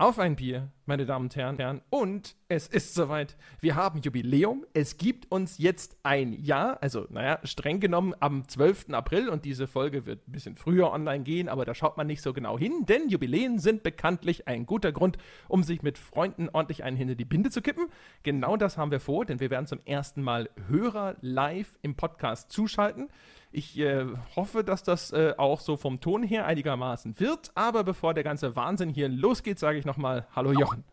Auf ein Bier, meine Damen und Herren. Und es ist soweit. Wir haben Jubiläum. Es gibt uns jetzt ein Jahr. Also, naja, streng genommen am 12. April. Und diese Folge wird ein bisschen früher online gehen, aber da schaut man nicht so genau hin. Denn Jubiläen sind bekanntlich ein guter Grund, um sich mit Freunden ordentlich einen hinter die Binde zu kippen. Genau das haben wir vor, denn wir werden zum ersten Mal Hörer live im Podcast zuschalten. Ich äh, hoffe, dass das äh, auch so vom Ton her einigermaßen wird. Aber bevor der ganze Wahnsinn hier losgeht, sage ich nochmal Hallo Jochen.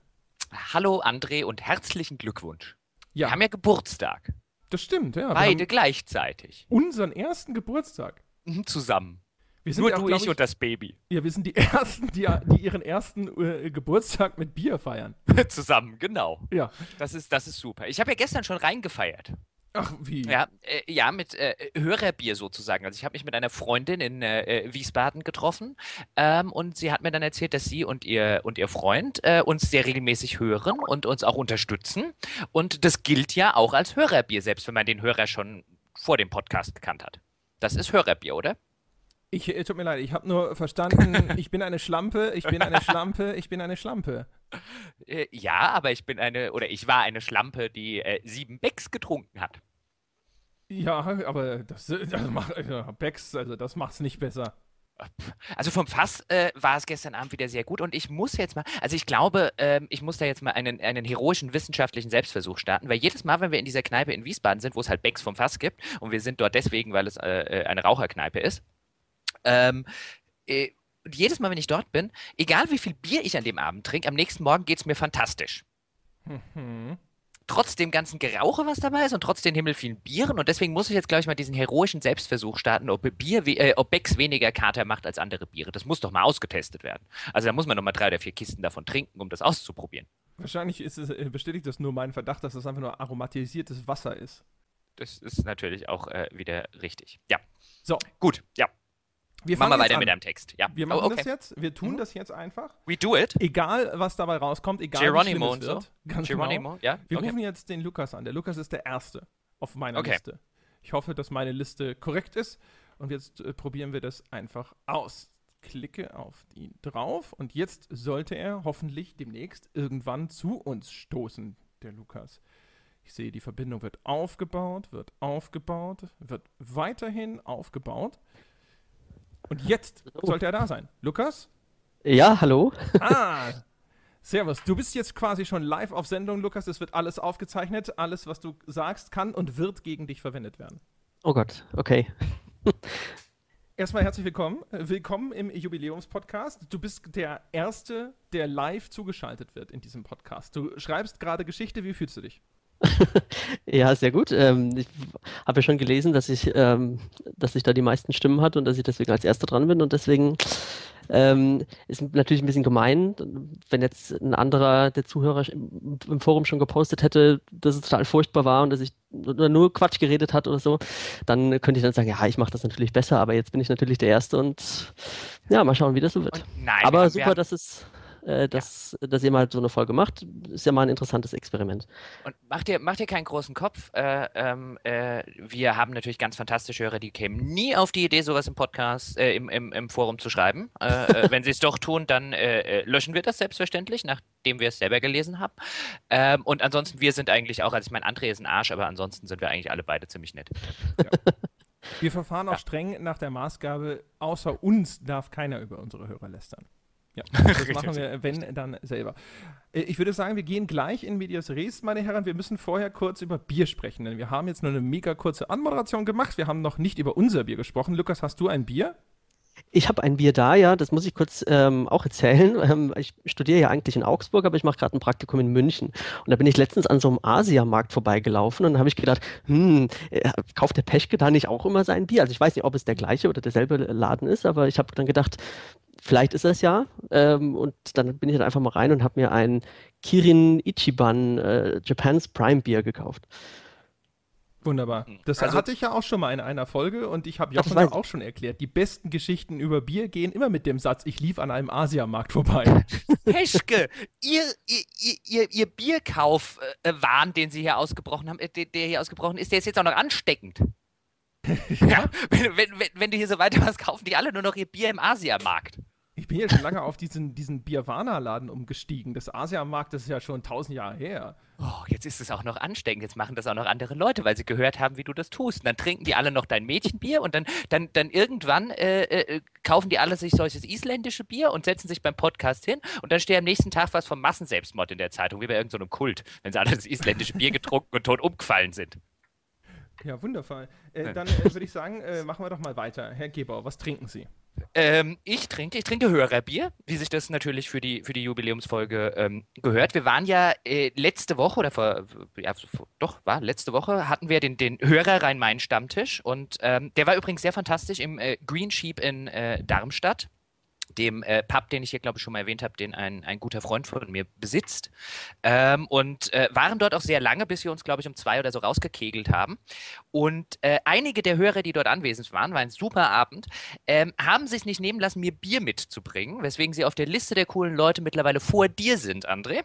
Hallo André und herzlichen Glückwunsch. Ja. Wir haben ja Geburtstag. Das stimmt, ja. Beide gleichzeitig. Unseren ersten Geburtstag. Mhm, zusammen. Nur ja, du, ich, ich und das Baby. Ja, wir sind die Ersten, die, die ihren ersten äh, Geburtstag mit Bier feiern. Zusammen, genau. Ja. Das ist, das ist super. Ich habe ja gestern schon reingefeiert. Ach, wie? Ja, äh, ja mit äh, Hörerbier sozusagen. Also ich habe mich mit einer Freundin in äh, äh, Wiesbaden getroffen ähm, und sie hat mir dann erzählt, dass sie und ihr und ihr Freund äh, uns sehr regelmäßig hören und uns auch unterstützen. Und das gilt ja auch als Hörerbier, selbst wenn man den Hörer schon vor dem Podcast gekannt hat. Das ist Hörerbier, oder? Ich, äh, tut mir leid, ich habe nur verstanden, ich bin eine Schlampe, ich bin eine Schlampe, ich bin eine Schlampe. Äh, ja, aber ich bin eine, oder ich war eine Schlampe, die äh, sieben Becks getrunken hat. Ja, aber das, das macht, also Becks, also das macht's nicht besser. Also vom Fass äh, war es gestern Abend wieder sehr gut und ich muss jetzt mal, also ich glaube, ähm, ich muss da jetzt mal einen, einen heroischen wissenschaftlichen Selbstversuch starten, weil jedes Mal, wenn wir in dieser Kneipe in Wiesbaden sind, wo es halt Becks vom Fass gibt und wir sind dort deswegen, weil es äh, äh eine Raucherkneipe ist, ähm, äh, jedes Mal, wenn ich dort bin, egal wie viel Bier ich an dem Abend trinke, am nächsten Morgen geht es mir fantastisch. Mhm. Trotz dem ganzen Gerauche, was dabei ist und trotz den Himmel vielen Bieren. Und deswegen muss ich jetzt, glaube ich, mal diesen heroischen Selbstversuch starten, ob, Bier, äh, ob Becks weniger Kater macht als andere Biere. Das muss doch mal ausgetestet werden. Also da muss man noch mal drei oder vier Kisten davon trinken, um das auszuprobieren. Wahrscheinlich ist es, äh, bestätigt das nur meinen Verdacht, dass das einfach nur aromatisiertes Wasser ist. Das ist natürlich auch äh, wieder richtig. Ja. So. Gut, ja. Wir machen wir weiter an. mit deinem Text. Ja. Wir machen oh, okay. das jetzt. Wir tun mhm. das jetzt einfach. We do it. Egal, was dabei rauskommt, egal Geronimo wie es wird. So. Ganz Geronimo, genau. ja. Wir okay. rufen jetzt den Lukas an. Der Lukas ist der Erste auf meiner okay. Liste. Ich hoffe, dass meine Liste korrekt ist. Und jetzt äh, probieren wir das einfach aus. Klicke auf ihn drauf und jetzt sollte er hoffentlich demnächst irgendwann zu uns stoßen, der Lukas. Ich sehe, die Verbindung wird aufgebaut, wird aufgebaut, wird weiterhin aufgebaut. Und jetzt sollte er da sein. Lukas? Ja, hallo. Ah, Servus. Du bist jetzt quasi schon live auf Sendung, Lukas. Es wird alles aufgezeichnet. Alles, was du sagst, kann und wird gegen dich verwendet werden. Oh Gott, okay. Erstmal herzlich willkommen. Willkommen im Jubiläumspodcast. Du bist der Erste, der live zugeschaltet wird in diesem Podcast. Du schreibst gerade Geschichte. Wie fühlst du dich? ja, sehr gut. Ähm, ich habe ja schon gelesen, dass ich, ähm, dass ich da die meisten Stimmen hatte und dass ich deswegen als Erster dran bin und deswegen ähm, ist natürlich ein bisschen gemein, wenn jetzt ein anderer der Zuhörer im, im, Forum schon gepostet hätte, dass es total furchtbar war und dass ich nur Quatsch geredet hat oder so, dann könnte ich dann sagen, ja, ich mache das natürlich besser, aber jetzt bin ich natürlich der Erste und ja, mal schauen, wie das so wird. Nein, aber super, dass es äh, dass, ja. dass ihr mal so eine Folge macht. Ist ja mal ein interessantes Experiment. Und macht dir, macht dir keinen großen Kopf. Äh, ähm, äh, wir haben natürlich ganz fantastische Hörer, die kämen nie auf die Idee, sowas im Podcast, äh, im, im, im Forum zu schreiben. Äh, äh, wenn sie es doch tun, dann löschen wir das selbstverständlich, nachdem wir es selber gelesen haben. Ähm, und ansonsten, wir sind eigentlich auch, also ich meine, André ist ein Arsch, aber ansonsten sind wir eigentlich alle beide ziemlich nett. Ja. Wir verfahren auch ja. streng nach der Maßgabe, außer uns darf keiner über unsere Hörer lästern. Ja, das machen wir, wenn, dann selber. Äh, ich würde sagen, wir gehen gleich in Medias Res, meine Herren. Wir müssen vorher kurz über Bier sprechen, denn wir haben jetzt nur eine mega kurze Anmoderation gemacht. Wir haben noch nicht über unser Bier gesprochen. Lukas, hast du ein Bier? Ich habe ein Bier da, ja, das muss ich kurz ähm, auch erzählen. Ähm, ich studiere ja eigentlich in Augsburg, aber ich mache gerade ein Praktikum in München. Und da bin ich letztens an so einem Asiamarkt vorbeigelaufen und dann habe ich gedacht, hm, äh, kauft der Peschke da nicht auch immer sein Bier? Also ich weiß nicht, ob es der gleiche oder derselbe Laden ist, aber ich habe dann gedacht, vielleicht ist es ja. Ähm, und dann bin ich dann einfach mal rein und habe mir ein Kirin Ichiban äh, Japans Prime Beer gekauft. Wunderbar. Hm. Das also, hatte ich ja auch schon mal in einer Folge und ich habe Jochen ja auch schon erklärt. Die besten Geschichten über Bier gehen immer mit dem Satz, ich lief an einem Asiamarkt vorbei. Peschke, ihr, ihr, ihr, ihr Bierkauf-Wahn, den Sie hier ausgebrochen haben, äh, der hier ausgebrochen ist, der ist jetzt auch noch ansteckend. ja? wenn, wenn, wenn, wenn, du hier so weiter was kaufen, die alle nur noch ihr Bier im Asiamarkt. Ich bin ja schon lange auf diesen, diesen Bierwana-Laden umgestiegen. Das Asiamarkt, das ist ja schon tausend Jahre her. Oh, jetzt ist es auch noch ansteckend. Jetzt machen das auch noch andere Leute, weil sie gehört haben, wie du das tust. Und dann trinken die alle noch dein Mädchenbier und dann, dann, dann irgendwann äh, äh, kaufen die alle sich solches isländische Bier und setzen sich beim Podcast hin und dann steht am nächsten Tag was vom Massenselbstmord in der Zeitung, wie bei irgendeinem so Kult, wenn sie alle das isländische Bier getrunken und tot umgefallen sind. Ja, wundervoll. Äh, dann äh, würde ich sagen, äh, machen wir doch mal weiter. Herr Gebauer, was trinken Sie? Ähm, ich trinke, ich trinke Hörerbier, wie sich das natürlich für die, für die Jubiläumsfolge ähm, gehört. Wir waren ja äh, letzte Woche oder vor, ja, doch, war letzte Woche, hatten wir den, den Hörer Rhein-Main-Stammtisch und ähm, der war übrigens sehr fantastisch im äh, Green Sheep in äh, Darmstadt dem äh, Pub, den ich hier, glaube ich, schon mal erwähnt habe, den ein, ein guter Freund von mir besitzt. Ähm, und äh, waren dort auch sehr lange, bis wir uns, glaube ich, um zwei oder so rausgekegelt haben. Und äh, einige der Hörer, die dort anwesend waren, war ein super Abend, ähm, haben sich nicht nehmen lassen, mir Bier mitzubringen, weswegen sie auf der Liste der coolen Leute mittlerweile vor dir sind, André.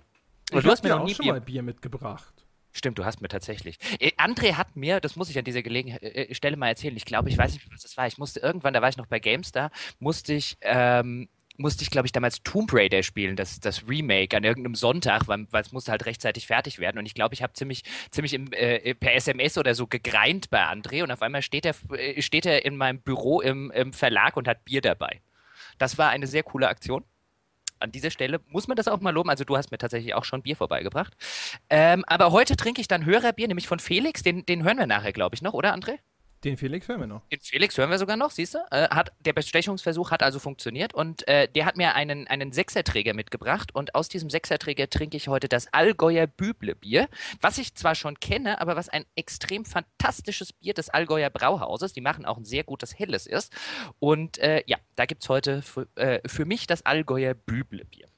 Und ich du hast mir auch schon Bier mal Bier mitgebracht. Stimmt, du hast mir tatsächlich. Äh, André hat mir, das muss ich an dieser Gelegenheit äh, äh, Stelle mal erzählen, ich glaube, ich weiß nicht, was das war. Ich musste irgendwann, da war ich noch bei GameStar, musste ich, ähm, musste ich, glaube ich, damals Tomb Raider spielen, das, das Remake an irgendeinem Sonntag, weil, weil es musste halt rechtzeitig fertig werden. Und ich glaube, ich habe ziemlich, ziemlich im, äh, per SMS oder so gegreint bei André und auf einmal steht er, steht er in meinem Büro im, im Verlag und hat Bier dabei. Das war eine sehr coole Aktion an dieser Stelle muss man das auch mal loben. Also du hast mir tatsächlich auch schon Bier vorbeigebracht. Ähm, aber heute trinke ich dann Hörerbier, nämlich von Felix. Den, den hören wir nachher, glaube ich, noch, oder André? Den Felix hören wir noch. Den Felix hören wir sogar noch, siehst du? Äh, hat, der Bestechungsversuch hat also funktioniert und äh, der hat mir einen, einen Sechserträger mitgebracht und aus diesem Sechserträger trinke ich heute das Allgäuer Büble-Bier, was ich zwar schon kenne, aber was ein extrem fantastisches Bier des Allgäuer Brauhauses, die machen auch ein sehr gutes Helles ist. Und äh, ja, da gibt es heute für, äh, für mich das Allgäuer Büble-Bier.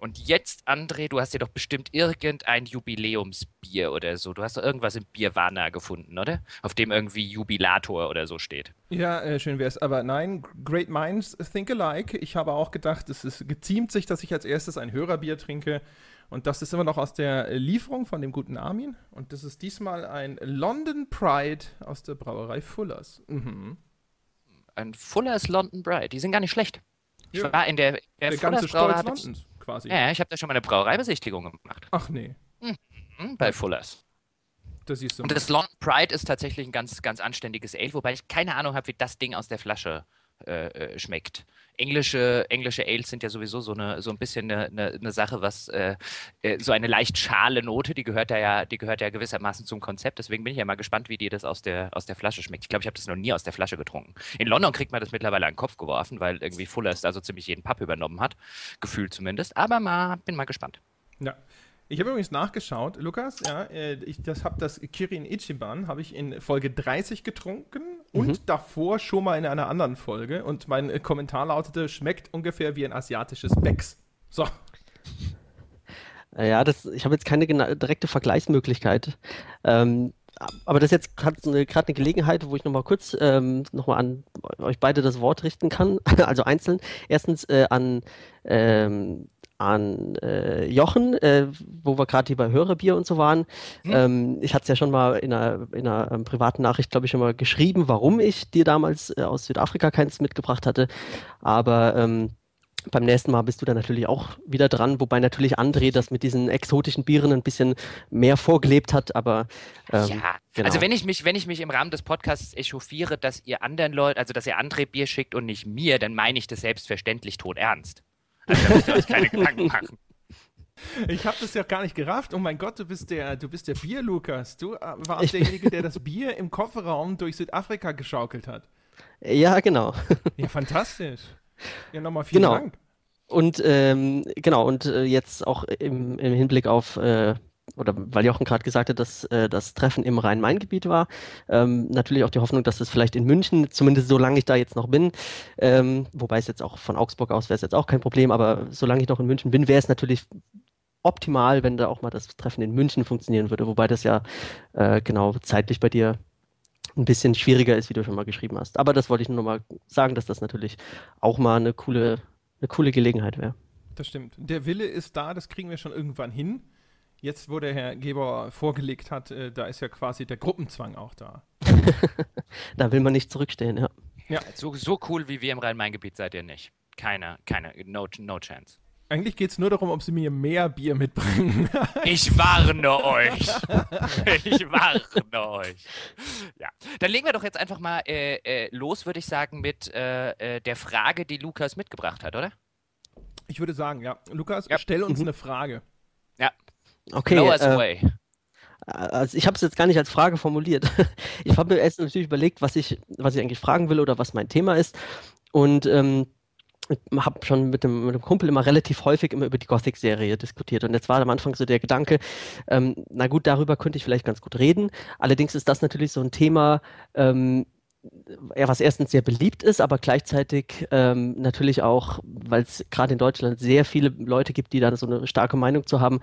Und jetzt, André, du hast dir doch bestimmt irgendein Jubiläumsbier oder so. Du hast doch irgendwas im Bierwana gefunden, oder? Auf dem irgendwie Jubilator oder so steht. Ja, äh, schön wär's. Aber nein, Great Minds think alike. Ich habe auch gedacht, es ist, geziemt sich, dass ich als erstes ein Hörerbier trinke. Und das ist immer noch aus der Lieferung von dem guten Armin. Und das ist diesmal ein London Pride aus der Brauerei Fullers. Mhm. Ein Fullers London Pride. Die sind gar nicht schlecht. Ich ja. war in der, der, der ganze Stolz Londons quasi. Ja, ich habe da schon mal eine Brauereibesichtigung gemacht. Ach nee. Mhm, bei Fullers. Das siehst du. Und das London Pride ist tatsächlich ein ganz, ganz anständiges Ale, wobei ich keine Ahnung habe, wie das Ding aus der Flasche äh, äh, schmeckt. Englische, englische Ales sind ja sowieso so, eine, so ein bisschen eine, eine, eine Sache, was äh, äh, so eine leicht schale Note, die gehört ja, die gehört ja gewissermaßen zum Konzept. Deswegen bin ich ja mal gespannt, wie dir das aus der, aus der Flasche schmeckt. Ich glaube, ich habe das noch nie aus der Flasche getrunken. In London kriegt man das mittlerweile an den Kopf geworfen, weil irgendwie Fullers da so ziemlich jeden Pub übernommen hat. Gefühlt zumindest. Aber mal, bin mal gespannt. Ja. Ich habe übrigens nachgeschaut, Lukas, ja, äh, ich das habe das Kirin Ichiban habe ich in Folge 30 getrunken und mhm. davor schon mal in einer anderen Folge und mein äh, Kommentar lautete schmeckt ungefähr wie ein asiatisches Becks. So. Ja, das, ich habe jetzt keine direkte Vergleichsmöglichkeit. Ähm, aber das ist jetzt gerade eine, eine, Gelegenheit, wo ich nochmal kurz ähm, nochmal an euch beide das Wort richten kann, also einzeln. Erstens äh, an ähm, an äh, Jochen, äh, wo wir gerade hier bei Hörerbier und so waren. Hm. Ähm, ich hatte es ja schon mal in einer, in einer ähm, privaten Nachricht, glaube ich, schon mal geschrieben, warum ich dir damals äh, aus Südafrika keins mitgebracht hatte. Aber ähm, beim nächsten Mal bist du dann natürlich auch wieder dran, wobei natürlich André das mit diesen exotischen Bieren ein bisschen mehr vorgelebt hat, aber ähm, ja, genau. also wenn ich mich, wenn ich mich im Rahmen des Podcasts echauffiere, dass ihr anderen Leuten, also dass ihr André Bier schickt und nicht mir, dann meine ich das selbstverständlich tot ernst. Also da müsst ihr euch keine Gedanken machen. Ich habe das ja gar nicht gerafft. Oh mein Gott, du bist der, du bist der Bier, Lukas. Du äh, warst derjenige, der das Bier im Kofferraum durch Südafrika geschaukelt hat. Ja, genau. Ja, fantastisch. Ja, nochmal vielen genau. Dank. Und ähm, genau, und äh, jetzt auch im, im Hinblick auf äh, oder weil Jochen gerade gesagt hat, dass äh, das Treffen im Rhein-Main-Gebiet war, ähm, natürlich auch die Hoffnung, dass es vielleicht in München, zumindest solange ich da jetzt noch bin, ähm, wobei es jetzt auch von Augsburg aus wäre es jetzt auch kein Problem, aber solange ich noch in München bin, wäre es natürlich optimal, wenn da auch mal das Treffen in München funktionieren würde, wobei das ja äh, genau zeitlich bei dir ein bisschen schwieriger ist, wie du schon mal geschrieben hast. Aber das wollte ich nur noch mal sagen, dass das natürlich auch mal eine coole, eine coole Gelegenheit wäre. Das stimmt. Der Wille ist da, das kriegen wir schon irgendwann hin. Jetzt, wo der Herr Geber vorgelegt hat, äh, da ist ja quasi der Gruppenzwang auch da. da will man nicht zurückstehen, ja. Ja. So, so cool wie wir im Rhein-Main-Gebiet seid ihr nicht. keine, keine, no, no chance. Eigentlich geht es nur darum, ob sie mir mehr Bier mitbringen. Ich warne euch. Ich warne euch. Ja, dann legen wir doch jetzt einfach mal äh, äh, los, würde ich sagen, mit äh, äh, der Frage, die Lukas mitgebracht hat, oder? Ich würde sagen, ja. Lukas, Ja. stell uns Mhm. eine Frage. Okay, us äh, away. Also ich habe es jetzt gar nicht als Frage formuliert. Ich habe mir erst natürlich überlegt, was ich, was ich eigentlich fragen will oder was mein Thema ist. Und ähm, ich habe schon mit dem, mit dem Kumpel immer relativ häufig immer über die Gothic-Serie diskutiert. Und jetzt war am Anfang so der Gedanke, ähm, na gut, darüber könnte ich vielleicht ganz gut reden. Allerdings ist das natürlich so ein Thema, ähm, ja, was erstens sehr beliebt ist, aber gleichzeitig ähm, natürlich auch, weil es gerade in Deutschland sehr viele Leute gibt, die da so eine starke Meinung zu haben,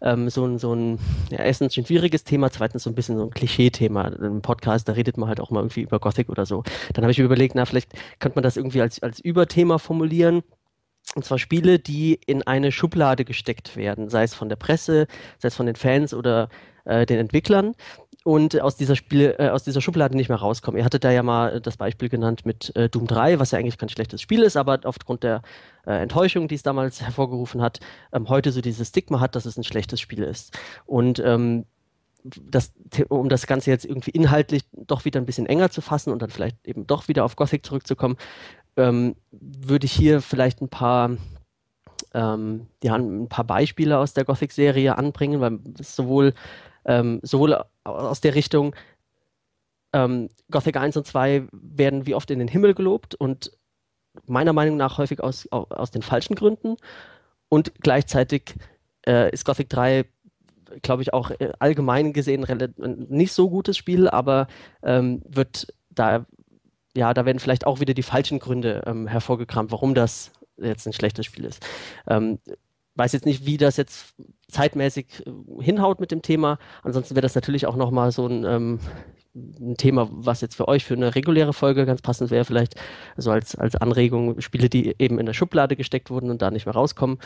ähm, so ein, so ein ja, erstens ein schwieriges Thema, zweitens so ein bisschen so ein Klischee-Thema. Im Podcast, da redet man halt auch mal irgendwie über Gothic oder so. Dann habe ich mir überlegt, na, vielleicht könnte man das irgendwie als, als Überthema formulieren. Und zwar Spiele, die in eine Schublade gesteckt werden, sei es von der Presse, sei es von den Fans oder äh, den Entwicklern und aus dieser Spiel, äh, aus dieser Schublade nicht mehr rauskommen. Ihr hattet da ja mal das Beispiel genannt mit äh, Doom 3, was ja eigentlich kein schlechtes Spiel ist, aber aufgrund der äh, Enttäuschung, die es damals hervorgerufen hat, ähm, heute so dieses Stigma hat, dass es ein schlechtes Spiel ist. Und ähm, das, um das Ganze jetzt irgendwie inhaltlich doch wieder ein bisschen enger zu fassen und dann vielleicht eben doch wieder auf Gothic zurückzukommen, ähm, würde ich hier vielleicht ein paar, ähm, ja, ein paar Beispiele aus der Gothic-Serie anbringen, weil es sowohl, ähm, sowohl aus der Richtung ähm, Gothic 1 und 2 werden wie oft in den Himmel gelobt und meiner Meinung nach häufig aus, au- aus den falschen Gründen. Und gleichzeitig äh, ist Gothic 3, glaube ich, auch äh, allgemein gesehen ein nicht so gutes Spiel, aber ähm, wird da, ja, da werden vielleicht auch wieder die falschen Gründe ähm, hervorgekramt, warum das jetzt ein schlechtes Spiel ist. Ähm, weiß jetzt nicht, wie das jetzt zeitmäßig äh, hinhaut mit dem Thema. Ansonsten wäre das natürlich auch nochmal so ein, ähm, ein Thema, was jetzt für euch für eine reguläre Folge ganz passend wäre, vielleicht so als, als Anregung, Spiele, die eben in der Schublade gesteckt wurden und da nicht mehr rauskommen.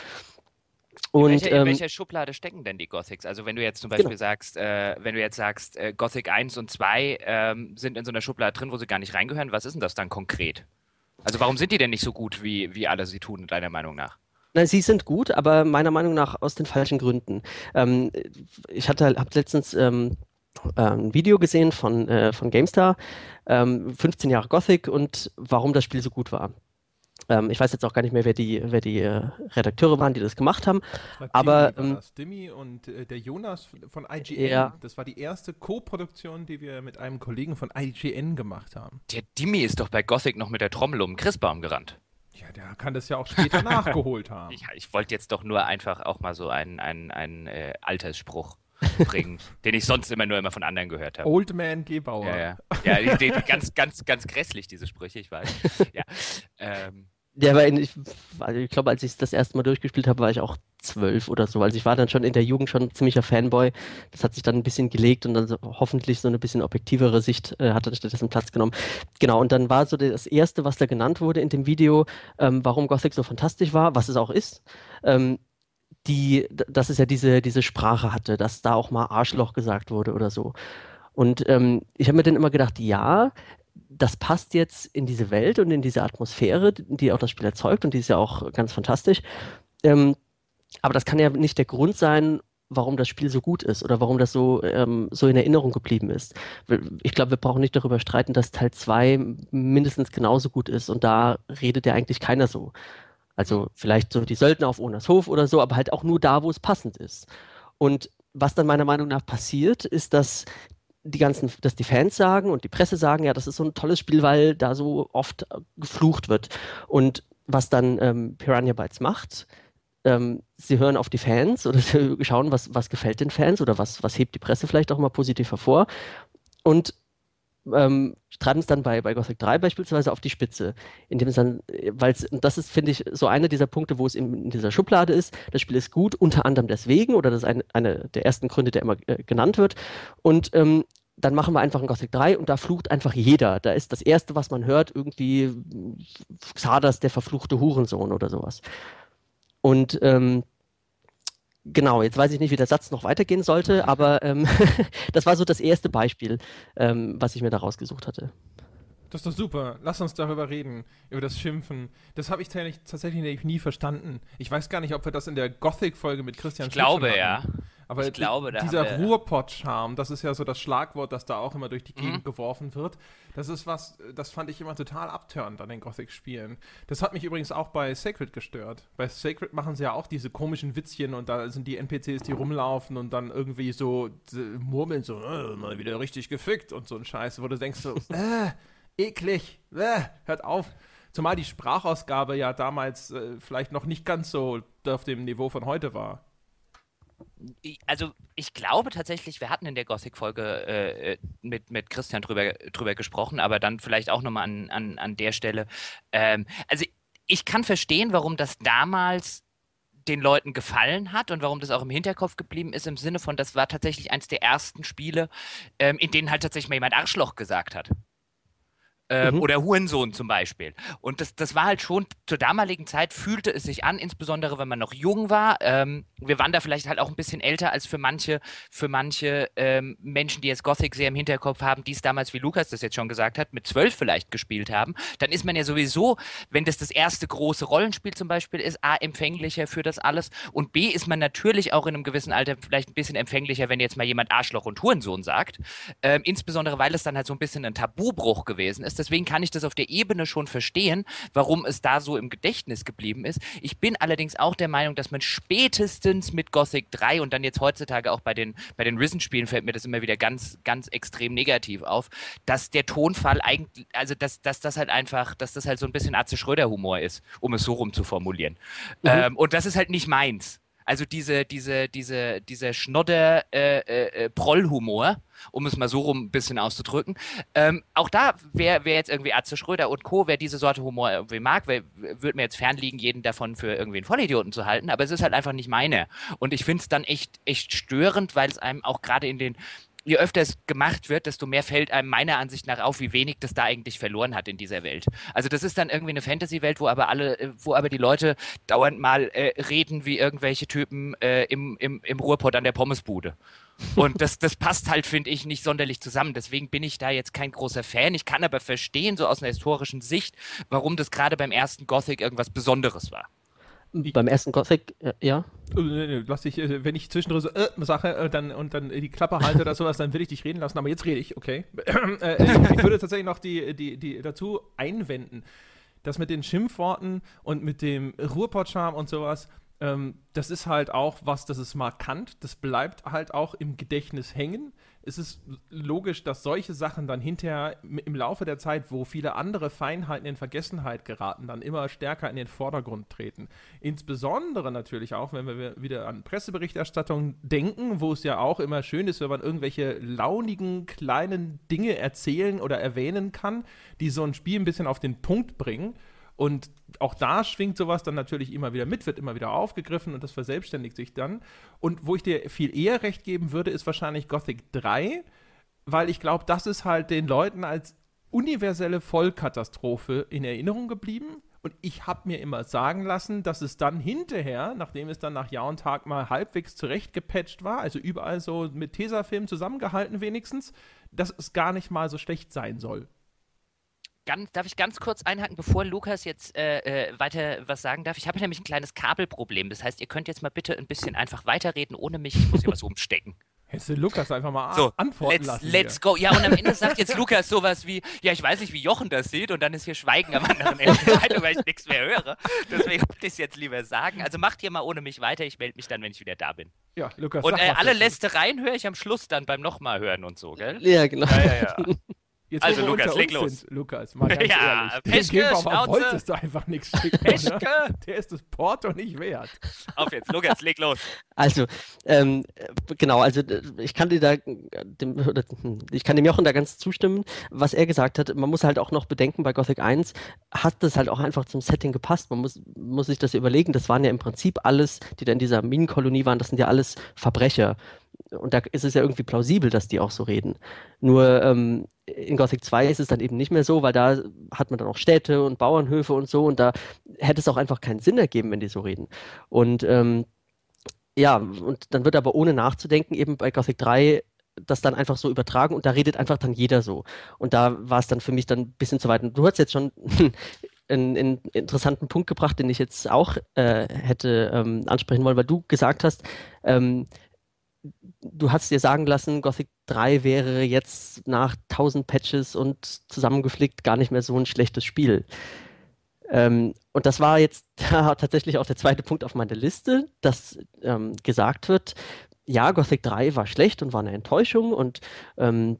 In Und welcher, in ähm, welcher Schublade stecken denn die Gothics? Also wenn du jetzt zum Beispiel Genau. sagst, äh, wenn du jetzt sagst, äh, Gothic 1 und 2 ähm, sind in so einer Schublade drin, wo sie gar nicht reingehören, was ist denn das dann konkret? Also warum sind die denn nicht so gut, wie, wie alle sie tun, deiner Meinung nach? Na, sie sind gut, aber meiner Meinung nach aus den falschen Gründen. Ähm, ich hatte, habe letztens ähm, äh, ein Video gesehen von, äh, von GameStar, ähm, 15 Jahre Gothic und warum das Spiel so gut war. Ähm, ich weiß jetzt auch gar nicht mehr, wer die, wer die äh, Redakteure waren, die das gemacht haben. Das Aber, Dimmy, war ähm, das. Und äh, der Jonas von IGN. Ja. Das war die erste Co-Produktion, die wir mit einem Kollegen von IGN gemacht haben. Der Dimi ist doch bei Gothic noch mit der Trommel um den Christbaum gerannt. Ja, der kann das ja auch später nachgeholt haben. Ja, ich wollte jetzt doch nur einfach auch mal so einen, einen, einen äh, Altersspruch bringen, den ich sonst immer nur immer von anderen gehört habe. Old Man Gebauer. Ja, ja. Ja, die, die, ganz, ganz, ganz grässlich, diese Sprüche, ich weiß. Ja. Ähm, Ja, in, ich, also ich glaube, als ich es das erste Mal durchgespielt habe, war ich auch zwölf oder so. Also ich war dann schon in der Jugend schon ein ziemlicher Fanboy. Das hat sich dann ein bisschen gelegt und dann so, hoffentlich so eine bisschen objektivere Sicht äh, hat dann stattdessen Platz genommen. Genau, und dann war so das Erste, was da genannt wurde in dem Video, ähm, warum Gothic so fantastisch war, was es auch ist. Ähm, die, dass es ja diese, diese Sprache hatte, dass da auch mal Arschloch gesagt wurde oder so. Und ähm, ich habe mir dann immer gedacht, ja, das passt jetzt in diese Welt und in diese Atmosphäre, die auch das Spiel erzeugt und die ist ja auch ganz fantastisch. Ähm, aber das kann ja nicht der Grund sein, warum das Spiel so gut ist oder warum das so, ähm, so in Erinnerung geblieben ist. Ich glaube, wir brauchen nicht darüber streiten, dass Teil 2 mindestens genauso gut ist und da redet ja eigentlich keiner so. Also vielleicht so die Söldner auf Onas Hof oder so, aber halt auch nur da, wo es passend ist. Und was dann meiner Meinung nach passiert, ist, dass die ganzen, dass die Fans sagen und die Presse sagen, ja, das ist so ein tolles Spiel, weil da so oft äh, geflucht wird. Und was dann ähm, Piranha Bytes macht, ähm, sie hören auf die Fans oder sie schauen, was, was gefällt den Fans oder was, was hebt die Presse vielleicht auch mal positiv hervor und ähm, treiben es dann bei, bei Gothic 3 beispielsweise auf die Spitze, indem es dann, weil das ist, finde ich, so einer dieser Punkte, wo es in, in dieser Schublade ist, das Spiel ist gut, unter anderem deswegen, oder das ist ein, einer der ersten Gründe, der immer äh, genannt wird, und ähm, dann machen wir einfach ein Gothic 3 und da flucht einfach jeder. Da ist das Erste, was man hört, irgendwie Xardas, der verfluchte Hurensohn oder sowas. Und ähm, genau, jetzt weiß ich nicht, wie der Satz noch weitergehen sollte, aber ähm, das war so das erste Beispiel, ähm, was ich mir da rausgesucht hatte. Das ist doch super. Lass uns darüber reden, über das Schimpfen. Das habe ich tatsächlich nie verstanden. Ich weiß gar nicht, ob wir das in der Gothic-Folge mit Christian Ich glaube, ja. Aber ich glaube, dieser Ruhrpott-Charme, das ist ja so das Schlagwort, das da auch immer durch die Gegend mhm. geworfen wird. Das ist was, das fand ich immer total abtörend an den Gothic-Spielen. Das hat mich übrigens auch bei Sacred gestört. Bei Sacred machen sie ja auch diese komischen Witzchen und da sind die NPCs, die rumlaufen und dann irgendwie so murmeln, so, äh, mal wieder richtig gefickt und so ein Scheiß, wo du denkst so, äh, eklig, äh, hört auf. Zumal die Sprachausgabe ja damals äh, vielleicht noch nicht ganz so auf dem Niveau von heute war also ich glaube tatsächlich, wir hatten in der Gothic-Folge äh, mit, mit Christian drüber, drüber gesprochen, aber dann vielleicht auch nochmal an, an, an der Stelle. Ähm, also ich kann verstehen, warum das damals den Leuten gefallen hat und warum das auch im Hinterkopf geblieben ist, im Sinne von, das war tatsächlich eins der ersten Spiele, ähm, in denen halt tatsächlich mal jemand Arschloch gesagt hat ähm, mhm. oder Hurensohn zum Beispiel. Und das, das war halt schon, zur damaligen Zeit fühlte es sich an, insbesondere wenn man noch jung war. Ähm, wir waren da vielleicht halt auch ein bisschen älter als für manche, für manche ähm, Menschen, die jetzt Gothic sehr im Hinterkopf haben, die es damals, wie Lukas das jetzt schon gesagt hat, mit zwölf vielleicht gespielt haben. Dann ist man ja sowieso, wenn das das erste große Rollenspiel zum Beispiel ist, A, empfänglicher für das alles und B, ist man natürlich auch in einem gewissen Alter vielleicht ein bisschen empfänglicher, wenn jetzt mal jemand Arschloch und Hurensohn sagt. Ähm, insbesondere, weil es dann halt so ein bisschen ein Tabubruch gewesen ist Deswegen kann ich das auf der Ebene schon verstehen, warum es da so im Gedächtnis geblieben ist. Ich bin allerdings auch der Meinung, dass man spätestens mit Gothic 3 und dann jetzt heutzutage auch bei den, bei den Risen-Spielen fällt mir das immer wieder ganz, ganz extrem negativ auf, dass der Tonfall eigentlich, also dass, dass das halt einfach, dass das halt so ein bisschen Atze Schröder-Humor ist, um es so rum zu formulieren. Mhm. Ähm, und das ist halt nicht meins. Also diese, diese, diese, diese Schnodder äh, äh, äh, Prollhumor, um es mal so rum ein bisschen auszudrücken. Ähm, auch da, wer, wer jetzt irgendwie Atze Schröder und Co., wer diese Sorte Humor irgendwie mag, würde mir jetzt fernliegen, jeden davon für irgendwie einen Vollidioten zu halten, aber es ist halt einfach nicht meine. Und ich finde es dann echt, echt störend, weil es einem auch gerade in den je öfter es gemacht wird, desto mehr fällt einem meiner Ansicht nach auf, wie wenig das da eigentlich verloren hat in dieser Welt. Also das ist dann irgendwie eine Fantasy-Welt, wo aber alle, äh, wo aber die Leute dauernd mal äh, reden wie irgendwelche Typen äh, im, im, im Ruhrpott an der Pommesbude. Und das, das passt halt, finde ich, nicht sonderlich zusammen. Deswegen bin ich da jetzt kein großer Fan. Ich kann aber verstehen, so aus einer historischen Sicht, warum das gerade beim ersten Gothic irgendwas Besonderes war. Beim ersten Gothic, äh, ja. Lass dich, äh, wenn ich zwischendrin so äh, Sache äh, dann, und dann die Klappe halte oder sowas, dann will ich dich reden lassen, aber jetzt rede ich, okay. äh, ich würde tatsächlich noch die, die, die dazu einwenden, dass mit den Schimpfworten und mit dem Ruhrpott-Charme und sowas, ähm, das ist halt auch was, das ist markant, das bleibt halt auch im Gedächtnis hängen ist es logisch, dass solche Sachen dann hinterher im Laufe der Zeit, wo viele andere Feinheiten in Vergessenheit geraten, dann immer stärker in den Vordergrund treten. Insbesondere natürlich auch, wenn wir wieder an Presseberichterstattung denken, wo es ja auch immer schön ist, wenn man irgendwelche launigen kleinen Dinge erzählen oder erwähnen kann, die so ein Spiel ein bisschen auf den Punkt bringen. Und auch da schwingt sowas dann natürlich immer wieder mit, wird immer wieder aufgegriffen und das verselbstständigt sich dann. Und wo ich dir viel eher recht geben würde, ist wahrscheinlich Gothic 3, weil ich glaube, das ist halt den Leuten als universelle Vollkatastrophe in Erinnerung geblieben. Und ich habe mir immer sagen lassen, dass es dann hinterher, nachdem es dann nach Jahr und Tag mal halbwegs zurechtgepatcht war, also überall so mit Tesafilm zusammengehalten wenigstens, dass es gar nicht mal so schlecht sein soll. Ganz, darf ich ganz kurz einhaken, bevor Lukas jetzt äh, äh, weiter was sagen darf? Ich habe nämlich ein kleines Kabelproblem. Das heißt, ihr könnt jetzt mal bitte ein bisschen einfach weiterreden, ohne mich. Ich muss hier was umstecken. Hättest du Lukas einfach mal so, antworten let's, lassen. Let's go. Ja, und am Ende sagt jetzt Lukas sowas wie, ja, ich weiß nicht, wie Jochen das sieht, und dann ist hier Schweigen am anderen Ende der Leitung, weil ich nichts mehr höre. Deswegen wollte ich es jetzt lieber sagen. Also macht ihr mal ohne mich weiter, ich melde mich dann, wenn ich wieder da bin. Ja, Lukas. Und äh, alle Lästereien höre ich am Schluss dann beim nochmal hören und so, gell? Ja, genau. Ja, ja, ja. Jetzt, also Lukas, leg los. Sind, Lukas, mal ganz ja, ehrlich. Peschke, Den Gebauer wolltest du einfach nichts schicken. Peschke. Der ist das Porto nicht wert. Auf jetzt, Lukas, leg los. Also, ähm, genau, also ich kann dir da, dem, hm, ich kann dem Jochen da ganz zustimmen, was er gesagt hat. Man muss halt auch noch bedenken, bei Gothic 1 hat das halt auch einfach zum Setting gepasst. Man muss, muss sich das überlegen. Das waren ja im Prinzip alles, die da in dieser Minenkolonie waren, das sind ja alles Verbrecher und da ist es ja irgendwie plausibel, dass die auch so reden. Nur ähm, in Gothic 2 ist es dann eben nicht mehr so, weil da hat man dann auch Städte und Bauernhöfe und so und da hätte es auch einfach keinen Sinn ergeben, wenn die so reden. Und ähm, ja, und dann wird aber ohne nachzudenken eben bei Gothic 3 das dann einfach so übertragen und da redet einfach dann jeder so. Und da war es dann für mich dann ein bisschen zu weit. Und du hast jetzt schon einen, einen, interessanten Punkt gebracht, den ich jetzt auch äh, hätte ähm, ansprechen wollen, weil du gesagt hast, ähm, du hast dir sagen lassen, Gothic 3 wäre jetzt nach 1000 Patches und zusammengeflickt gar nicht mehr so ein schlechtes Spiel. Ähm, und das war jetzt tatsächlich auch der zweite Punkt auf meiner Liste, dass ähm, gesagt wird, ja, Gothic 3 war schlecht und war eine Enttäuschung und ähm,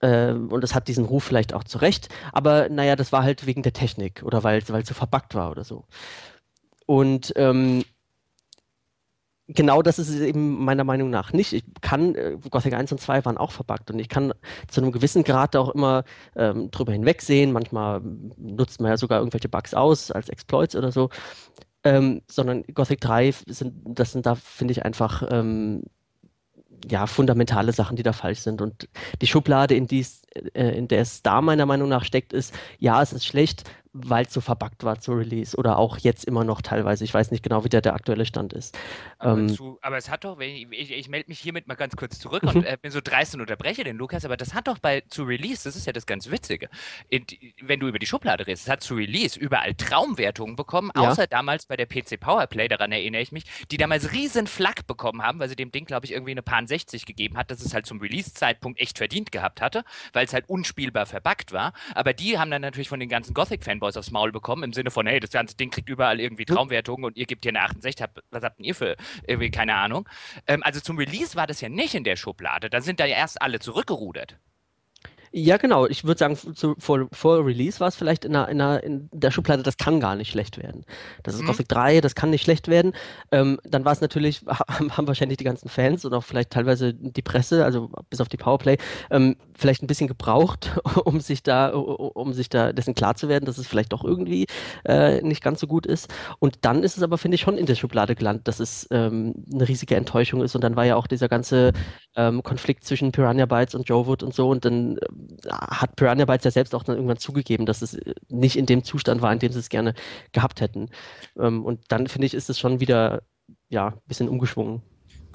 äh, und es hat diesen Ruf vielleicht auch zurecht, aber naja, das war halt wegen der Technik oder weil es so verbuggt war oder so. Und ähm, genau das ist es eben meiner Meinung nach nicht. Ich kann, äh, Gothic 1 und 2 waren auch verbuggt und ich kann zu einem gewissen Grad auch immer ähm, drüber hinwegsehen. Manchmal nutzt man ja sogar irgendwelche Bugs aus als Exploits oder so. Ähm, sondern Gothic 3 sind, das sind da, finde ich, einfach ähm, ja, fundamentale Sachen, die da falsch sind. Und die Schublade, in, die's, äh, in der es da meiner Meinung nach steckt, ist, ja, es ist schlecht, weil es so verbuggt war zu Release oder auch jetzt immer noch teilweise. Ich weiß nicht genau, wie der, der aktuelle Stand ist. Aber, ähm, zu, aber es hat doch, ich, ich, ich melde mich hiermit mal ganz kurz zurück und mhm. äh, bin so dreist und unterbreche den Lukas, aber das hat doch bei zu Release, das ist ja das ganz Witzige, in, wenn du über die Schublade redest, es hat zu Release überall Traumwertungen bekommen, ja. außer damals bei der PC Powerplay, daran erinnere ich mich, die damals riesen Flack bekommen haben, weil sie dem Ding, glaube ich, irgendwie eine Paar 60 gegeben hat, dass es halt zum Release-Zeitpunkt echt verdient gehabt hatte, weil es halt unspielbar verbuggt war. Aber die haben dann natürlich von den ganzen Gothic-Fanboys Fanboys aufs Maul bekommen, im Sinne von, hey, das ganze Ding kriegt überall irgendwie Traumwertungen und ihr gebt hier eine 68, was habt denn ihr für irgendwie, keine Ahnung. Ähm, also zum Release war das ja nicht in der Schublade, da sind da ja erst alle zurückgerudert. Ja, genau. Ich würde sagen, zu, vor, vor, Release war es vielleicht in, einer, in, einer, in, der Schublade, das kann gar nicht schlecht werden. Das ist mhm. Gothic 3, das kann nicht schlecht werden. Ähm, dann war es natürlich, haben wahrscheinlich die ganzen Fans und auch vielleicht teilweise die Presse, also bis auf die Powerplay, ähm, vielleicht ein bisschen gebraucht, um sich da, um sich da dessen klar zu werden, dass es vielleicht doch irgendwie äh, nicht ganz so gut ist. Und dann ist es aber, finde ich, schon in der Schublade gelandet, dass es ähm, eine riesige Enttäuschung ist. Und dann war ja auch dieser ganze ähm, Konflikt zwischen Piranha Bytes und Joe Wood und so. Und dann hat Piranha Bytes ja selbst auch dann irgendwann zugegeben, dass es nicht in dem Zustand war, in dem sie es gerne gehabt hätten. Ähm, und dann finde ich, ist es schon wieder ja, ein bisschen umgeschwungen.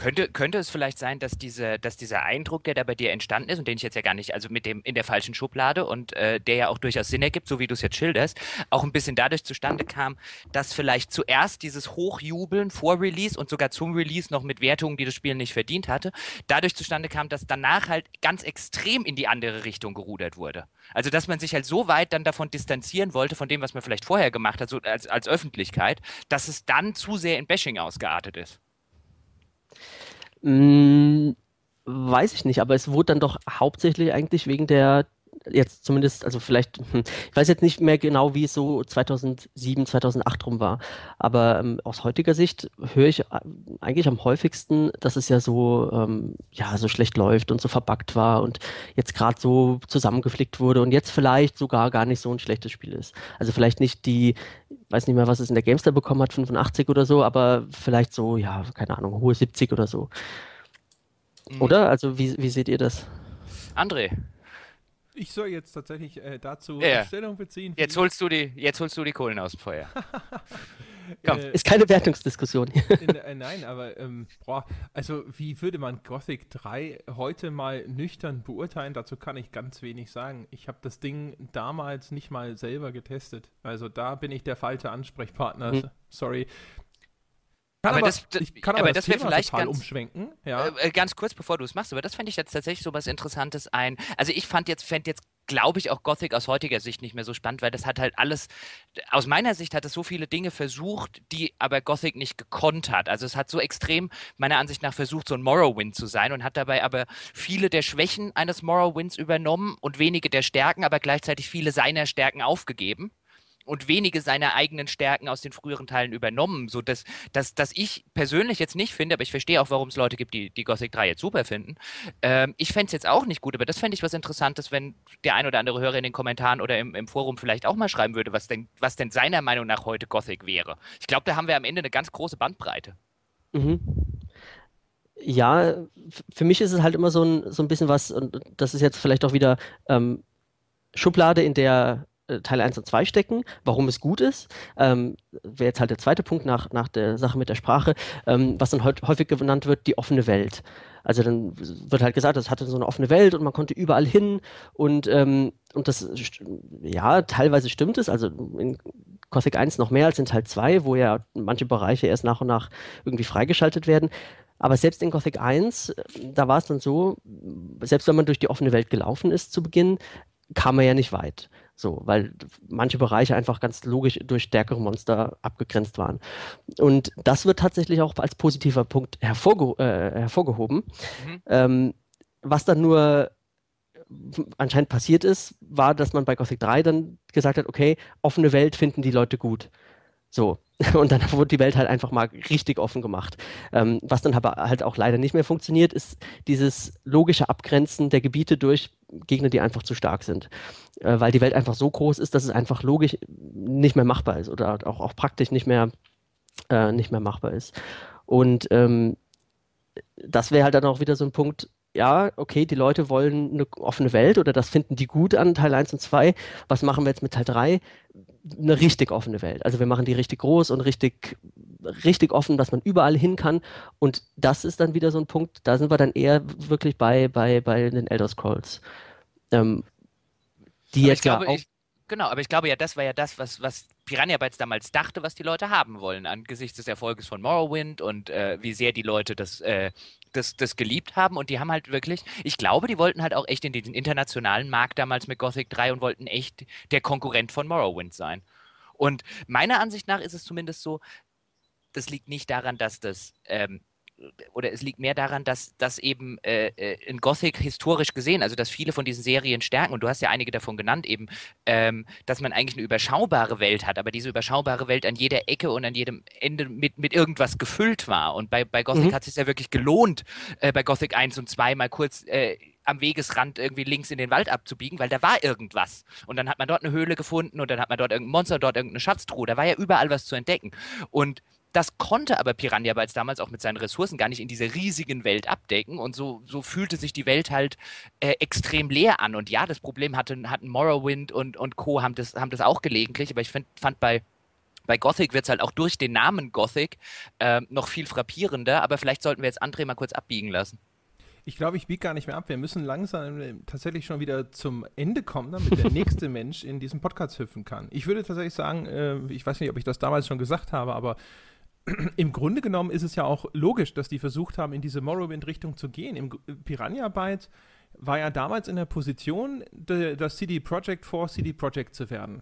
Könnte, könnte es vielleicht sein, dass, diese, dass dieser Eindruck, der da bei dir entstanden ist und den ich jetzt ja gar nicht, also mit dem in der falschen Schublade und äh, der ja auch durchaus Sinn ergibt, so wie du es jetzt schilderst, auch ein bisschen dadurch zustande kam, dass vielleicht zuerst dieses Hochjubeln vor Release und sogar zum Release noch mit Wertungen, die das Spiel nicht verdient hatte, dadurch zustande kam, dass danach halt ganz extrem in die andere Richtung gerudert wurde. Also dass man sich halt so weit dann davon distanzieren wollte, von dem, was man vielleicht vorher gemacht hat, so als, als Öffentlichkeit, dass es dann zu sehr in Bashing ausgeartet ist. Hm, weiß ich nicht, aber es wurde dann doch hauptsächlich eigentlich wegen der jetzt zumindest, also vielleicht, hm, ich weiß jetzt nicht mehr genau, wie es so 2007, 2008 rum war, aber ähm, aus heutiger Sicht höre ich äh, eigentlich am häufigsten, dass es ja so, ähm, ja, so schlecht läuft und so verbuggt war und jetzt gerade so zusammengeflickt wurde und jetzt vielleicht sogar gar nicht so ein schlechtes Spiel ist. Also vielleicht nicht die, weiß nicht mehr, was es in der Gamestar bekommen hat, 85 oder so, aber vielleicht so, ja, keine Ahnung, hohe 70 oder so. Mhm. Oder? Also wie, wie seht ihr das? André, ich soll jetzt tatsächlich äh, dazu ja. Stellung beziehen. Jetzt holst, du die, jetzt holst du die Kohlen aus dem Feuer. Komm. Äh, ist keine Wertungsdiskussion. in, äh, nein, aber ähm, boah, also wie würde man Gothic 3 heute mal nüchtern beurteilen? Dazu kann ich ganz wenig sagen. Ich habe das Ding damals nicht mal selber getestet. Also da bin ich der falsche Ansprechpartner. Hm. Sorry. Kann aber, aber, das, ich kann aber, aber das, das wäre vielleicht ganz, umschwenken. Ja. Äh, äh, ganz kurz, bevor du es machst, aber das fände ich jetzt tatsächlich so was Interessantes ein. Also ich fand jetzt, fände jetzt, glaube ich, auch Gothic aus heutiger Sicht nicht mehr so spannend, weil das hat halt alles, aus meiner Sicht hat es so viele Dinge versucht, die aber Gothic nicht gekonnt hat. Also es hat so extrem, meiner Ansicht nach, versucht, so ein Morrowind zu sein und hat dabei aber viele der Schwächen eines Morrowinds übernommen und wenige der Stärken, aber gleichzeitig viele seiner Stärken aufgegeben und wenige seiner eigenen Stärken aus den früheren Teilen übernommen, so dass, dass, dass ich persönlich jetzt nicht finde, aber ich verstehe auch, warum es Leute gibt, die, die Gothic 3 jetzt super finden. Ähm, ich fände es jetzt auch nicht gut, aber das fände ich was Interessantes, wenn der ein oder andere Hörer in den Kommentaren oder im, im Forum vielleicht auch mal schreiben würde, was denn, was denn seiner Meinung nach heute Gothic wäre. Ich glaube, da haben wir am Ende eine ganz große Bandbreite. Mhm. Ja, für mich ist es halt immer so ein, so ein bisschen was, und das ist jetzt vielleicht auch wieder ähm, Schublade, in der Teil 1 und 2 stecken, warum es gut ist. Ähm, Wäre jetzt halt der zweite Punkt nach, nach der Sache mit der Sprache, ähm, was dann häufig genannt wird, die offene Welt. Also dann wird halt gesagt, es hatte so eine offene Welt und man konnte überall hin und, ähm, und das, ja, teilweise stimmt es, also in Gothic 1 noch mehr als in Teil 2, wo ja manche Bereiche erst nach und nach irgendwie freigeschaltet werden. Aber selbst in Gothic 1, da war es dann so, selbst wenn man durch die offene Welt gelaufen ist zu Beginn, kam man ja nicht weit. So, weil manche Bereiche einfach ganz logisch durch stärkere Monster abgegrenzt waren. Und das wird tatsächlich auch als positiver Punkt hervorge äh, hervorgehoben. Mhm. Ähm, was dann nur anscheinend passiert ist, war, dass man bei Gothic 3 dann gesagt hat, okay, offene Welt finden die Leute gut. So. Und dann wurde die Welt halt einfach mal richtig offen gemacht. Ähm, was dann aber halt auch leider nicht mehr funktioniert, ist dieses logische Abgrenzen der Gebiete durch Gegner, die einfach zu stark sind. Äh, weil die Welt einfach so groß ist, dass es einfach logisch nicht mehr machbar ist oder auch, auch praktisch nicht mehr, äh, nicht mehr machbar ist. Und ähm, das wäre halt dann auch wieder so ein Punkt, ja, okay, die Leute wollen eine offene Welt oder das finden die gut an Teil 1 und 2. Was machen wir jetzt mit Teil 3? Eine richtig offene Welt. Also wir machen die richtig groß und richtig, richtig offen, dass man überall hin kann. Und das ist dann wieder so ein Punkt, da sind wir dann eher wirklich bei, bei, bei den Elder Scrolls. Ähm, die jetzt glaube, ja auch, ich, Genau, aber ich glaube ja, das war ja das, was, was Piranha Bytes damals dachte, was die Leute haben wollen, angesichts des Erfolges von Morrowind und äh, wie sehr die Leute das, äh, das, das geliebt haben. Und die haben halt wirklich, ich glaube, die wollten halt auch echt in den internationalen Markt damals mit Gothic 3 und wollten echt der Konkurrent von Morrowind sein. Und meiner Ansicht nach ist es zumindest so, das liegt nicht daran, dass das ähm, oder es liegt mehr daran, dass das eben äh, äh, in Gothic historisch gesehen, also dass viele von diesen Serien stärken, und du hast ja einige davon genannt, eben, ähm, dass man eigentlich eine überschaubare Welt hat, aber diese überschaubare Welt an jeder Ecke und an jedem Ende mit, mit irgendwas gefüllt war. Und bei, bei Gothic mhm. hat es sich ja wirklich gelohnt, äh, bei Gothic 1 und 2 mal kurz äh, am Wegesrand irgendwie links in den Wald abzubiegen, weil da war irgendwas. Und dann hat man dort eine Höhle gefunden und dann hat man dort irgendein Monster, dort irgendeine Schatztruhe. Da war ja überall was zu entdecken. Und das konnte aber Piranha Bytes damals auch mit seinen Ressourcen gar nicht in dieser riesigen Welt abdecken und so, so fühlte sich die Welt halt äh, extrem leer an. Und ja, das Problem hatten, hatten Morrowind und, und Co. haben das, haben das auch gelegentlich, aber ich find, fand bei bei Gothic wird es halt auch durch den Namen Gothic äh, noch viel frappierender, aber vielleicht sollten wir jetzt André mal kurz abbiegen lassen. Ich glaube, ich biege gar nicht mehr ab. Wir müssen langsam äh, tatsächlich schon wieder zum Ende kommen, damit der nächste Mensch in diesem Podcast hüpfen kann. Ich würde tatsächlich sagen, äh, ich weiß nicht, ob ich das damals schon gesagt habe, aber im Grunde genommen ist es ja auch logisch, dass die versucht haben, in diese Morrowind-Richtung zu gehen. Im Piranha Bytes war ja damals in der Position, das CD Projekt vor CD Projekt zu werden.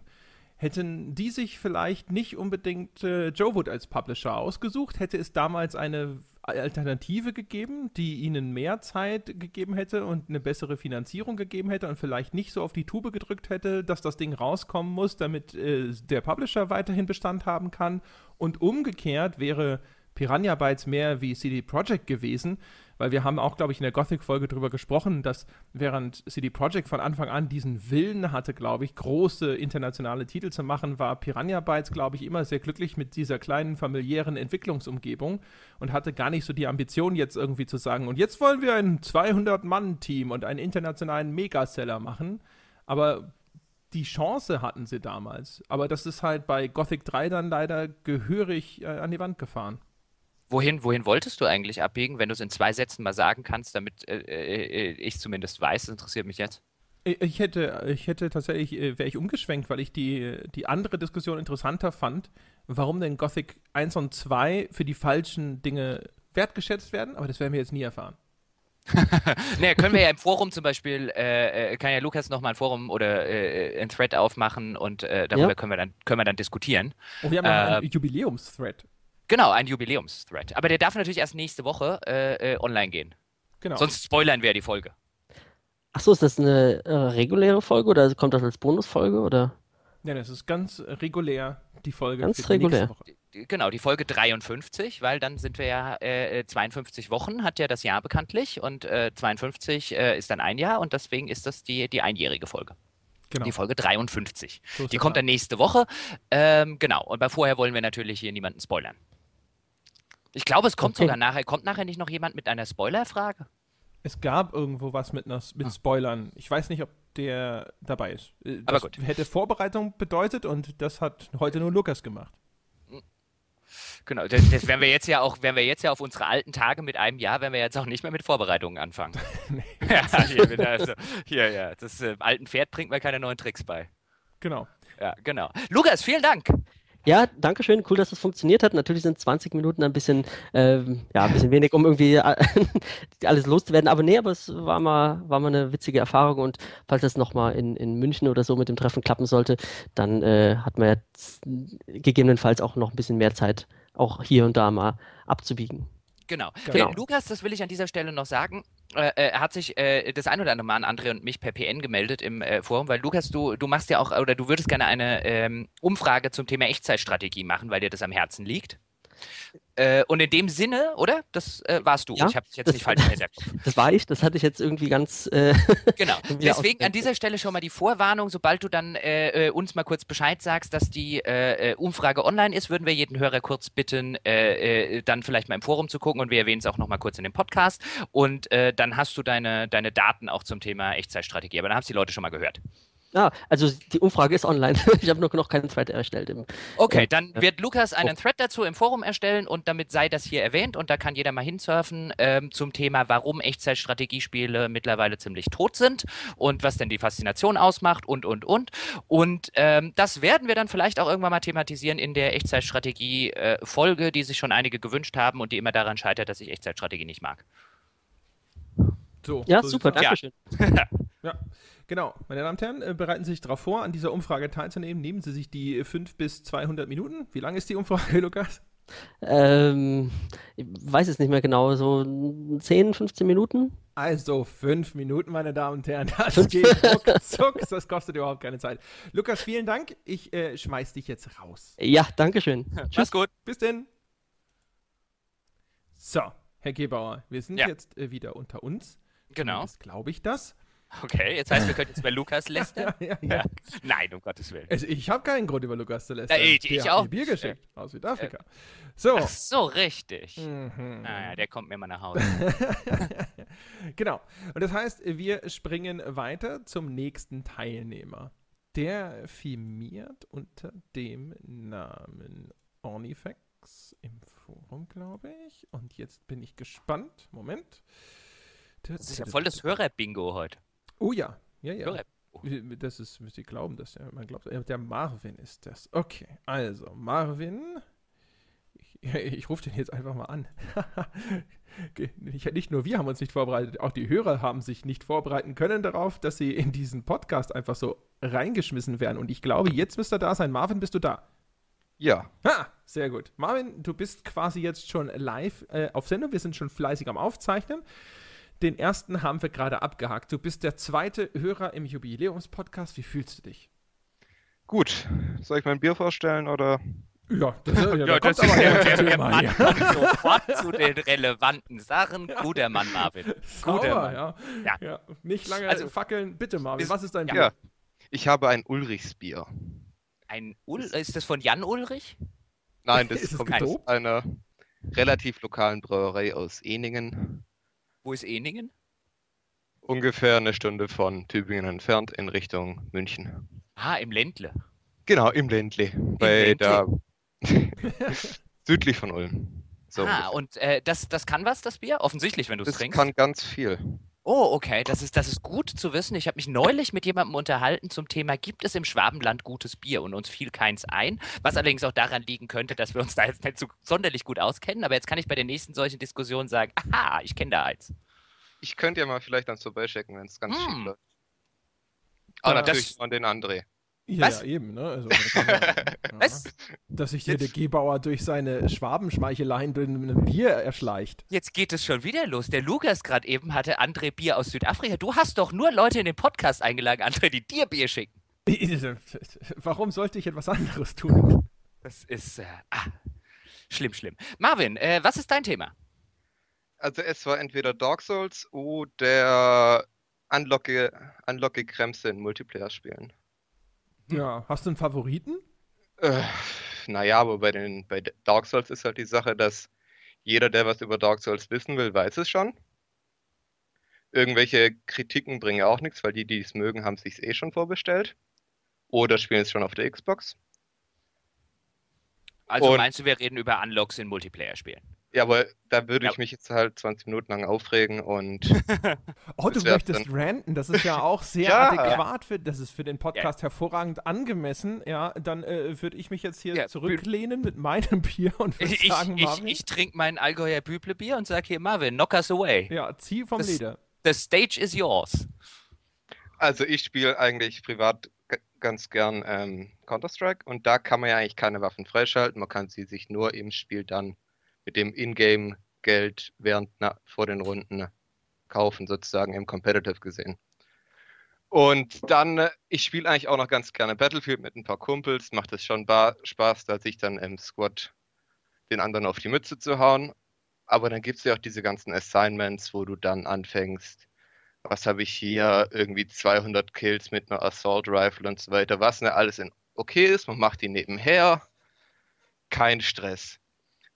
Hätten die sich vielleicht nicht unbedingt äh, Joe Wood als Publisher ausgesucht, hätte es damals eine Alternative gegeben, die ihnen mehr Zeit gegeben hätte und eine bessere Finanzierung gegeben hätte und vielleicht nicht so auf die Tube gedrückt hätte, dass das Ding rauskommen muss, damit äh, der Publisher weiterhin Bestand haben kann. Und umgekehrt wäre Piranha Bytes mehr wie CD Projekt gewesen, weil wir haben auch, glaube ich, in der Gothic-Folge darüber gesprochen, dass während CD Projekt von Anfang an diesen Willen hatte, glaube ich, große internationale Titel zu machen, war Piranha Bytes, glaube ich, immer sehr glücklich mit dieser kleinen familiären Entwicklungsumgebung und hatte gar nicht so die Ambition, jetzt irgendwie zu sagen, und jetzt wollen wir ein 200-Mann-Team und einen internationalen Megaseller machen. Aber die Chance hatten sie damals. Aber das ist halt bei Gothic 3 dann leider gehörig äh, an die Wand gefahren. Wohin, wohin wolltest du eigentlich abbiegen, wenn du es in zwei Sätzen mal sagen kannst, damit äh, äh, äh ich zumindest weiß, das interessiert mich jetzt. Ich hätte, ich hätte tatsächlich, äh, wäre ich umgeschwenkt, weil ich die, die andere Diskussion interessanter fand, warum denn Gothic 1 und 2 für die falschen Dinge wertgeschätzt werden, aber das werden wir jetzt nie erfahren. naja, können wir ja im Forum zum Beispiel, äh, kann ja Lukas nochmal ein Forum oder äh, ein Thread aufmachen und äh, darüber ja. können, wir dann, können wir dann diskutieren. Oh, wir haben ja äh, einen Jubiläums-Thread. Genau, ein Jubiläumsthread. Aber der darf natürlich erst nächste Woche äh, äh, online gehen. Genau. Sonst spoilern wir die Folge. Achso, ist das eine äh, reguläre Folge oder kommt das als Bonusfolge oder? Ja, das ist ganz regulär die Folge. Ganz regulär. Genau, die Folge 53, weil dann sind wir ja äh, 52 Wochen, hat ja das Jahr bekanntlich und äh, 52 äh, ist dann ein Jahr und deswegen ist das die, die einjährige Folge. Genau. Die Folge 53. So die kommt dann nächste Woche. Ähm, genau, und bei vorher wollen wir natürlich hier niemanden spoilern. Ich glaube, es kommt okay. sogar nachher. Kommt nachher nicht noch jemand mit einer Spoilerfrage? Es gab irgendwo was mit, einer, mit Ah. Spoilern. Ich weiß nicht, ob der dabei ist. Äh, Aber Das gut. hätte Vorbereitung bedeutet und das hat heute nur Lukas gemacht. Genau, das, das werden wir jetzt ja auch, werden wir jetzt ja auf unsere alten Tage mit einem Jahr, werden wir jetzt auch nicht mehr mit Vorbereitungen anfangen. ja, hier, also, hier, ja, das äh, alten Pferd bringt mir keine neuen Tricks bei. Genau. Ja, genau. Lukas, vielen Dank. Ja, danke schön. Cool, dass das funktioniert hat. Natürlich sind 20 Minuten ein bisschen, ähm, ja, ein bisschen wenig, um irgendwie äh, alles loszuwerden. Aber nee, aber es war mal, war mal eine witzige Erfahrung. Und falls das nochmal in, in München oder so mit dem Treffen klappen sollte, dann äh, hat man jetzt gegebenenfalls auch noch ein bisschen mehr Zeit, auch hier und da mal abzubiegen. Genau. Genau. Lukas, das will ich an dieser Stelle noch sagen. Äh, äh, hat sich äh, das ein oder andere Mal an André und mich per PN gemeldet im äh, Forum, weil Lukas, du, du machst ja auch, oder du würdest gerne eine ähm, Umfrage zum Thema Echtzeitstrategie machen, weil dir das am Herzen liegt. Äh, und in dem Sinne, oder? Das äh, warst du. Ja, ich habe jetzt das- nicht falsch Hinterkopf. Das war ich, das hatte ich jetzt irgendwie ganz. Äh, Genau. Deswegen an dieser Stelle schon mal die Vorwarnung, sobald du dann äh, äh, uns mal kurz Bescheid sagst, dass die Umfrage online ist, würden wir jeden Hörer kurz bitten, dann vielleicht mal im Forum zu gucken und wir erwähnen es auch noch mal kurz in dem Podcast und dann hast du deine, deine Daten auch zum Thema Echtzeitstrategie, aber dann haben es die Leute schon mal gehört. Ah, also die Umfrage ist online. ich habe nur noch keinen Thread erstellt. Okay, dann wird Lukas einen Thread dazu im Forum erstellen und damit sei das hier erwähnt und da kann jeder mal hinsurfen ähm, zum Thema, warum Echtzeitstrategiespiele mittlerweile ziemlich tot sind und was denn die Faszination ausmacht und, und, und. Und ähm, das werden wir dann vielleicht auch irgendwann mal thematisieren in der Echtzeitstrategie-Folge, die sich schon einige gewünscht haben und die immer daran scheitert, dass ich Echtzeitstrategie nicht mag. So, ja, so super, danke Ja. schön. Ja, genau. Meine Damen und Herren, äh, bereiten Sie sich darauf vor, an dieser Umfrage teilzunehmen. Nehmen Sie sich die 5 bis 200 Minuten. Wie lang ist die Umfrage, Lukas? Ähm, ich weiß es nicht mehr genau, so 10, 15 Minuten? Also fünf Minuten, meine Damen und Herren. Das geht ruckzuck. Das kostet überhaupt keine Zeit. Lukas, vielen Dank. Ich äh, schmeiß dich jetzt raus. Ja, danke schön. Mach's gut. Bis denn. So, Herr Gebauer, wir sind Ja. jetzt äh, wieder unter uns. Genau. Glaube ich das. Okay, jetzt heißt, wir können jetzt bei Lukas lästern. Ja, ja, ja. Nein, um Gottes Willen. Also ich habe keinen Grund über Lukas zu lästern. Ich- ich auch Bier geschickt aus Südafrika. So. Ach so, richtig. Mhm. Naja, der kommt mir mal nach Hause. genau. Und das heißt, wir springen weiter zum nächsten Teilnehmer. Der firmiert unter dem Namen Ornifex im Forum, glaube ich. Und jetzt bin ich gespannt. Moment. Das ist ja voll das Hörer-Bingo heute. Oh ja. Ja, ja. Hörer. Das ist, müsst ihr glauben, dass der, man glaubt, äh, der Marvin ist das. Okay, also Marvin. Ich, ich rufe den jetzt einfach mal an. nicht, nicht nur wir haben uns nicht vorbereitet, auch die Hörer haben sich nicht vorbereiten können darauf, dass sie in diesen Podcast einfach so reingeschmissen werden. Und ich glaube, jetzt müsste er da sein. Marvin, bist du da? Ja, Ha, sehr gut. Marvin, du bist quasi jetzt schon live äh, auf Sendung. Wir sind schon fleißig am Aufzeichnen. Den ersten haben wir gerade abgehakt. Du bist der zweite Hörer im Jubiläumspodcast. Wie fühlst du dich? gut. Soll ich mein Bier vorstellen oder? Ja, das, ja, da Ja, kommt das aber ist der, der, der Mann hier. kommt sofort zu den relevanten Sachen. Guter Mann, Marvin. Guter Sauber, Mann. ja. Ja. ja. Nicht lange Also- fackeln. Bitte, Marvin, Ist- was ist dein ja. Bier? Ja, ich habe ein Ulrichsbier. Ein Ul ist das von Jan Ulrich? Nein, das Ist kommt aus einer relativ lokalen Brauerei aus Eningen. Wo ist Eningen? Ungefähr eine Stunde von Tübingen entfernt in Richtung München. Ah, im Ländle. Genau, im Ländle. Bei Ländle. der südlich von Ulm. So ah, ungefähr. und äh, das, das kann was, das Bier? Offensichtlich, wenn du es das trinkst. kann ganz viel. Oh, okay, das ist, das ist gut zu wissen. Ich habe mich neulich mit jemandem unterhalten zum Thema, gibt es im Schwabenland gutes Bier? Und uns fiel keins ein, was allerdings auch daran liegen könnte, dass wir uns da jetzt nicht so sonderlich gut auskennen. Aber jetzt kann ich bei der nächsten solchen Diskussion sagen, aha, ich kenne da eins. Ich könnte ja mal vielleicht dann vorbeischicken, wenn es ganz schief Hm. läuft. Aber Ja, natürlich das- von den André. Ja, Was? ja, eben, ne? Also, ja, Was? Dass sich hier der Gebauer durch seine Schwabenschmeicheleien mit einem Bier erschleicht. Jetzt geht es schon wieder los. Der Lukas gerade eben hatte André Bier aus Südafrika. Du hast doch nur Leute in den Podcast eingeladen, André, die dir Bier schicken. Warum sollte ich etwas anderes tun? Das ist äh, ah, schlimm, schlimm. Marvin, äh, was ist dein Thema? Also es war entweder Dark Souls oder Unlocke, Unlocke Kremse in Multiplayer-Spielen. Ja, hast du einen Favoriten? Äh, naja, aber bei den bei Dark Souls ist halt die Sache, dass jeder, der was über Dark Souls wissen will, weiß es schon. Irgendwelche Kritiken bringen auch nichts, weil die, die es mögen, haben sich eh schon vorbestellt. Oder spielen es schon auf der Xbox. Also Und- meinst du, wir reden über Unlocks in Multiplayer-Spielen? Ja, aber da würde Ja. ich mich jetzt halt 20 Minuten lang aufregen und Oh, du möchtest ranten, das ist ja auch sehr Ja. adäquat für, das ist für den Podcast hervorragend angemessen. Ja, dann äh, würde ich mich jetzt hier Ja, zurücklehnen mit meinem Bier und würde Ich, sagen, ich, Marvin, ich trinke mein Allgäuer Büble Bier und sage hier, Marvin, knock us away. ja, zieh vom Das- Leder. The stage is yours. Also ich spiele eigentlich privat ganz gern ähm, Counter-Strike und da kann man ja eigentlich keine Waffen freischalten. Man kann sie sich nur im Spiel dann mit dem Ingame-Geld während na, vor den Runden kaufen, sozusagen im Competitive gesehen. Und dann, äh, ich spiele eigentlich auch noch ganz gerne Battlefield mit ein paar Kumpels. Macht es schon Spaß, da sich dann im Squad den anderen auf die Mütze zu hauen. Aber dann gibt es ja auch diese ganzen Assignments, wo du dann anfängst, was habe ich hier, irgendwie 200 Kills mit einer Assault Rifle und so weiter, was ne alles in okay ist, man macht die nebenher, kein Stress.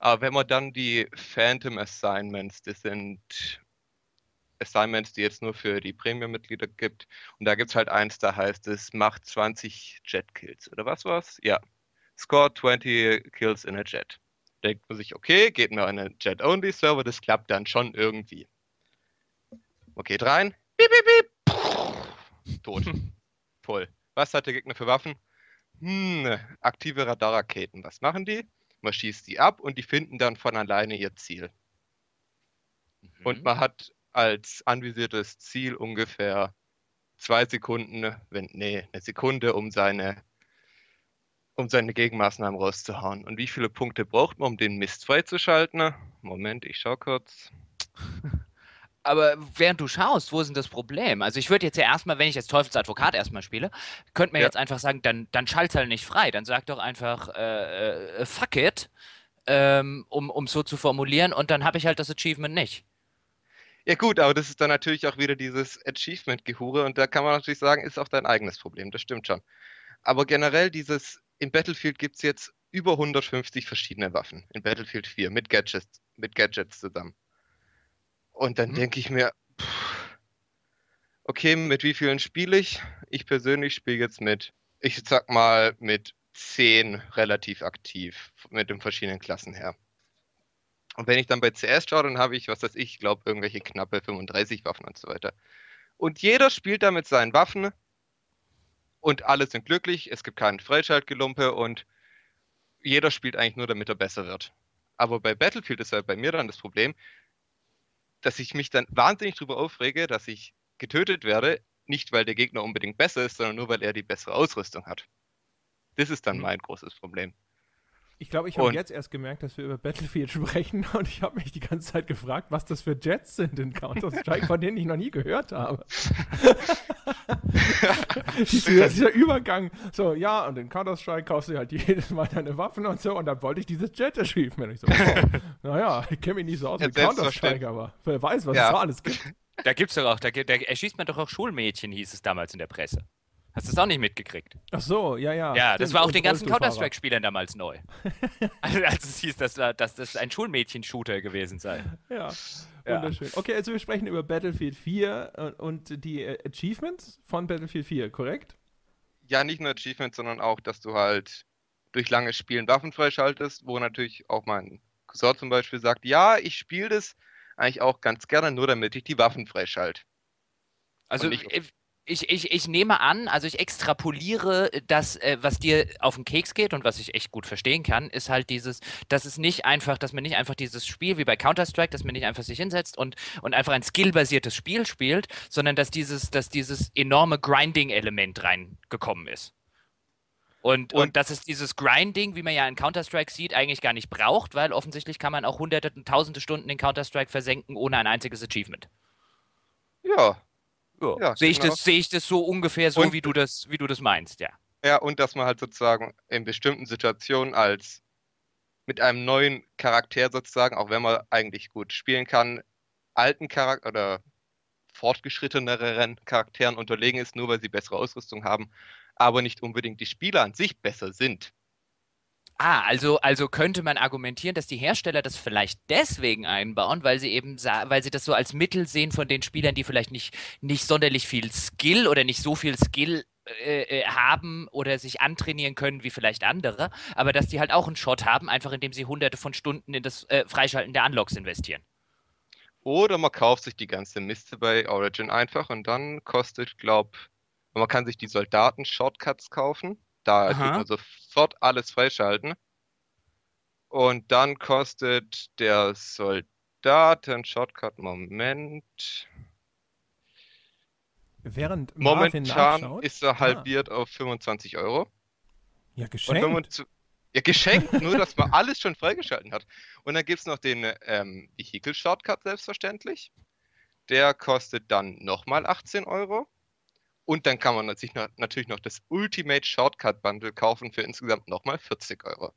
Aber wenn man dann die Phantom Assignments, das sind Assignments, die jetzt nur für die Premium-Mitglieder gibt, und da gibt es halt eins, da heißt es, macht 20 Jet-Kills, oder was war's? Ja. Score 20 Kills in a Jet. Denkt man sich, okay, geht nur in einen Jet-Only-Server, das klappt dann schon irgendwie. Man geht rein, piep, piep, piep, tot. Voll. Was hat der Gegner für Waffen? Hm, aktive Radarraketen. Was machen die? Man schießt die ab und die finden dann von alleine ihr Ziel. Und Mhm. man hat als anvisiertes Ziel ungefähr zwei Sekunden, wenn, nee, eine Sekunde, um seine, um seine Gegenmaßnahmen rauszuhauen. Und wie viele Punkte braucht man, um den Mist freizuschalten? Moment, ich schau kurz. Aber während du schaust, wo ist denn das Problem? Also ich würde jetzt ja erstmal, wenn ich jetzt Teufelsadvokat erstmal spiele, könnte man Ja. jetzt einfach sagen, dann, dann schalt's halt nicht frei. Dann sag doch einfach äh, äh, fuck it, ähm, um um so zu formulieren, und dann habe ich halt das Achievement nicht. Ja gut, aber das ist dann natürlich auch wieder dieses Achievement-Gehure und da kann man natürlich sagen, ist auch dein eigenes Problem, das stimmt schon. Aber generell dieses, im Battlefield gibt es jetzt über 150 verschiedene Waffen, in Battlefield 4, mit Gadgets, mit Gadgets zusammen. Und dann Mhm. denke ich mir, pff, okay, mit wie vielen spiele ich? Ich persönlich spiele jetzt mit, ich sag mal, mit 10 relativ aktiv, mit den verschiedenen Klassen her. Und wenn ich dann bei CS schaue, dann habe ich, was weiß ich, glaube irgendwelche knappe 35 Waffen und so weiter. Und jeder spielt da mit seinen Waffen und alle sind glücklich, es gibt keinen Freischaltgelumpe und jeder spielt eigentlich nur, damit er besser wird. Aber bei Battlefield ist halt bei mir dann das Problem, dass ich mich dann wahnsinnig darüber aufrege, dass ich getötet werde, nicht weil der Gegner unbedingt besser ist, sondern nur weil er die bessere Ausrüstung hat. Das ist dann Mhm. mein großes Problem. Ich glaube, ich habe jetzt erst gemerkt, dass wir über Battlefield sprechen und ich habe mich die ganze Zeit gefragt, was das für Jets sind in Counter-Strike, von denen ich noch nie gehört habe. dieser, dieser Übergang, so, ja, und in Counter-Strike kaufst du halt jedes Mal deine Waffen und so und dann wollte ich dieses Jet-Achievement. Ich so, oh, naja, ich kenne mich nicht so aus Ja, mit Counter-Strike, aber wer weiß, was Ja. es da alles gibt. Da gibt's doch auch, da, da erschießt man doch auch Schulmädchen, hieß es damals in der Presse. Hast du das auch nicht mitgekriegt? Ach so, ja, ja. Ja, das stimmt, war auch und den ganzen. Counter-Strike-Spielern damals neu. Also, als es hieß, dass, da- dass das ein Schulmädchen-Shooter gewesen sei. Ja, Ja. wunderschön. Okay, also wir sprechen über Battlefield 4 und, und die äh, Achievements von Battlefield 4, korrekt? ja, nicht nur Achievements, sondern auch, dass du halt durch langes Spielen Waffen freischaltest, wo natürlich auch mein Cousin zum Beispiel sagt, ja, ich spiele das eigentlich auch ganz gerne, nur damit ich die Waffen freischalte. Also ich- ich, ich, ich, nehme an, also ich extrapoliere das, äh, was dir auf den Keks geht und was ich echt gut verstehen kann, ist halt dieses, dass es nicht einfach, dass man nicht einfach dieses Spiel wie bei Counter-Strike, dass man nicht einfach sich hinsetzt und, und einfach ein skillbasiertes Spiel spielt, sondern dass dieses, dass dieses enorme Grinding-Element reingekommen ist. Und, und, Und- dass es dieses Grinding, wie man ja in Counter-Strike sieht, eigentlich gar nicht braucht, weil offensichtlich kann man auch hunderte und tausende Stunden in Counter-Strike versenken ohne ein einziges Achievement. Ja, Ja, Ja, sehe ich, genau. das, sehe ich das so ungefähr so, Und- wie du das, wie du das meinst, ja. ja, und dass man halt sozusagen in bestimmten Situationen als mit einem neuen Charakter sozusagen, auch wenn man eigentlich gut spielen kann, alten Charakter oder fortgeschritteneren Charakteren unterlegen ist, nur weil sie bessere Ausrüstung haben, aber nicht unbedingt die Spieler an sich besser sind. Ah, also, also könnte man argumentieren, dass die Hersteller das vielleicht deswegen einbauen, weil sie eben, weil sie das so als Mittel sehen von den Spielern, die vielleicht nicht, nicht sonderlich viel Skill oder nicht so viel Skill äh, äh, haben oder sich antrainieren können wie vielleicht andere, aber dass die halt auch einen Shot haben, einfach indem sie hunderte von Stunden in das äh, Freischalten der Unlocks investieren. Oder man kauft sich die ganze Miste bei Origin einfach und dann kostet, glaub, man kann sich die Soldaten-Shortcuts kaufen. Da Aha. man sofort alles freischalten. Und dann kostet der Soldaten Shortcut, Während Momentan ist er ah. halbiert ah. auf 25 Euro. Ja, geschenkt. ja, geschenkt, nur dass man alles schon freigeschalten hat. Und dann gibt es noch den ähm, Vehicle Shortcut selbstverständlich. Der kostet dann nochmal 18 Euro. Und dann kann man sich natürlich noch das Ultimate Shortcut Bundle kaufen für insgesamt nochmal 40 Euro.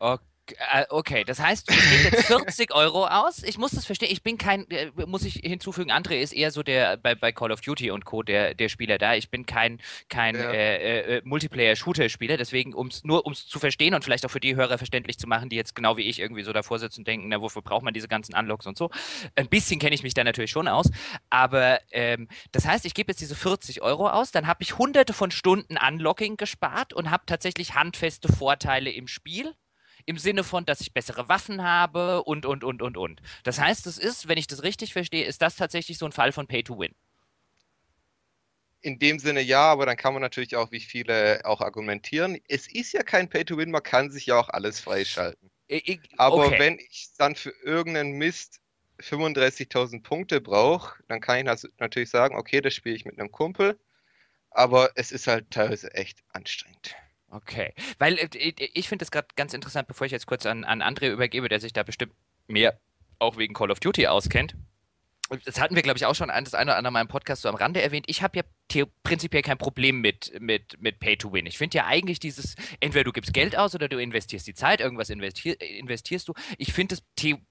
Okay. Äh, okay, das heißt, du gibst jetzt 40 Euro aus. Ich muss das verstehen. Ich bin kein, äh, muss ich hinzufügen, André ist eher so der bei, bei Call of Duty und Co. der, der Spieler da. Ich bin kein, kein ja. äh, äh, Multiplayer-Shooter-Spieler. Deswegen, um's, nur um es zu verstehen und vielleicht auch für die Hörer verständlich zu machen, die jetzt genau wie ich irgendwie so davor sitzen und denken, na, wofür braucht man diese ganzen Unlocks und so. Ein bisschen kenne ich mich da natürlich schon aus. Aber ähm, das heißt, ich gebe jetzt diese 40 Euro aus, dann habe ich hunderte von Stunden Unlocking gespart und habe tatsächlich handfeste Vorteile im Spiel im Sinne von, dass ich bessere Waffen habe und, und, und, und, und. Das heißt, es ist, wenn ich das richtig verstehe, ist das tatsächlich so ein Fall von Pay to Win. In dem Sinne ja, aber dann kann man natürlich auch, wie viele auch argumentieren, es ist ja kein Pay to Win, man kann sich ja auch alles freischalten. Ich, aber okay. wenn ich dann für irgendeinen Mist 35.000 Punkte brauche, dann kann ich natürlich sagen, okay, das spiele ich mit einem Kumpel, aber es ist halt teilweise echt anstrengend. Okay, weil äh, ich finde es gerade ganz interessant, bevor ich jetzt kurz an, an André übergebe, der sich da bestimmt mehr auch wegen Call of Duty auskennt. Das hatten wir, glaube ich, auch schon das eine oder andere Mal im Podcast so am Rande erwähnt. Ich habe ja prinzipiell kein Problem mit, mit, mit Pay to Win. Ich finde ja eigentlich dieses, entweder du gibst Geld aus oder du investierst die Zeit, irgendwas investier, investierst du. Ich finde es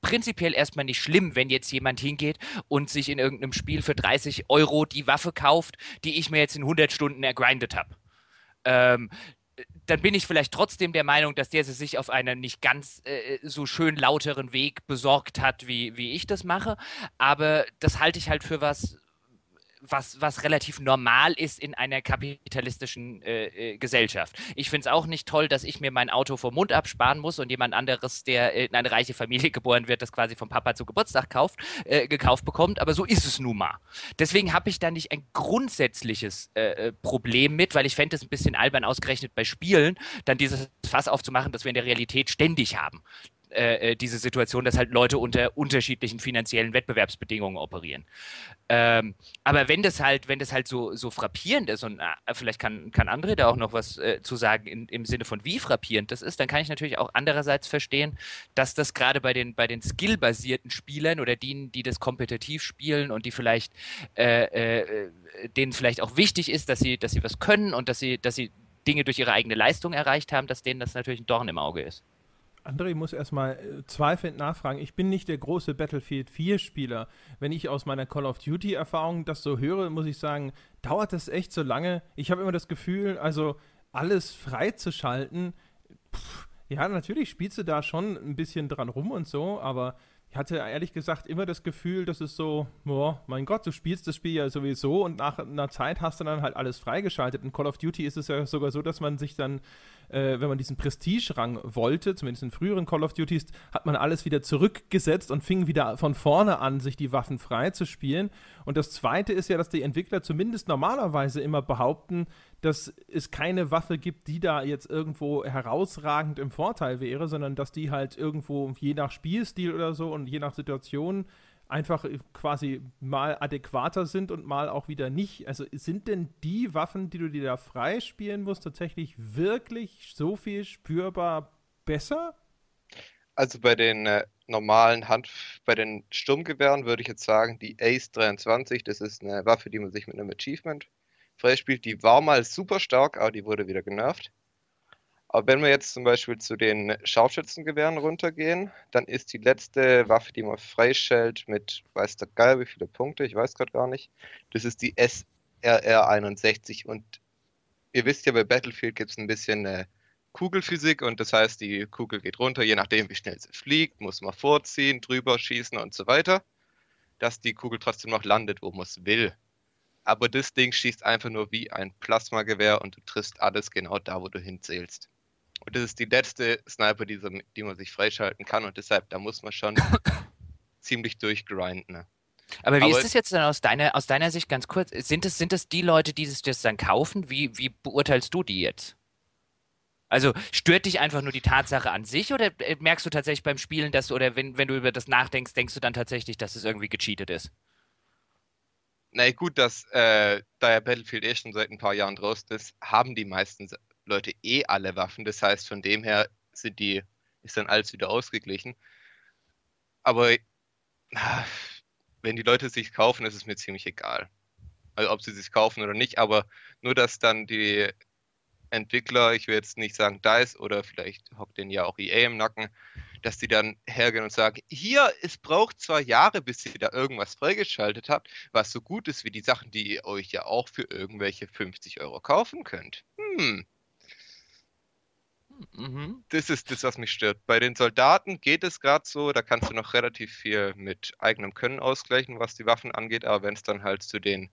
prinzipiell erstmal nicht schlimm, wenn jetzt jemand hingeht und sich in irgendeinem Spiel für 30 Euro die Waffe kauft, die ich mir jetzt in 100 Stunden ergrindet habe. Ähm, dann bin ich vielleicht trotzdem der Meinung, dass der sich auf einen nicht ganz äh, so schön lauteren Weg besorgt hat, wie, wie ich das mache. Aber das halte ich halt für was, was, was relativ normal ist in einer kapitalistischen äh, äh, Gesellschaft. Ich finde es auch nicht toll, dass ich mir mein Auto vom Mund absparen muss und jemand anderes, der in eine reiche Familie geboren wird, das quasi vom Papa zu Geburtstag kauft, äh, gekauft bekommt. Aber so ist es nun mal. Deswegen habe ich da nicht ein grundsätzliches äh, äh, Problem mit, weil ich fände es ein bisschen albern ausgerechnet bei Spielen, dann dieses Fass aufzumachen, das wir in der Realität ständig haben. Äh, äh, diese Situation, dass halt Leute unter unterschiedlichen finanziellen Wettbewerbsbedingungen operieren. Ähm, aber wenn das halt, wenn das halt so, so frappierend ist, und äh, vielleicht kann, kann André da auch noch was äh, zu sagen in, im Sinne von wie frappierend das ist, dann kann ich natürlich auch andererseits verstehen, dass das gerade bei den, bei den skillbasierten Spielern oder denen, die das kompetitiv spielen und die vielleicht, äh, äh, denen vielleicht auch wichtig ist, dass sie, dass sie was können und dass sie, dass sie Dinge durch ihre eigene Leistung erreicht haben, dass denen das natürlich ein Dorn im Auge ist. André muss erstmal äh, zweifelnd nachfragen. Ich bin nicht der große Battlefield 4-Spieler. Wenn ich aus meiner Call of Duty-Erfahrung das so höre, muss ich sagen, dauert das echt so lange. Ich habe immer das Gefühl, also alles freizuschalten, ja, natürlich spielst du da schon ein bisschen dran rum und so, aber ich hatte ehrlich gesagt immer das Gefühl, dass es so, boah, mein Gott, du spielst das Spiel ja sowieso und nach einer Zeit hast du dann halt alles freigeschaltet. In Call of Duty ist es ja sogar so, dass man sich dann äh, wenn man diesen Prestige-Rang wollte, zumindest in früheren Call of Duties, hat man alles wieder zurückgesetzt und fing wieder von vorne an, sich die Waffen frei zu spielen. Und das Zweite ist ja, dass die Entwickler zumindest normalerweise immer behaupten, dass es keine Waffe gibt, die da jetzt irgendwo herausragend im Vorteil wäre, sondern dass die halt irgendwo je nach Spielstil oder so und je nach Situation einfach äh, quasi mal adäquater sind und mal auch wieder nicht. Also sind denn die Waffen, die du dir da freispielen musst, tatsächlich wirklich so viel spürbar besser? Also bei den äh, normalen Hand, bei den Sturmgewehren würde ich jetzt sagen, die Ace 23, das ist eine Waffe, die man sich mit einem Achievement freispielt. Die war mal super stark, aber die wurde wieder genervt. Aber wenn wir jetzt zum Beispiel zu den Scharfschützengewehren runtergehen, dann ist die letzte Waffe, die man freischaltet, mit, weiß der Geil, wie viele Punkte, ich weiß gerade gar nicht, das ist die SRR 61 und ihr wisst ja, bei Battlefield gibt es ein bisschen eine Kugelphysik und das heißt, die Kugel geht runter, je nachdem, wie schnell sie fliegt, muss man vorziehen, drüber schießen und so weiter, dass die Kugel trotzdem noch landet, wo man es will. Aber das Ding schießt einfach nur wie ein Plasmagewehr und du triffst alles genau da, wo du hinzählst. Und das ist die letzte Sniper, die, so, die man sich freischalten kann und deshalb, da muss man schon ziemlich durchgrinden. Ne? Aber wie Aber ist es jetzt dann aus deiner, aus deiner Sicht ganz kurz? Sind es, sind es die Leute, die das dann kaufen? Wie, wie beurteilst du die jetzt? Also stört dich einfach nur die Tatsache an sich oder äh, merkst du tatsächlich beim Spielen, dass oder wenn, wenn du über das nachdenkst, denkst du dann tatsächlich, dass es irgendwie gecheatet ist? Na gut, dass äh, da ja Battlefield eh schon seit ein paar Jahren draußen ist, haben die meisten Leute eh alle Waffen. Das heißt, von dem her sind die, ist dann alles wieder ausgeglichen. Aber wenn die Leute sich kaufen, ist es mir ziemlich egal. Also ob sie sich kaufen oder nicht, aber nur, dass dann die Entwickler, ich will jetzt nicht sagen DICE oder vielleicht hockt denen ja auch EA im Nacken, dass die dann hergehen und sagen, hier, es braucht zwar Jahre, bis ihr da irgendwas freigeschaltet habt, was so gut ist wie die Sachen, die ihr euch ja auch für irgendwelche 50 Euro kaufen könnt. Hm. Mhm. Das ist das, was mich stört. Bei den Soldaten geht es gerade so, da kannst du noch relativ viel mit eigenem Können ausgleichen, was die Waffen angeht, aber wenn es dann halt zu den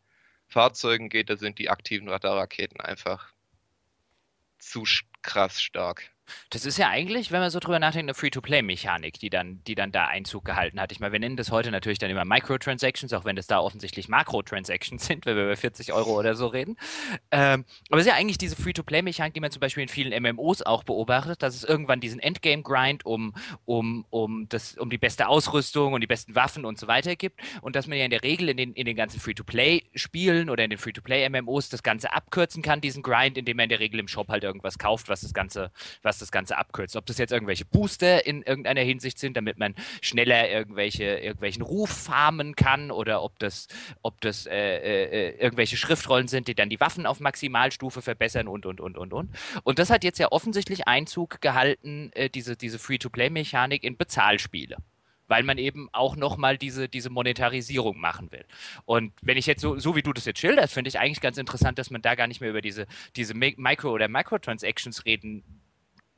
Fahrzeugen geht, da sind die aktiven Radarraketen einfach zu krass stark. Das ist ja eigentlich, wenn man so drüber nachdenkt, eine Free-to-Play-Mechanik, die dann, die dann da Einzug gehalten hat. Ich meine, wir nennen das heute natürlich dann immer Microtransactions, auch wenn das da offensichtlich Makrotransactions sind, wenn wir über 40 Euro oder so reden. Ähm, aber es ist ja eigentlich diese Free-to-Play-Mechanik, die man zum Beispiel in vielen MMOs auch beobachtet, dass es irgendwann diesen Endgame-Grind um, um, um, um die beste Ausrüstung und die besten Waffen und so weiter gibt und dass man ja in der Regel in den, in den ganzen Free-to-Play-Spielen oder in den Free-to-Play-MMOs das Ganze abkürzen kann, diesen Grind, indem man in der Regel im Shop halt irgendwas kauft, was das Ganze, was was das Ganze abkürzt. Ob das jetzt irgendwelche Booster in irgendeiner Hinsicht sind, damit man schneller irgendwelche, irgendwelchen Ruf farmen kann oder ob das, ob das äh, äh, äh, irgendwelche Schriftrollen sind, die dann die Waffen auf Maximalstufe verbessern und, und, und, und, und. Und das hat jetzt ja offensichtlich Einzug gehalten, äh, diese, diese Free-to-Play-Mechanik in Bezahlspiele weil man eben auch nochmal diese, diese Monetarisierung machen will. Und wenn ich jetzt so, so wie du das jetzt schilderst, finde ich eigentlich ganz interessant, dass man da gar nicht mehr über diese, diese Micro- oder Microtransactions reden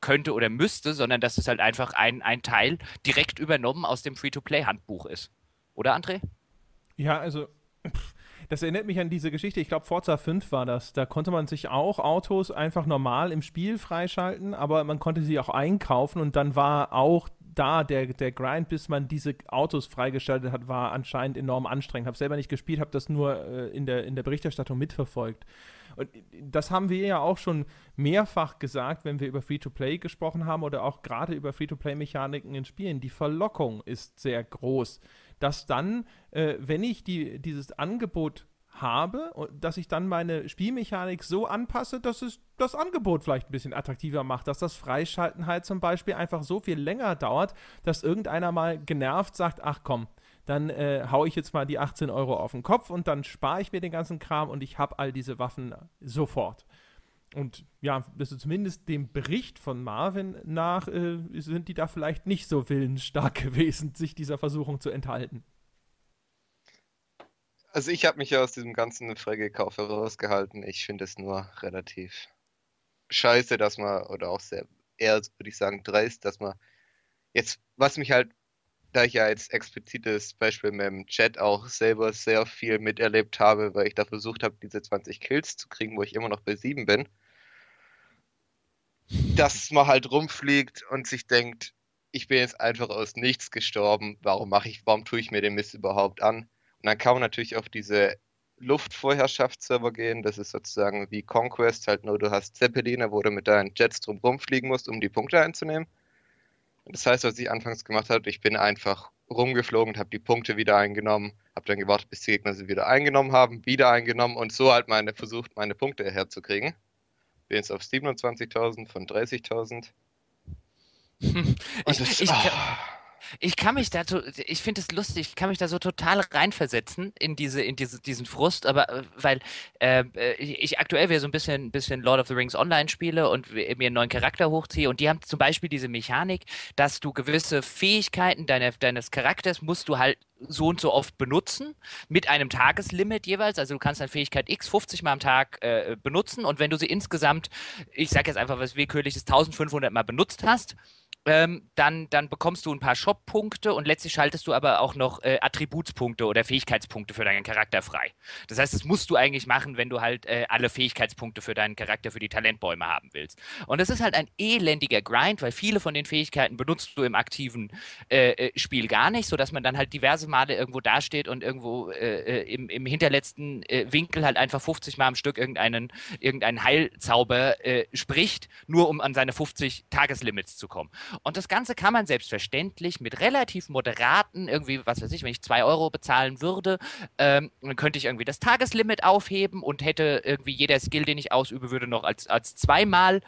könnte oder müsste, sondern dass es halt einfach ein, ein Teil direkt übernommen aus dem Free-to-Play-Handbuch ist. Oder, André? Ja, also. Das erinnert mich an diese Geschichte, ich glaube Forza 5 war das. Da konnte man sich auch Autos einfach normal im Spiel freischalten, aber man konnte sie auch einkaufen und dann war auch da der, der Grind, bis man diese Autos freigeschaltet hat, war anscheinend enorm anstrengend. Habe selber nicht gespielt, habe das nur äh, in, der, in der Berichterstattung mitverfolgt. Und das haben wir ja auch schon mehrfach gesagt, wenn wir über Free-to-Play gesprochen haben oder auch gerade über Free-to-Play-Mechaniken in Spielen. Die Verlockung ist sehr groß, dass dann, äh, wenn ich die, dieses Angebot habe dass ich dann meine Spielmechanik so anpasse, dass es das Angebot vielleicht ein bisschen attraktiver macht, dass das Freischalten halt zum Beispiel einfach so viel länger dauert, dass irgendeiner mal genervt sagt, ach komm, dann äh, haue ich jetzt mal die 18 Euro auf den Kopf und dann spare ich mir den ganzen Kram und ich habe all diese Waffen sofort. Und ja, also zumindest dem Bericht von Marvin nach äh, sind die da vielleicht nicht so willensstark gewesen, sich dieser Versuchung zu enthalten. Also ich habe mich ja aus diesem ganzen Freigekauf herausgehalten. Ich finde es nur relativ scheiße, dass man, oder auch sehr eher, würde ich sagen, dreist, dass man jetzt, was mich halt da ich ja jetzt explizites Beispiel mit dem Chat auch selber sehr viel miterlebt habe, weil ich da versucht habe, diese 20 Kills zu kriegen, wo ich immer noch bei 7 bin, dass man halt rumfliegt und sich denkt, ich bin jetzt einfach aus nichts gestorben, warum mache ich, warum tue ich mir den Mist überhaupt an? Und dann kann man natürlich auf diese Luftvorherrschaftsserver gehen, das ist sozusagen wie Conquest, halt nur du hast Zeppeline, wo du mit deinen Jets drum rumfliegen musst, um die Punkte einzunehmen. Das heißt, was ich anfangs gemacht habe, ich bin einfach rumgeflogen und habe die Punkte wieder eingenommen, habe dann gewartet, bis die Gegner sie wieder eingenommen haben, wieder eingenommen und so halt meine versucht, meine Punkte herzukriegen. Bin jetzt auf 27.000 von 30.000. ich, ich, oh. Ich kann mich da, ich finde es lustig, ich kann mich da so total reinversetzen in diese, in diese, diesen Frust, aber äh, weil äh, ich aktuell wieder so ein bisschen, bisschen Lord of the Rings Online spiele und mir einen neuen Charakter hochziehe und die haben zum Beispiel diese Mechanik, dass du gewisse Fähigkeiten deiner, deines Charakters musst du halt so und so oft benutzen, mit einem Tageslimit jeweils. Also du kannst deine Fähigkeit X 50 Mal am Tag äh, benutzen und wenn du sie insgesamt, ich sage jetzt einfach was willkürliches, 1500 Mal benutzt hast, ähm, dann, dann bekommst du ein paar Shop-Punkte und letztlich schaltest du aber auch noch äh, Attributspunkte oder Fähigkeitspunkte für deinen Charakter frei. Das heißt, das musst du eigentlich machen, wenn du halt äh, alle Fähigkeitspunkte für deinen Charakter, für die Talentbäume haben willst. Und das ist halt ein elendiger Grind, weil viele von den Fähigkeiten benutzt du im aktiven äh, äh Spiel gar nicht, sodass man dann halt diverse Male irgendwo dasteht und irgendwo äh, äh, im, im hinterletzten Winkel halt einfach 50 Mal am Stück irgendeinen, irgendeinen Heilzauber spricht, nur um an seine 50 Tageslimits zu kommen. Und das Ganze kann man selbstverständlich mit relativ moderaten, irgendwie, was weiß ich, wenn ich zwei Euro bezahlen würde, ähm, dann könnte ich irgendwie das Tageslimit aufheben und hätte irgendwie jeder Skill, den ich ausübe, würde noch als, als zweimal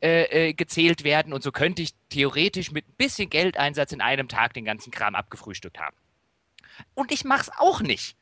äh, äh, gezählt werden. Und so könnte ich theoretisch mit ein bisschen Geldeinsatz in einem Tag den ganzen Kram abgefrühstückt haben. Und ich mache es auch nicht.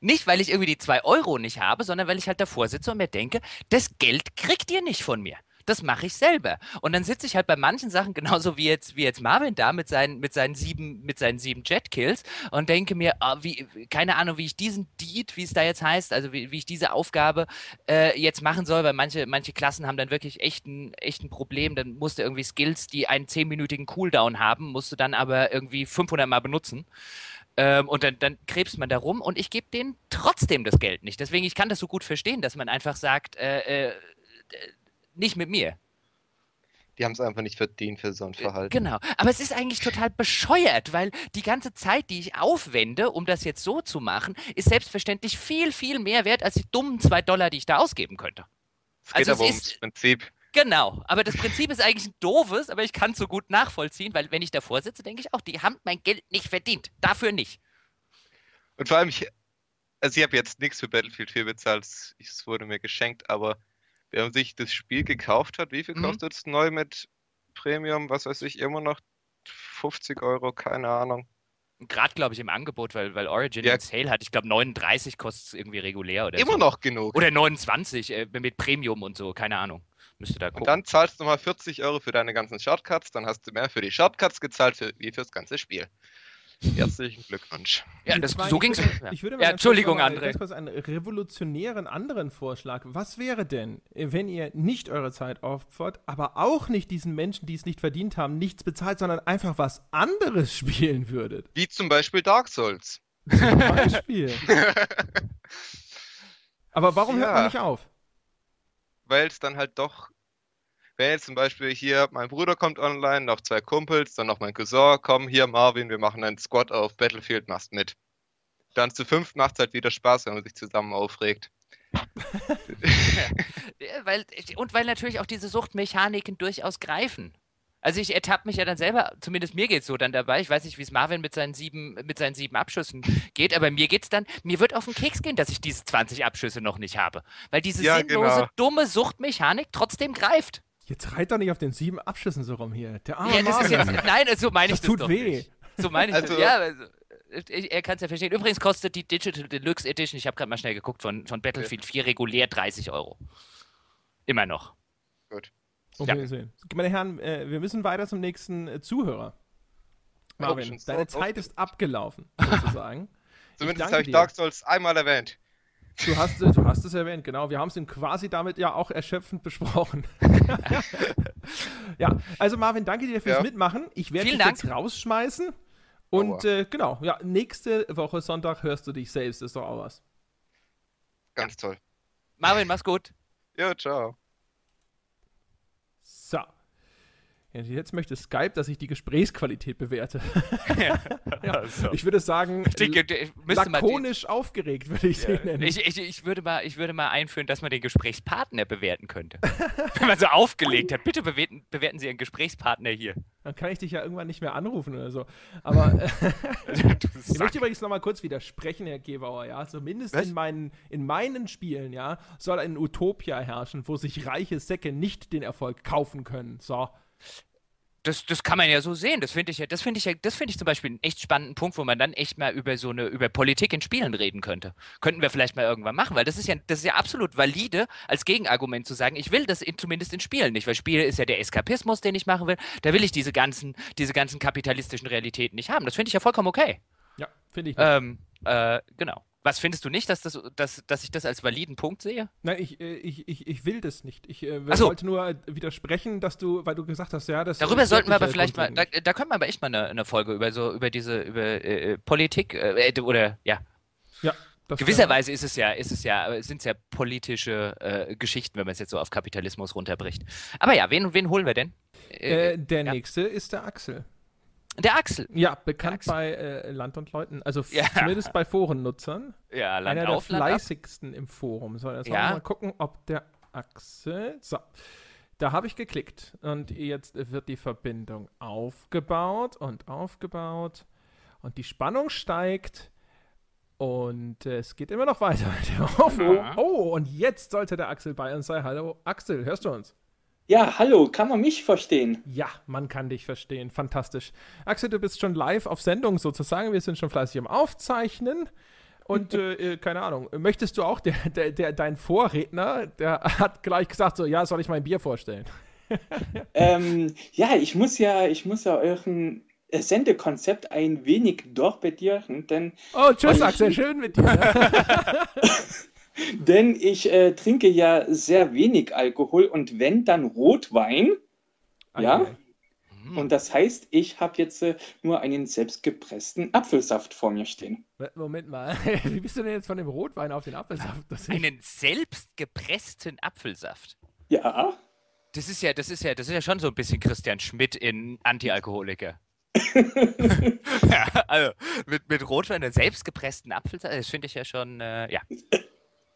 Nicht, weil ich irgendwie die zwei Euro nicht habe, sondern weil ich halt davor sitze und mir denke, das Geld kriegt ihr nicht von mir das mache ich selber. Und dann sitze ich halt bei manchen Sachen genauso wie jetzt, wie jetzt Marvin da mit seinen, mit seinen sieben, mit seinen sieben Jetkills und denke mir, oh, wie, keine Ahnung, wie ich diesen Deed, wie es da jetzt heißt, also wie, wie ich diese Aufgabe äh, jetzt machen soll, weil manche, manche Klassen haben dann wirklich echt ein, echt ein Problem. Dann musst du irgendwie Skills, die einen zehnminütigen Cooldown haben, musst du dann aber irgendwie 500 Mal benutzen. Ähm, und dann, dann krebst man da rum und ich gebe denen trotzdem das Geld nicht. Deswegen, ich kann das so gut verstehen, dass man einfach sagt, äh, äh, nicht mit mir. Die haben es einfach nicht verdient für so ein äh, Verhalten. Genau. Aber es ist eigentlich total bescheuert, weil die ganze Zeit, die ich aufwende, um das jetzt so zu machen, ist selbstverständlich viel, viel mehr wert als die dummen zwei Dollar, die ich da ausgeben könnte. Es geht also aber ums Prinzip. Genau, aber das Prinzip ist eigentlich ein doofes, aber ich kann es so gut nachvollziehen, weil wenn ich davor sitze, denke ich auch, die haben mein Geld nicht verdient. Dafür nicht. Und vor allem, ich, also ich habe jetzt nichts für Battlefield 4 bezahlt, es wurde mir geschenkt, aber wer sich das Spiel gekauft hat, wie viel mhm. kostet es neu mit Premium, was weiß ich, immer noch 50 Euro, keine Ahnung. Gerade, glaube ich, im Angebot, weil, weil Origin ja. Sale hat. Ich glaube, 39 kostet es irgendwie regulär oder Immer so. noch genug. Oder 29 äh, mit Premium und so, keine Ahnung. Müsste da gucken. Und dann zahlst du nochmal 40 Euro für deine ganzen Shortcuts, dann hast du mehr für die Shortcuts gezahlt für, wie fürs ganze Spiel. Herzlichen Glückwunsch. Ja, das, so ging es. Ich würde mal ja, Entschuldigung, mal, André. Ganz kurz einen revolutionären anderen Vorschlag. Was wäre denn, wenn ihr nicht eure Zeit opfert, aber auch nicht diesen Menschen, die es nicht verdient haben, nichts bezahlt, sondern einfach was anderes spielen würdet? Wie zum Beispiel Dark Souls. Zum Beispiel. aber warum ja. hört man nicht auf? Weil es dann halt doch wenn jetzt zum Beispiel hier mein Bruder kommt online, noch zwei Kumpels, dann noch mein Cousin, komm hier Marvin, wir machen einen Squad auf Battlefield, machst mit. Dann zu fünf macht es halt wieder Spaß, wenn man sich zusammen aufregt. ja, weil, und weil natürlich auch diese Suchtmechaniken durchaus greifen. Also ich ertappe mich ja dann selber, zumindest mir geht es so dann dabei. Ich weiß nicht, wie es Marvin mit seinen sieben, mit seinen sieben Abschüssen geht, aber mir geht es dann, mir wird auf den Keks gehen, dass ich diese 20 Abschüsse noch nicht habe. Weil diese ja, sinnlose, genau. dumme Suchtmechanik trotzdem greift. Jetzt reit doch nicht auf den sieben Abschüssen so rum hier. Der arme ja, das ist jetzt, Nein, so meine ich das, das tut weh. Nicht. So meine ich also, das. Ja, also, er kann es ja verstehen. Übrigens kostet die Digital Deluxe Edition, ich habe gerade mal schnell geguckt, von, von Battlefield 4 regulär 30 Euro. Immer noch. Gut. Okay, ja. sehen. Meine Herren, äh, wir müssen weiter zum nächsten äh, Zuhörer. Marvin, deine Zeit ist abgelaufen, sozusagen. Zumindest habe ich Dark Souls einmal erwähnt. Du hast, du hast es erwähnt, genau. Wir haben es quasi damit ja auch erschöpfend besprochen. ja, also Marvin, danke dir fürs ja. Mitmachen. Ich werde dich Dank. jetzt rausschmeißen. Und äh, genau, ja, nächste Woche Sonntag hörst du dich selbst. Ist doch auch was. Ganz toll. Marvin, mach's gut. Ja, ciao. So. Jetzt möchte Skype, dass ich die Gesprächsqualität bewerte. ja, also. Ich würde sagen, lakonisch aufgeregt würde ich ja. sie nennen. Ich, ich, ich, würde mal, ich würde mal einführen, dass man den Gesprächspartner bewerten könnte. Wenn man so aufgelegt hat. Bitte bewerten, bewerten Sie Ihren Gesprächspartner hier. Dann kann ich dich ja irgendwann nicht mehr anrufen oder so. Aber ich möchte übrigens nochmal kurz widersprechen, Herr Gebauer. Ja? Zumindest in meinen, in meinen Spielen ja, soll ein Utopia herrschen, wo sich reiche Säcke nicht den Erfolg kaufen können. So. Das, das kann man ja so sehen. Das finde ich ja, das finde ich ja, das finde ich zum Beispiel einen echt spannenden Punkt, wo man dann echt mal über so eine, über Politik in Spielen reden könnte. Könnten wir vielleicht mal irgendwann machen, weil das ist ja, das ist ja absolut valide, als Gegenargument zu sagen, ich will das in, zumindest in Spielen nicht, weil Spiele ist ja der Eskapismus, den ich machen will. Da will ich diese ganzen, diese ganzen kapitalistischen Realitäten nicht haben. Das finde ich ja vollkommen okay. Ja, finde ich. Ähm, äh, genau. Was findest du nicht, dass, das, dass, dass ich das als validen Punkt sehe? Nein, ich, äh, ich, ich, ich will das nicht. Ich äh, so. wollte nur äh, widersprechen, dass du, weil du gesagt hast, ja, das Darüber ist sollten wir aber äh, vielleicht mal, da, da können wir aber echt mal eine, eine Folge über so, über diese, über äh, Politik, äh, oder ja, Ja, gewisserweise ist es ja, ist es ja, sind es ja politische äh, Geschichten, wenn man es jetzt so auf Kapitalismus runterbricht. Aber ja, wen, wen holen wir denn? Äh, der ja. nächste ist der Axel. Der Axel. Ja, bekannt Axel. bei äh, Land und Leuten, also Ja. zumindest bei Forennutzern. Ja, Land Einer der auf, ab. fleißigsten im Forum. So, jetzt Ja. mal gucken, ob der Axel. So, da habe ich geklickt und jetzt wird die Verbindung aufgebaut und aufgebaut und die Spannung steigt und äh, es geht immer noch weiter. der. Oh, und jetzt sollte der Axel bei uns sein. Hallo, Axel, hörst du uns? Ja, hallo, kann man mich verstehen? Ja, man kann dich verstehen. Fantastisch. Axel, du bist schon live auf Sendung sozusagen. Wir sind schon fleißig am Aufzeichnen. Und äh, äh, keine Ahnung, möchtest du auch, der, der, der, dein Vorredner, der hat gleich gesagt, so, ja, soll ich mein Bier vorstellen? Ähm, ja, ich muss ja, ich muss ja euren äh, Sendekonzept ein wenig dorpedieren, denn, Oh, tschüss, Axel, schön mit dir. Denn ich äh, trinke ja sehr wenig Alkohol und wenn, dann Rotwein. Ja? Eieiei. Hm. Und das heißt, ich habe jetzt äh, nur einen selbstgepressten Apfelsaft vor mir stehen. Moment mal, wie bist du denn jetzt von dem Rotwein auf den Apfelsaft? Das ist- Einen selbstgepressten Apfelsaft. Ja, Das ist ja, das ist ja, das ist ja schon so ein bisschen Christian Schmidt in Anti-Alkoholiker. ja, also mit, mit Rotwein einen selbstgepressten Apfelsaft, das finde ich ja schon, äh, ja.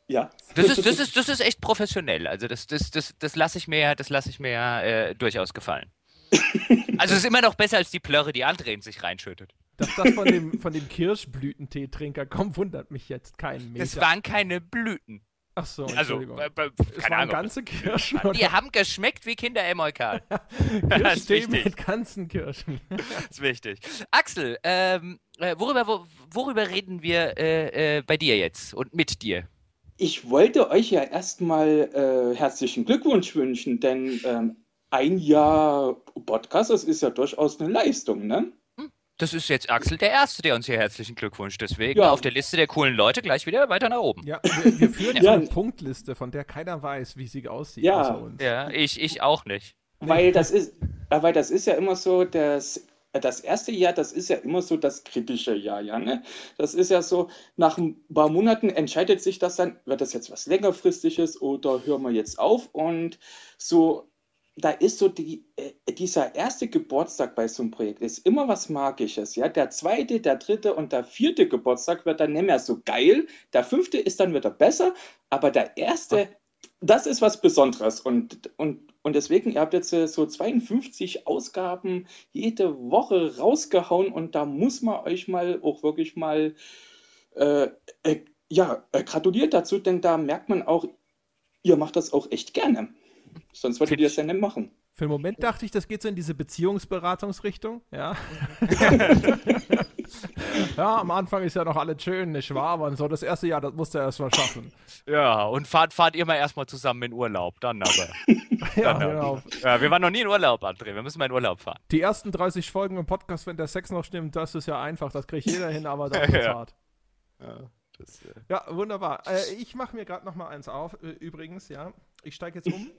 Ja. Das ist, das ist, das ist echt professionell. Also das, das, das, das lasse ich mir, ja- das lasse ich mir ja, äh, durchaus gefallen. Also es ist immer noch besser als die Plörre, die André in sich reinschüttet. Dass das von dem, von dem Kirschblütenteetrinker kommt, wundert mich jetzt keinen Meter. Das waren keine Blüten. Ach so, Also, Entschuldigung. äh, äh, es waren Ahnung. ganze Kirschen Die oder haben geschmeckt wie Kinder Eukal. Das ist wichtig. mit ganzen Kirschen. Das ist wichtig. Axel, ähm, äh, worüber, wo, worüber reden wir äh, äh, bei dir jetzt und mit dir? Ich wollte euch ja erstmal äh, herzlichen Glückwunsch wünschen, denn ähm, ein Jahr Podcast, das ist ja durchaus eine Leistung, ne? Das ist jetzt Axel der Erste, der uns hier herzlichen Glückwunsch. Deswegen Ja. auf der Liste der coolen Leute gleich wieder weiter nach oben. Ja, wir, wir führen Ja. eine Punktliste, von der keiner weiß, wie sie aussieht. Ja. außer uns. Ja, ich, ich auch nicht. Weil das ist, äh, weil das ist ja immer so, das, äh, das erste Jahr, das ist ja immer so das kritische Jahr, ja, ne? Das ist ja so, nach ein paar Monaten entscheidet sich das dann, wird das jetzt was längerfristiges oder hören wir jetzt auf? Und so, da ist so die, äh, dieser erste Geburtstag bei so einem Projekt ist immer was Magisches, ja? Der zweite, der dritte und der vierte Geburtstag wird dann nicht mehr so geil, der fünfte ist dann wieder besser, aber der erste, das ist was Besonderes und, und, und deswegen, ihr habt jetzt äh, so 52 Ausgaben jede Woche rausgehauen und da muss man euch mal auch wirklich mal äh, äh, ja, äh, gratuliert dazu, denn da merkt man auch, ihr macht das auch echt gerne. Sonst würdet ihr es ja nicht machen. Für den Moment dachte ich, das geht so in diese Beziehungsberatungsrichtung. Ja. ja, am Anfang ist ja noch alles schön, nicht wahr? Aber so das erste Jahr, das musst du erst mal schaffen. Ja, und fahrt, fahrt ihr mal erstmal zusammen in Urlaub, dann aber. Ja, Dann genau. Ja, wir waren noch nie in Urlaub, André. Wir müssen mal in Urlaub fahren. Die ersten 30 Folgen im Podcast, wenn der Sex noch stimmt, das ist ja einfach. Das kriegt jeder hin, aber das ist Ja. hart. Ja, das, äh, Ja, wunderbar. Äh, ich mache mir gerade noch mal eins auf. Äh, übrigens, ja. Ich steige jetzt um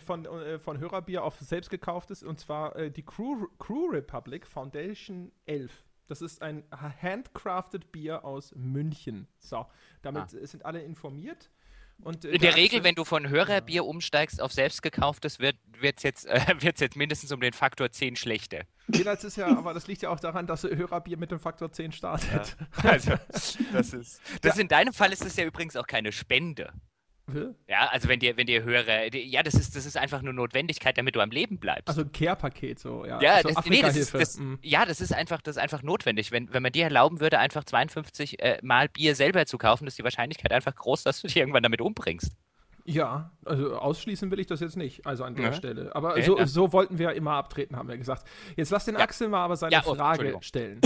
von, äh, von Hörerbier auf selbstgekauftes und zwar äh, die Crew, Crew Republic Foundation 11. Das ist ein handcrafted Bier aus München. So, damit äh, sind alle informiert. Und, äh, in der Regel, wenn du von Hörerbier umsteigst auf selbstgekauftes, wird es jetzt, äh, wird's jetzt mindestens um den Faktor 10 schlechter. Das ist ja, aber das liegt ja auch daran, dass Hörerbier mit dem Faktor 10 startet. Also, das ist. Das in deinem Fall ist das ja übrigens auch keine Spende. Ja, also wenn dir, wenn dir Hörer, die- ja, das ist, das ist einfach nur Notwendigkeit, damit du am Leben bleibst. Also ein Care-Paket so, ja. ja, so das, nee, das ist, das, Mm. ja, das ist einfach, das ist einfach notwendig. Wenn, wenn man dir erlauben würde, einfach 52 äh, Mal Bier selber zu kaufen, ist die Wahrscheinlichkeit einfach groß, dass du dich irgendwann damit umbringst. Ja, also ausschließen will ich das jetzt nicht, also an der Ja. Stelle. Aber Okay, so, ja. so wollten wir immer abtreten, haben wir gesagt. Jetzt lass den Ja. Axel mal aber seine Ja, oh, Frage stellen.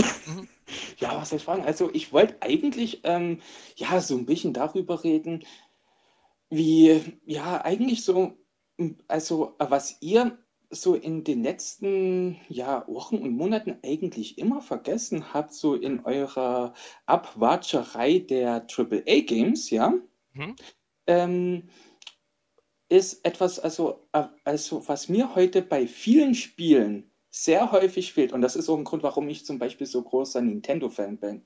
Ja, was soll ich fragen? Also ich wollte eigentlich ähm, ja so ein bisschen darüber reden, wie ja eigentlich so, also was ihr so in den letzten ja, Wochen und Monaten eigentlich immer vergessen habt, so in eurer Abwatscherei der AAA-Games, ja, mhm. ähm, ist etwas, also, also was mir heute bei vielen Spielen sehr häufig fehlt, und das ist auch ein Grund, warum ich zum Beispiel so großer Nintendo-Fan bin.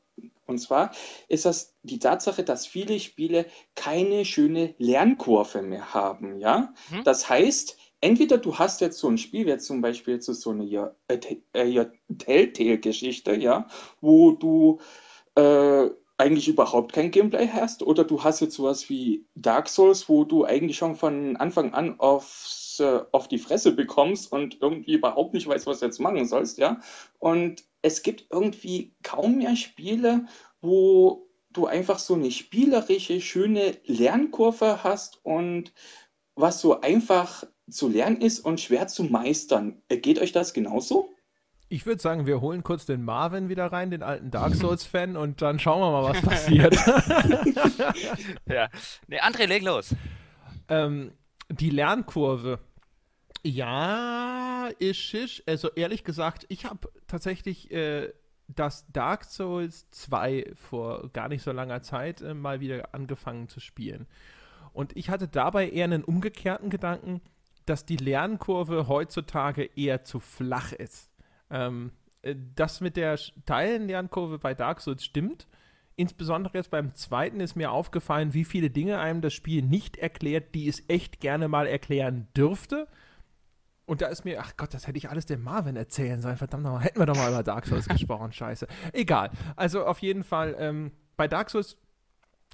Und zwar ist das die Tatsache, dass viele Spiele keine schöne Lernkurve mehr haben. Ja? Hm. Das heißt, entweder du hast jetzt so ein Spiel, wie jetzt zum Beispiel so eine äh, Telltale-Geschichte, ja, wo du äh, eigentlich überhaupt kein Gameplay hast, oder du hast jetzt sowas wie Dark Souls, wo du eigentlich schon von Anfang an aufs, äh, auf die Fresse bekommst und irgendwie überhaupt nicht weißt, was du jetzt machen sollst, ja. Und es gibt irgendwie kaum mehr Spiele, wo du einfach so eine spielerische, schöne Lernkurve hast und was so einfach zu lernen ist und schwer zu meistern. Äh, geht euch das genauso? Ich würde sagen, wir holen kurz den Marvin wieder rein, den alten Dark Souls-Fan, und dann schauen wir mal, was passiert. ja. Nee, André, leg los. Ähm, die Lernkurve. Ja, ist ist. Also ehrlich gesagt, ich habe tatsächlich äh, das Dark Souls 2 vor gar nicht so langer Zeit äh, mal wieder angefangen zu spielen. Und ich hatte dabei eher einen umgekehrten Gedanken, dass die Lernkurve heutzutage eher zu flach ist. Ähm, äh, das mit der steilen Lernkurve bei Dark Souls stimmt. Insbesondere jetzt beim zweiten ist mir aufgefallen, wie viele Dinge einem das Spiel nicht erklärt, die es echt gerne mal erklären dürfte. Und da ist mir, ach Gott, das hätte ich alles dem Marvin erzählen sollen. Verdammt nochmal, hätten wir doch mal über Dark Souls gesprochen. Scheiße. Egal. Also auf jeden Fall, ähm, bei Dark Souls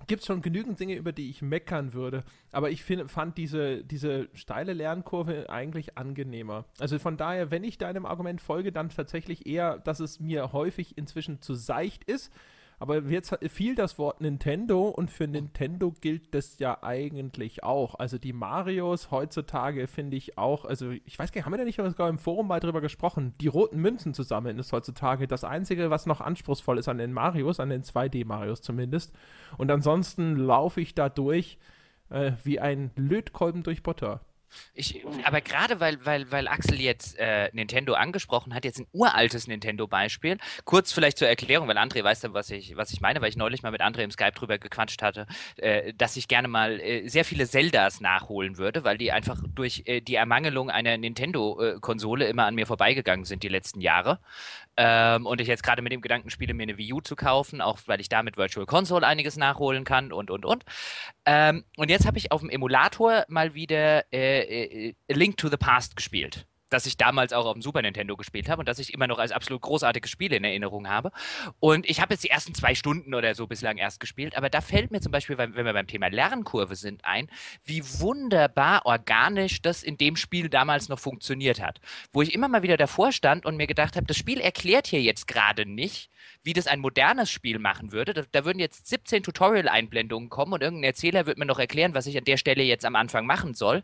gibt es schon genügend Dinge, über die ich meckern würde. Aber ich find, fand diese, diese steile Lernkurve eigentlich angenehmer. Also von daher, wenn ich deinem Argument folge, dann tatsächlich eher, dass es mir häufig inzwischen zu seicht ist aber jetzt fiel das Wort Nintendo und für Nintendo gilt das ja eigentlich auch. Also die Marios heutzutage finde ich auch, also ich weiß gar nicht, haben wir da nicht sogar im Forum mal drüber gesprochen? Die roten Münzen zu sammeln ist heutzutage das Einzige, was noch anspruchsvoll ist an den Marios, an den 2D-Marios zumindest. Und ansonsten laufe ich da durch äh, wie ein Lötkolben durch Butter. Ich, aber gerade weil, weil, weil Axel jetzt äh, Nintendo angesprochen hat, jetzt ein uraltes Nintendo-Beispiel. Kurz vielleicht zur Erklärung, weil André weiß dann, was ich, was ich meine, weil ich neulich mal mit André im Skype drüber gequatscht hatte, äh, dass ich gerne mal äh, sehr viele Zeldas nachholen würde, weil die einfach durch äh, die Ermangelung einer Nintendo-Konsole immer an mir vorbeigegangen sind die letzten Jahre. Ähm, und ich jetzt gerade mit dem Gedanken spiele, mir eine Wii U zu kaufen, auch weil ich da mit Virtual Console einiges nachholen kann und, und, und. Ähm, und jetzt habe ich auf dem Emulator mal wieder äh, äh, Link to the Past gespielt das ich damals auch auf dem Super Nintendo gespielt habe und das ich immer noch als absolut großartiges Spiel in Erinnerung habe. Und ich habe jetzt die ersten zwei Stunden oder so bislang erst gespielt, aber da fällt mir zum Beispiel, wenn wir beim Thema Lernkurve sind, ein, wie wunderbar organisch das in dem Spiel damals noch funktioniert hat. Wo ich immer mal wieder davor stand und mir gedacht habe, das Spiel erklärt hier jetzt gerade nicht, wie das ein modernes Spiel machen würde. Da, da würden jetzt 17 Tutorial-Einblendungen kommen und irgendein Erzähler wird mir noch erklären, was ich an der Stelle jetzt am Anfang machen soll.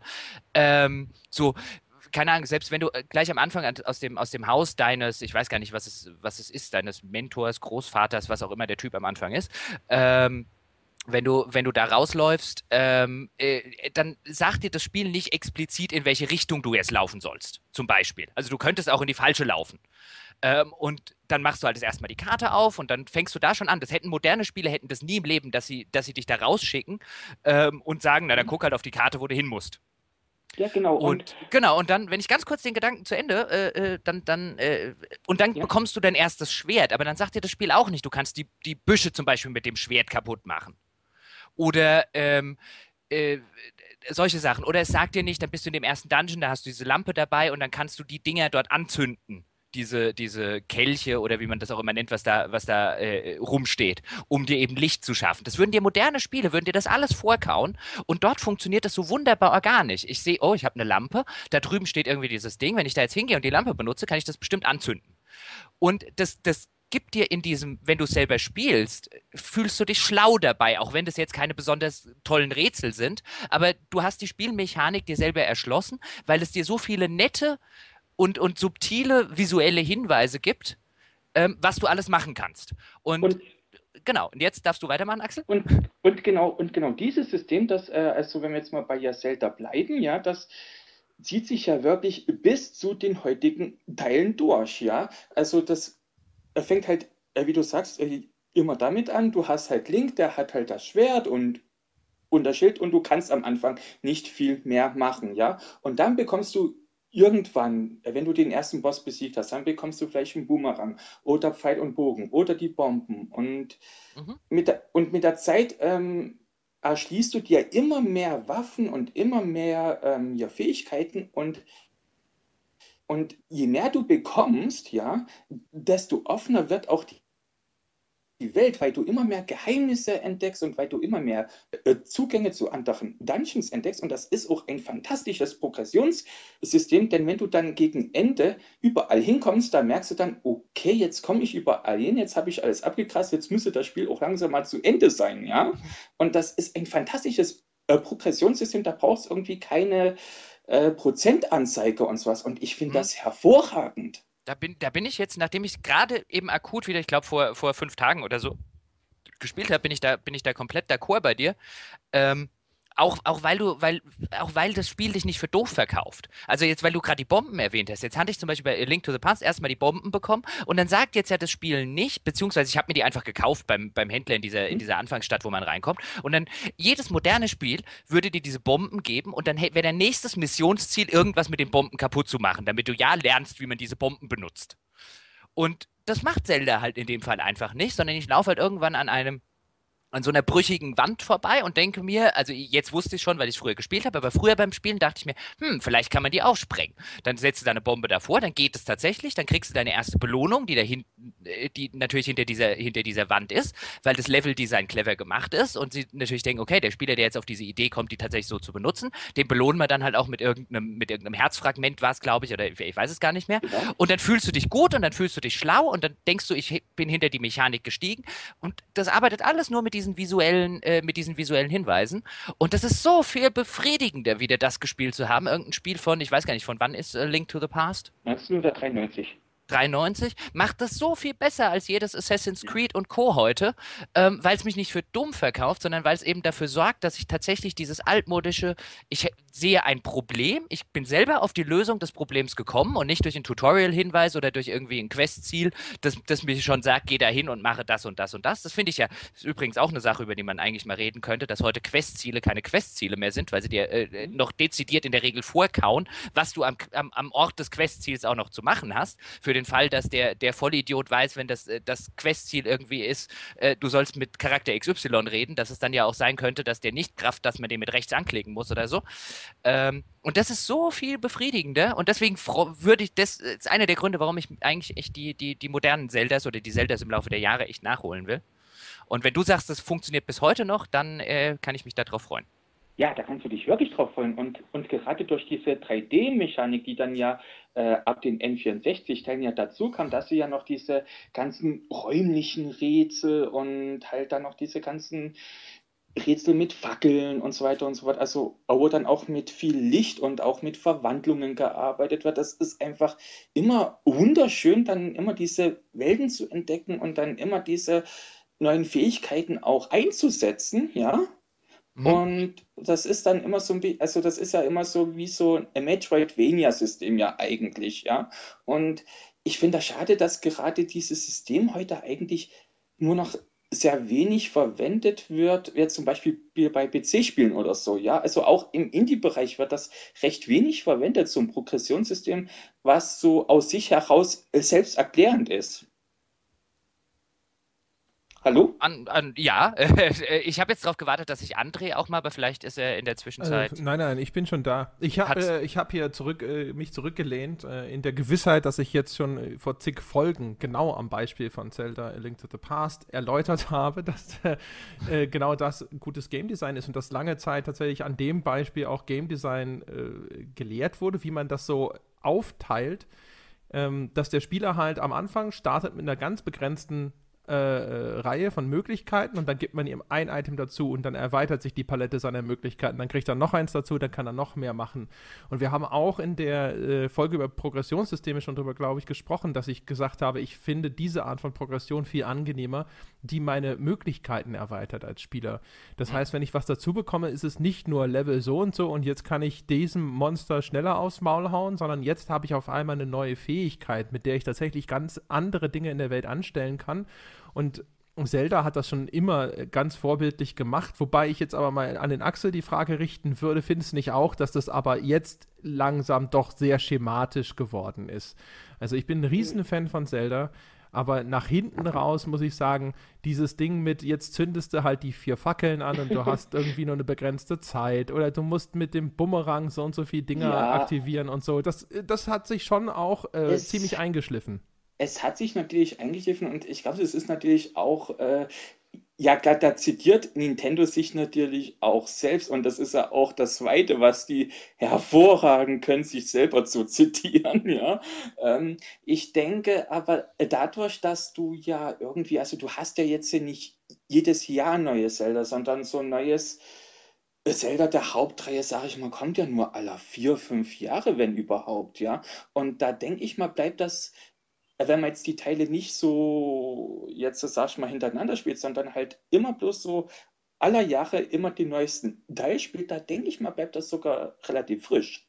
Ähm, so, keine Ahnung, selbst wenn du äh, gleich am Anfang aus dem, aus dem Haus deines, ich weiß gar nicht, was es, was es ist, deines Mentors, Großvaters, was auch immer der Typ am Anfang ist, ähm, wenn du, wenn du da rausläufst, ähm, äh, dann sagt dir das Spiel nicht explizit, in welche Richtung du jetzt laufen sollst, zum Beispiel. Also du könntest auch in die falsche laufen. Ähm, und dann machst du halt erstmal die Karte auf und dann fängst du da schon an. Das hätten moderne Spiele hätten das nie im Leben, dass sie, dass sie dich da rausschicken ähm, und sagen, na dann guck halt auf die Karte, wo du hin musst. Ja, genau. Und, und, genau, und dann, wenn ich ganz kurz den Gedanken zu Ende, äh, äh, dann, dann, äh, und dann ja. bekommst du dein erstes Schwert, aber dann sagt dir das Spiel auch nicht, du kannst die, die Büsche zum Beispiel mit dem Schwert kaputt machen. Oder ähm, äh, solche Sachen. Oder es sagt dir nicht, dann bist du in dem ersten Dungeon, da hast du diese Lampe dabei und dann kannst du die Dinger dort anzünden diese, diese Kelche oder wie man das auch immer nennt, was da, was da äh, rumsteht, um dir eben Licht zu schaffen. Das würden dir moderne Spiele, würden dir das alles vorkauen und dort funktioniert das so wunderbar organisch. Ich sehe, oh, ich habe eine Lampe, da drüben steht irgendwie dieses Ding, wenn ich da jetzt hingehe und die Lampe benutze, kann ich das bestimmt anzünden. Und das, das gibt dir in diesem, wenn du selber spielst, fühlst du dich schlau dabei, auch wenn das jetzt keine besonders tollen Rätsel sind, aber du hast die Spielmechanik dir selber erschlossen, weil es dir so viele nette und, und subtile visuelle Hinweise gibt, ähm, was du alles machen kannst. Und, und, genau, und jetzt darfst du weitermachen, Axel? Und, und genau, und genau dieses System, das, äh, also wenn wir jetzt mal bei Zelda bleiben, ja, das zieht sich ja wirklich bis zu den heutigen Teilen durch, ja. Also das fängt halt, äh, wie du sagst, äh, immer damit an, du hast halt Link, der hat halt das Schwert und, und das Schild und du kannst am Anfang nicht viel mehr machen, ja. Und dann bekommst du irgendwann, äh, wenn du den ersten Boss besiegt hast, dann bekommst du vielleicht einen Boomerang oder Pfeil und Bogen oder die Bomben. Und, mhm. mit, der, und mit der Zeit ähm, erschließt du dir immer mehr Waffen und immer mehr ähm, ja, Fähigkeiten und und je mehr du bekommst, ja, desto offener wird auch die die Welt, weil du immer mehr Geheimnisse entdeckst und weil du immer mehr äh, Zugänge zu anderen Dungeons entdeckst. Und das ist auch ein fantastisches Progressionssystem, denn wenn du dann gegen Ende überall hinkommst, da merkst du dann, okay, jetzt komme ich überall hin, jetzt habe ich alles abgekrast, jetzt müsste das Spiel auch langsam mal zu Ende sein, ja. Und das ist ein fantastisches äh, Progressionssystem, da brauchst du irgendwie keine äh, Prozentanzeige und sowas. Und ich finde mhm. das hervorragend. Da bin, da bin ich jetzt, nachdem ich gerade eben akut wieder, ich glaube vor, vor fünf Tagen oder so gespielt habe, bin ich da, bin ich da komplett d'accord bei dir. Ähm, auch, auch weil du, weil, auch weil das Spiel dich nicht für doof verkauft. Also jetzt, weil du gerade die Bomben erwähnt hast. Jetzt hatte ich zum Beispiel bei Link to the Past erstmal die Bomben bekommen und dann sagt jetzt ja das Spiel nicht, beziehungsweise ich habe mir die einfach gekauft beim, beim Händler in dieser, in dieser Anfangsstadt, wo man reinkommt. Und dann jedes moderne Spiel würde dir diese Bomben geben und dann wäre dein nächstes Missionsziel, irgendwas mit den Bomben kaputt zu machen, damit du ja lernst, wie man diese Bomben benutzt. Und das macht Zelda halt in dem Fall einfach nicht, sondern ich laufe halt irgendwann an einem an so einer brüchigen Wand vorbei und denke mir, also jetzt wusste ich schon, weil ich früher gespielt habe, aber früher beim Spielen dachte ich mir, hm, vielleicht kann man die auch sprengen. Dann setzt du deine Bombe davor, dann geht es tatsächlich, dann kriegst du deine erste Belohnung, die da hinten, äh, die natürlich hinter dieser, hinter dieser Wand ist, weil das Leveldesign clever gemacht ist und sie natürlich denken, okay, der Spieler, der jetzt auf diese Idee kommt, die tatsächlich so zu benutzen, den belohnen wir dann halt auch mit irgendeinem, mit irgendeinem Herzfragment war es, glaube ich, oder ich weiß es gar nicht mehr. Und dann fühlst du dich gut und dann fühlst du dich schlau und dann denkst du, ich bin hinter die Mechanik gestiegen und das arbeitet alles nur mit diesen visuellen, äh, mit diesen visuellen Hinweisen. Und das ist so viel befriedigender, wieder das gespielt zu haben. Irgendein Spiel von, ich weiß gar nicht, von wann ist äh, Link to the Past? 1993. 93, macht das so viel besser als jedes Assassin's Creed und Co. heute, ähm, weil es mich nicht für dumm verkauft, sondern weil es eben dafür sorgt, dass ich tatsächlich dieses altmodische, ich sehe ein Problem, ich bin selber auf die Lösung des Problems gekommen und nicht durch ein Tutorial-Hinweis oder durch irgendwie ein Quest-Ziel, das, das mir schon sagt, geh da hin und mache das und das und das. Das finde ich ja, ist übrigens auch eine Sache, über die man eigentlich mal reden könnte, dass heute Quest-Ziele keine Quest-Ziele mehr sind, weil sie dir äh, noch dezidiert in der Regel vorkauen, was du am, am, am Ort des Quest-Ziels auch noch zu machen hast, für den den Fall, dass der, der Vollidiot weiß, wenn das, äh, das Questziel irgendwie ist, äh, du sollst mit Charakter XY reden, dass es dann ja auch sein könnte, dass der nicht Kraft, dass man den mit rechts anklicken muss oder so. Ähm, und das ist so viel befriedigender und deswegen würde ich, das ist einer der Gründe, warum ich eigentlich echt die, die, die modernen Zeldas oder die Zeldas im Laufe der Jahre echt nachholen will. Und wenn du sagst, das funktioniert bis heute noch, dann äh, kann ich mich darauf freuen. Ja, da kannst du dich wirklich drauf freuen. Und, und gerade durch diese 3D-Mechanik, die dann ja äh, ab den N64-Teilen ja dazu kam, dass sie ja noch diese ganzen räumlichen Rätsel und halt dann noch diese ganzen Rätsel mit Fackeln und so weiter und so fort. Also, wo dann auch mit viel Licht und auch mit Verwandlungen gearbeitet wird. Das ist einfach immer wunderschön, dann immer diese Welten zu entdecken und dann immer diese neuen Fähigkeiten auch einzusetzen, ja. Mhm. Und das ist dann immer so also das ist ja immer so wie so ein Metroidvania-System ja eigentlich, ja. Und ich finde das schade, dass gerade dieses System heute eigentlich nur noch sehr wenig verwendet wird, jetzt zum Beispiel bei PC-Spielen oder so, ja. Also auch im Indie-Bereich wird das recht wenig verwendet, so ein Progressionssystem, was so aus sich heraus selbst erklärend ist. Hallo? An, an, ja, äh, ich habe jetzt darauf gewartet, dass ich André auch mal, aber vielleicht ist er in der Zwischenzeit. Äh, nein, nein, ich bin schon da. Ich habe äh, hab hier zurück, äh, mich zurückgelehnt, äh, in der Gewissheit, dass ich jetzt schon äh, vor zig Folgen genau am Beispiel von Zelda A Link to the Past erläutert habe, dass genau das gutes Game Design ist und dass lange Zeit tatsächlich an dem Beispiel auch Game Design gelehrt wurde, wie man das so aufteilt, ähm, dass der Spieler halt am Anfang startet mit einer ganz begrenzten äh, äh, Reihe von Möglichkeiten und dann gibt man ihm ein Item dazu und dann erweitert sich die Palette seiner Möglichkeiten. Dann kriegt er noch eins dazu, dann kann er noch mehr machen. Und wir haben auch in der äh, Folge über Progressionssysteme schon darüber, glaube ich, gesprochen, dass ich gesagt habe, ich finde diese Art von Progression viel angenehmer, die meine Möglichkeiten erweitert als Spieler. Das heißt, wenn ich was dazu bekomme, ist es nicht nur Level so und so und jetzt kann ich diesem Monster schneller aufs Maul hauen, sondern jetzt habe ich auf einmal eine neue Fähigkeit, mit der ich tatsächlich ganz andere Dinge in der Welt anstellen kann. Und Zelda hat das schon immer ganz vorbildlich gemacht, wobei ich jetzt aber mal an den Axel die Frage richten würde, findest du nicht auch, dass das aber jetzt langsam doch sehr schematisch geworden ist? Also ich bin ein Riesenfan von Zelda, aber nach hinten raus muss ich sagen, dieses Ding mit, jetzt zündest du halt die vier Fackeln an und du hast irgendwie nur eine begrenzte Zeit oder du musst mit dem Bumerang so und so viele Dinge Ja. aktivieren und so, das, das hat sich schon auch äh, ziemlich eingeschliffen. Es hat sich natürlich eingegriffen und ich glaube, es ist natürlich auch, äh, ja, da zitiert Nintendo sich natürlich auch selbst und das ist ja auch das Zweite, was die hervorragen können, sich selber zu zitieren, ja. Ähm, ich denke aber dadurch, dass du ja irgendwie, also du hast ja jetzt nicht jedes Jahr neue Zelda, sondern so ein neues Zelda der Hauptreihe, sage ich mal, kommt ja nur alle vier, fünf Jahre, wenn überhaupt, ja. Und da denke ich mal, bleibt das wenn man jetzt die Teile nicht so, jetzt sag ich mal, hintereinander spielt, sondern halt immer bloß so aller Jahre immer die neuesten Teile spielt, da denke ich mal, bleibt das sogar relativ frisch.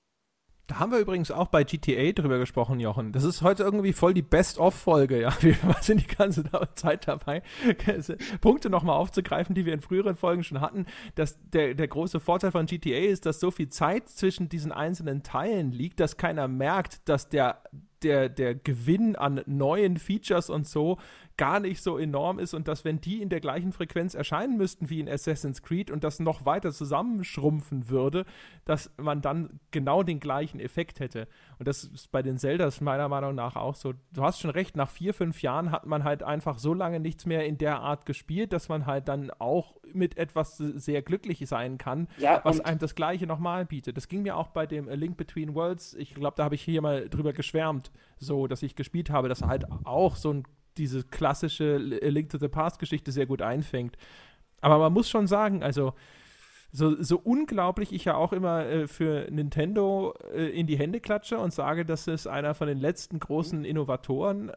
Da haben wir übrigens auch bei GTA drüber gesprochen, Jochen. Das ist heute irgendwie voll die Best-of-Folge, ja. Wir sind die ganze Zeit dabei, Punkte nochmal aufzugreifen, die wir in früheren Folgen schon hatten. Dass der, der große Vorteil von GTA ist, dass so viel Zeit zwischen diesen einzelnen Teilen liegt, dass keiner merkt, dass der, der, der Gewinn an neuen Features und so gar nicht so enorm ist und dass wenn die in der gleichen Frequenz erscheinen müssten wie in Assassin's Creed und das noch weiter zusammenschrumpfen würde, dass man dann genau den gleichen Effekt hätte. Und das ist bei den Zeldas meiner Meinung nach auch so. Du hast schon recht, nach vier, fünf Jahren hat man halt einfach so lange nichts mehr in der Art gespielt, dass man halt dann auch mit etwas sehr glücklich sein kann, Ja, was einem das gleiche nochmal bietet. Das ging mir auch bei dem Link Between Worlds, ich glaube, da habe ich hier mal drüber geschwärmt, so, dass ich gespielt habe, dass er halt auch so ein, diese klassische Link to the Past Geschichte sehr gut einfängt. Aber man muss schon sagen, also so, so unglaublich ich ja auch immer äh, für Nintendo äh, in die Hände klatsche und sage, das ist einer von den letzten großen Innovatoren.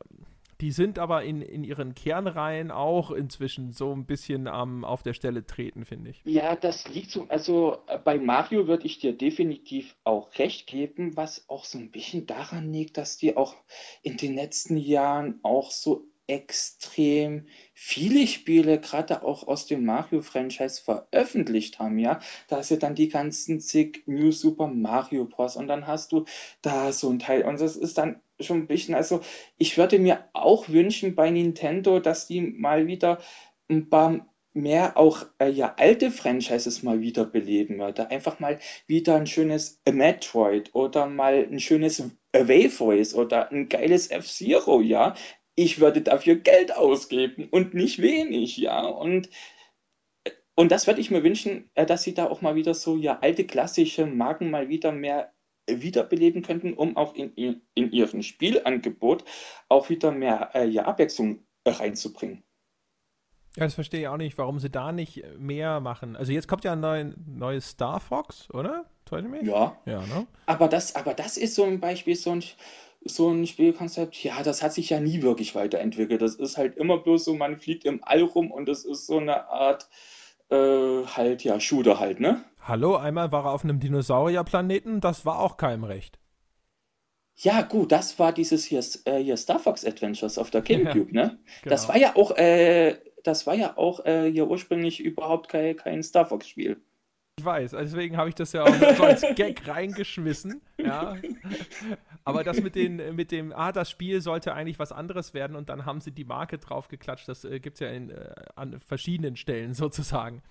Die sind aber in, in ihren Kernreihen auch inzwischen so ein bisschen am auf der Stelle treten, finde ich. Ja, das liegt so, also äh, bei Mario würde ich dir definitiv auch recht geben, was auch so ein bisschen daran liegt, dass die auch in den letzten Jahren auch so extrem viele Spiele, gerade auch aus dem Mario-Franchise, veröffentlicht haben, ja. Da hast du dann die ganzen zig New Super Mario Bros. und dann hast du da so ein Teil und das ist dann schon ein bisschen, also ich würde mir auch wünschen bei Nintendo, dass die mal wieder ein paar mehr auch äh, ja alte Franchises mal wieder beleben würde. Einfach mal wieder ein schönes Metroid oder mal ein schönes Wave Race oder ein geiles F-Zero, ja. Ich würde dafür Geld ausgeben und nicht wenig, ja. Und, und das würde ich mir wünschen, äh, dass sie da auch mal wieder so ja alte klassische Marken mal wieder mehr äh, wiederbeleben könnten, um auch in, ihr- in ihrem Spielangebot auch wieder mehr äh, ja, Abwechslung äh, reinzubringen. Ja, das verstehe ich auch nicht, warum sie da nicht mehr machen. Also jetzt kommt ja ein neu, neues Star Fox, oder? Ja. Ja, ne? Aber das, aber das ist so ein Beispiel, so ein, so ein Spielkonzept, ja, das hat sich ja nie wirklich weiterentwickelt. Das ist halt immer bloß so, man fliegt im All rum und das ist so eine Art, äh, halt, ja, Shooter halt, ne? Hallo, einmal war er auf einem Dinosaurierplaneten, das war auch keinem recht. Ja, gut, das war dieses hier, äh, hier Star Fox Adventures auf der GameCube, ne? Das Genau. war ja auch, äh, das war ja auch äh, hier ursprünglich überhaupt kein, kein Star Fox-Spiel. Ich weiß, deswegen habe ich das ja auch so als Gag reingeschmissen. Ja. Aber das mit, den, mit dem, ah, das Spiel sollte eigentlich was anderes werden und dann haben sie die Marke draufgeklatscht. Das äh, gibt es ja in, äh, an verschiedenen Stellen sozusagen.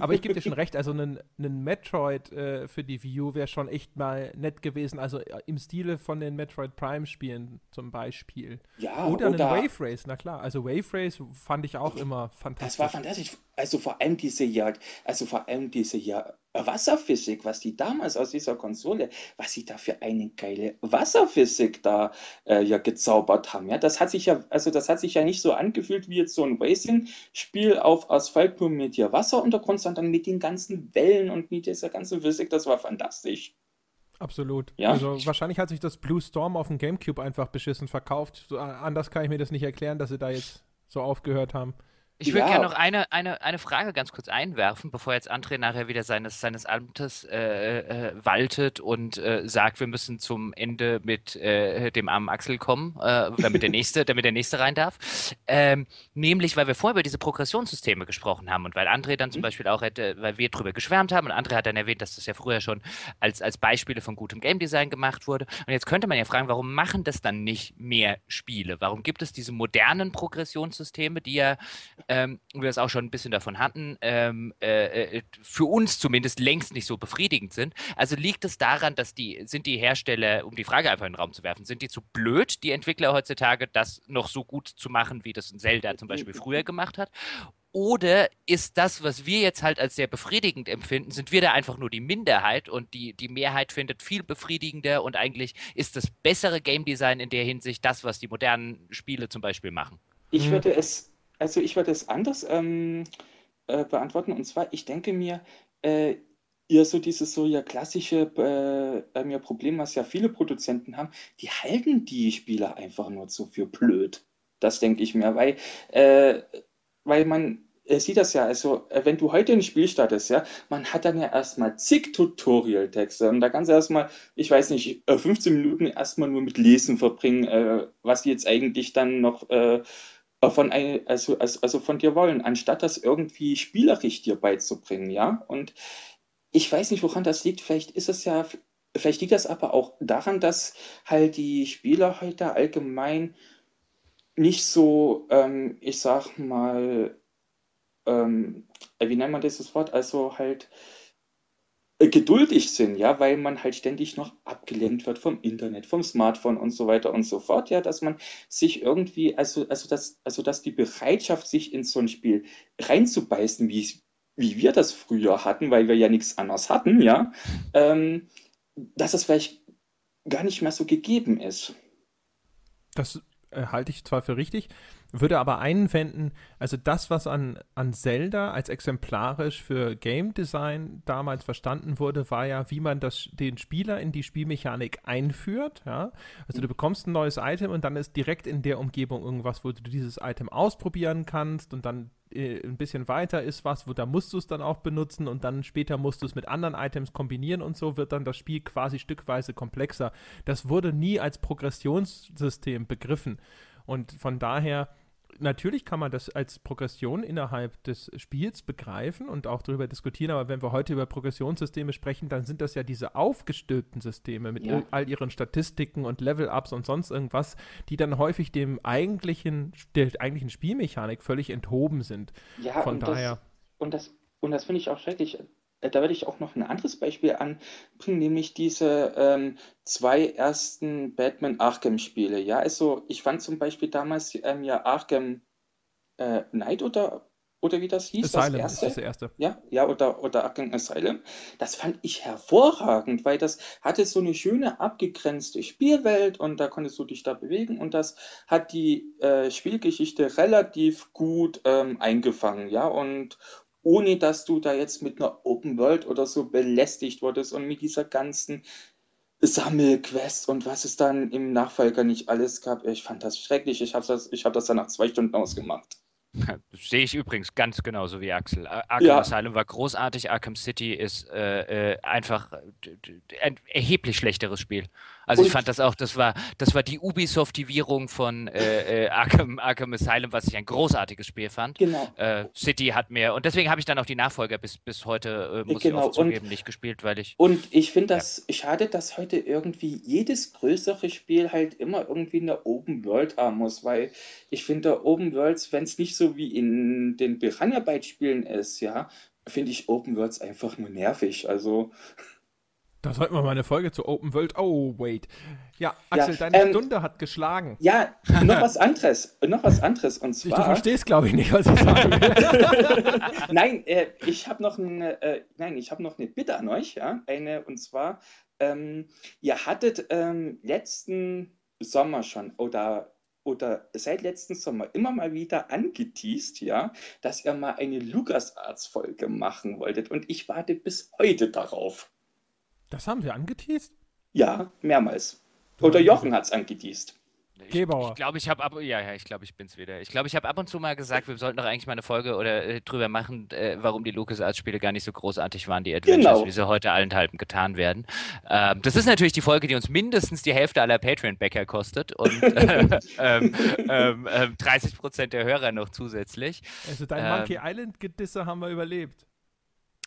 Aber ich gebe dir schon recht, also ein, ein Metroid äh, für die U wäre schon echt mal nett gewesen. Also äh, im Stile von den Metroid Prime-Spielen zum Beispiel. Ja, Oder ein oder Wave Race, na klar. Also Wave Race fand ich auch immer das war fantastisch. Also vor allem diese ja, also vor allem diese ja Wasserphysik, was die damals aus dieser Konsole, was sie da für eine geile Wasserphysik da äh, ja gezaubert haben. Ja, das hat sich ja, also das hat sich ja nicht so angefühlt wie jetzt so ein Racing-Spiel auf Asphalt nur mit ja Wasseruntergrund, sondern mit den ganzen Wellen und mit dieser ganzen Physik. Das war fantastisch. Absolut. Ja. Also wahrscheinlich hat sich das Blue Storm auf dem GameCube einfach beschissen verkauft. So, anders kann ich mir das nicht erklären, dass sie da jetzt so aufgehört haben. Ich würde ja. gerne noch eine, eine, eine Frage ganz kurz einwerfen, bevor jetzt André nachher wieder seines, seines Amtes äh, äh, waltet und äh, sagt, wir müssen zum Ende mit äh, dem armen Axel kommen, äh, damit, der nächste, damit der nächste rein darf. Ähm, nämlich, weil wir vorher über diese Progressionssysteme gesprochen haben und weil André dann zum mhm. Beispiel auch hätte, weil wir drüber geschwärmt haben und André hat dann erwähnt, dass das ja früher schon als, als Beispiele von gutem Game Design gemacht wurde. Und jetzt könnte man ja fragen, warum machen das dann nicht mehr Spiele? Warum gibt es diese modernen Progressionssysteme, die ja ähm, wir es auch schon ein bisschen davon hatten, ähm, äh, äh, für uns zumindest längst nicht so befriedigend sind. Also liegt es daran, dass die, sind die Hersteller, um die Frage einfach in den Raum zu werfen, sind die zu blöd, die Entwickler heutzutage, das noch so gut zu machen, wie das ein Zelda zum Beispiel früher gemacht hat? Oder ist das, was wir jetzt halt als sehr befriedigend empfinden, sind wir da einfach nur die Minderheit und die, die Mehrheit findet viel befriedigender und eigentlich ist das bessere Game Design in der Hinsicht das, was die modernen Spiele zum Beispiel machen? Ich würde es also ich würde es anders ähm, äh, beantworten. Und zwar, ich denke mir, äh, ihr so dieses so ja klassische äh, ja, Problem, was ja viele Produzenten haben, die halten die Spieler einfach nur so für blöd. Das denke ich mir, weil, äh, weil man äh, sieht das ja, also äh, wenn du heute ein Spiel startest, ja, man hat dann ja erstmal zig Tutorial-Texte und da kannst du erstmal, ich weiß nicht, 15 Minuten erstmal nur mit Lesen verbringen, äh, was jetzt eigentlich dann noch äh, von, ein, also, also von dir wollen, anstatt das irgendwie spielerisch dir beizubringen, ja. Und ich weiß nicht, woran das liegt. Vielleicht ist es ja, vielleicht liegt das aber auch daran, dass halt die Spieler heute allgemein nicht so, ähm, ich sag mal, ähm, wie nennt man dieses Wort? Also halt äh, geduldig sind, ja, weil man halt ständig noch abgelenkt wird vom Internet, vom Smartphone und so weiter und so fort, ja, dass man sich irgendwie, also, also, dass, also dass die Bereitschaft, sich in so ein Spiel reinzubeißen, wie, wie wir das früher hatten, weil wir ja nichts anderes hatten, ja, ähm, dass das vielleicht gar nicht mehr so gegeben ist. Das äh, halte ich zwar für richtig, würde aber einwenden, also das, was an, an Zelda als exemplarisch für Game Design damals verstanden wurde, war ja, wie man das, den Spieler in die Spielmechanik einführt. Ja? Also du bekommst ein neues Item und dann ist direkt in der Umgebung irgendwas, wo du dieses Item ausprobieren kannst und dann äh, ein bisschen weiter ist was, wo da musst du es dann auch benutzen und dann später musst du es mit anderen Items kombinieren und so wird dann das Spiel quasi stückweise komplexer. Das wurde nie als Progressionssystem begriffen. Und von daher natürlich kann man das als Progression innerhalb des Spiels begreifen und auch darüber diskutieren, aber wenn wir heute über Progressionssysteme sprechen, dann sind das ja diese aufgestülpten Systeme mit ja. all ihren Statistiken und Level-Ups und sonst irgendwas, die dann häufig dem eigentlichen, der eigentlichen Spielmechanik völlig enthoben sind. Ja, Von und daher. Das, und das, und das finde ich auch schrecklich. Äh, da werde ich auch noch ein anderes Beispiel anbringen, nämlich diese ähm, zwei ersten Batman Arkham-Spiele. Ja, also ich fand zum Beispiel damals ähm, ja Arkham äh, Knight oder, oder wie das hieß. Asylum das erste. ist das erste. Ja, ja oder, oder Arkham Asylum. Das fand ich hervorragend, weil das hatte so eine schöne abgegrenzte Spielwelt und da konntest du dich da bewegen und das hat die äh, Spielgeschichte relativ gut ähm, eingefangen. Ja, und ohne dass du da jetzt mit einer Open World oder so belästigt wurdest und mit dieser ganzen Sammelquest und was es dann im Nachfolger nicht alles gab. Ich fand das schrecklich. Ich habe das, hab das dann nach zwei Stunden ausgemacht. Sehe ich übrigens ganz genauso wie Axel. Arkham ja. Asylum war großartig, Arkham City ist äh, äh einfach ein erheblich schlechteres Spiel. Also und ich fand das auch, das war, das war die Ubisoft-Tivierung von äh, äh, Arkham, Arkham Asylum, was ich ein großartiges Spiel fand. Genau. Äh, City hat mir, und deswegen habe ich dann auch die Nachfolger bis, bis heute, äh, muss genau. ich auch zugeben, und, nicht gespielt, weil ich. Und ich finde das ja. schade, dass heute irgendwie jedes größere Spiel halt immer irgendwie eine Open World haben muss, weil ich finde Open Worlds, wenn es nicht so wie in den Piranha-Byte-Spielen ist, ja, finde ich Open Worlds einfach nur nervig. Also. Da sollten wir mal eine Folge zu Open World. Oh, wait. Ja, Axel, Ja, deine ähm, Stunde hat geschlagen. Ja, noch was anderes. Noch was anderes. Und Du zwar. verstehst, glaube ich, nicht, was ich sagen will. Nein, äh, ich habe noch eine, äh, nein, ich habe noch eine Bitte an euch, ja, eine und zwar, ähm, ihr hattet ähm, letzten Sommer schon oder oder seit letzten Sommer immer mal wieder angeteased, ja, dass ihr mal eine LucasArts-Folge machen wolltet und ich warte bis heute darauf. Das haben wir angeteased? Ja, mehrmals. Oder Jochen hat es angeteased. Ich, Gebauer. ich glaube, ich habe ab, ja, ja, ich glaube, ich bin's wieder. Ich glaube, ich habe ab und zu mal gesagt, wir sollten doch eigentlich mal eine Folge oder äh, drüber machen, äh, warum die LucasArts-Spiele gar nicht so großartig waren, die Adventures, Genau. wie sie heute allenthalben getan werden. Ähm, das ist natürlich die Folge, die uns mindestens die Hälfte aller Patreon-Bäcker kostet und äh, ähm, ähm, ähm, 30 Prozent der Hörer noch zusätzlich. Also dein Ähm. Monkey Island-Gedisse haben wir überlebt.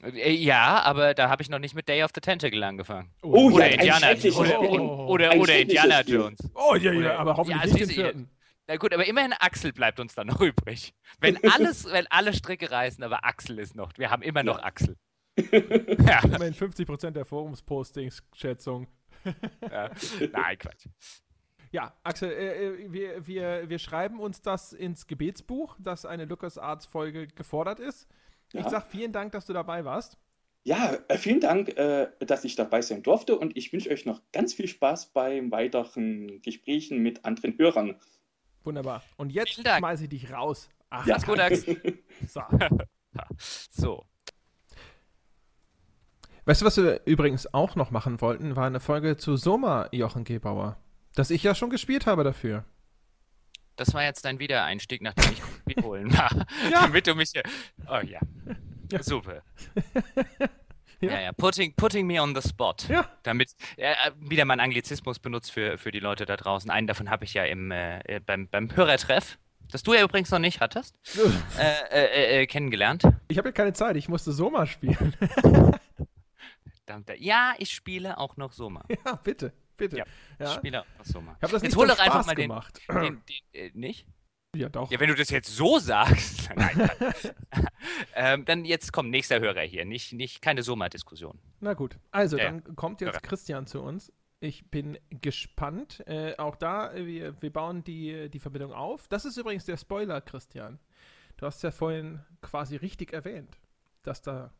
Äh, ja, aber da habe ich noch nicht mit Day of the Tentacle angefangen. Oh, oder ja, ein Indiana, oder, oder, oder, Ein oder Indiana. Jones. Oh, ja, ja, aber hoffentlich Ja, nicht den siehst du, vierten. Na gut, aber immerhin Axel bleibt uns dann noch übrig. Wenn alles, wenn alle Stricke reißen, aber Axel ist noch. Wir haben immer noch Axel. ja, Immerhin 50% der Forums-Postings, Schätzung. ja. Nein, Quatsch. Ja, Axel, äh, äh, wir, wir, wir schreiben uns das ins Gebetsbuch, dass eine LucasArts-Folge gefordert ist. Ich Ja. sag vielen Dank, dass du dabei warst. Ja, äh, vielen Dank, äh, dass ich dabei sein durfte und ich wünsche euch noch ganz viel Spaß beim weiteren Gesprächen mit anderen Hörern. Wunderbar. Und jetzt schmeiße ich dich raus. Ach, Ja. Gut, so. So. Weißt du, was wir übrigens auch noch machen wollten, war eine Folge zu Soma, Jochen Gebauer. Das ich ja schon gespielt habe dafür. Das war jetzt dein Wiedereinstieg, nachdem ich wiederholen war. Ja. Damit du mich hier. Oh ja. Ja. Super. Ja. Ja. ja, Putting, putting me on the spot. Ja. Damit äh, wieder mal einen Anglizismus benutzt für, für die Leute da draußen. Einen davon habe ich ja im, äh, beim, beim Hörertreff, das du ja übrigens noch nicht hattest, äh, äh, äh, kennengelernt. Ich habe ja keine Zeit, ich musste Soma spielen. Ja, ich spiele auch noch Soma. ja, bitte, bitte. Ja, Ja. Ich spiele auch noch Soma. Ich habe das Jetzt nicht hol doch einfach mal den, gemacht. den, den äh, nicht? Ja, doch. Ja, wenn du das jetzt so sagst. Nein. dann- ähm, dann jetzt kommt nächster Hörer hier. Nicht, nicht, keine Soma-Diskussion. Na gut, also Ja, dann kommt jetzt Ja. Christian zu uns. Ich bin gespannt. Äh, auch da, äh, wir, wir bauen die, die Verbindung auf. Das ist übrigens der Spoiler, Christian. Du hast ja vorhin quasi richtig erwähnt, dass da.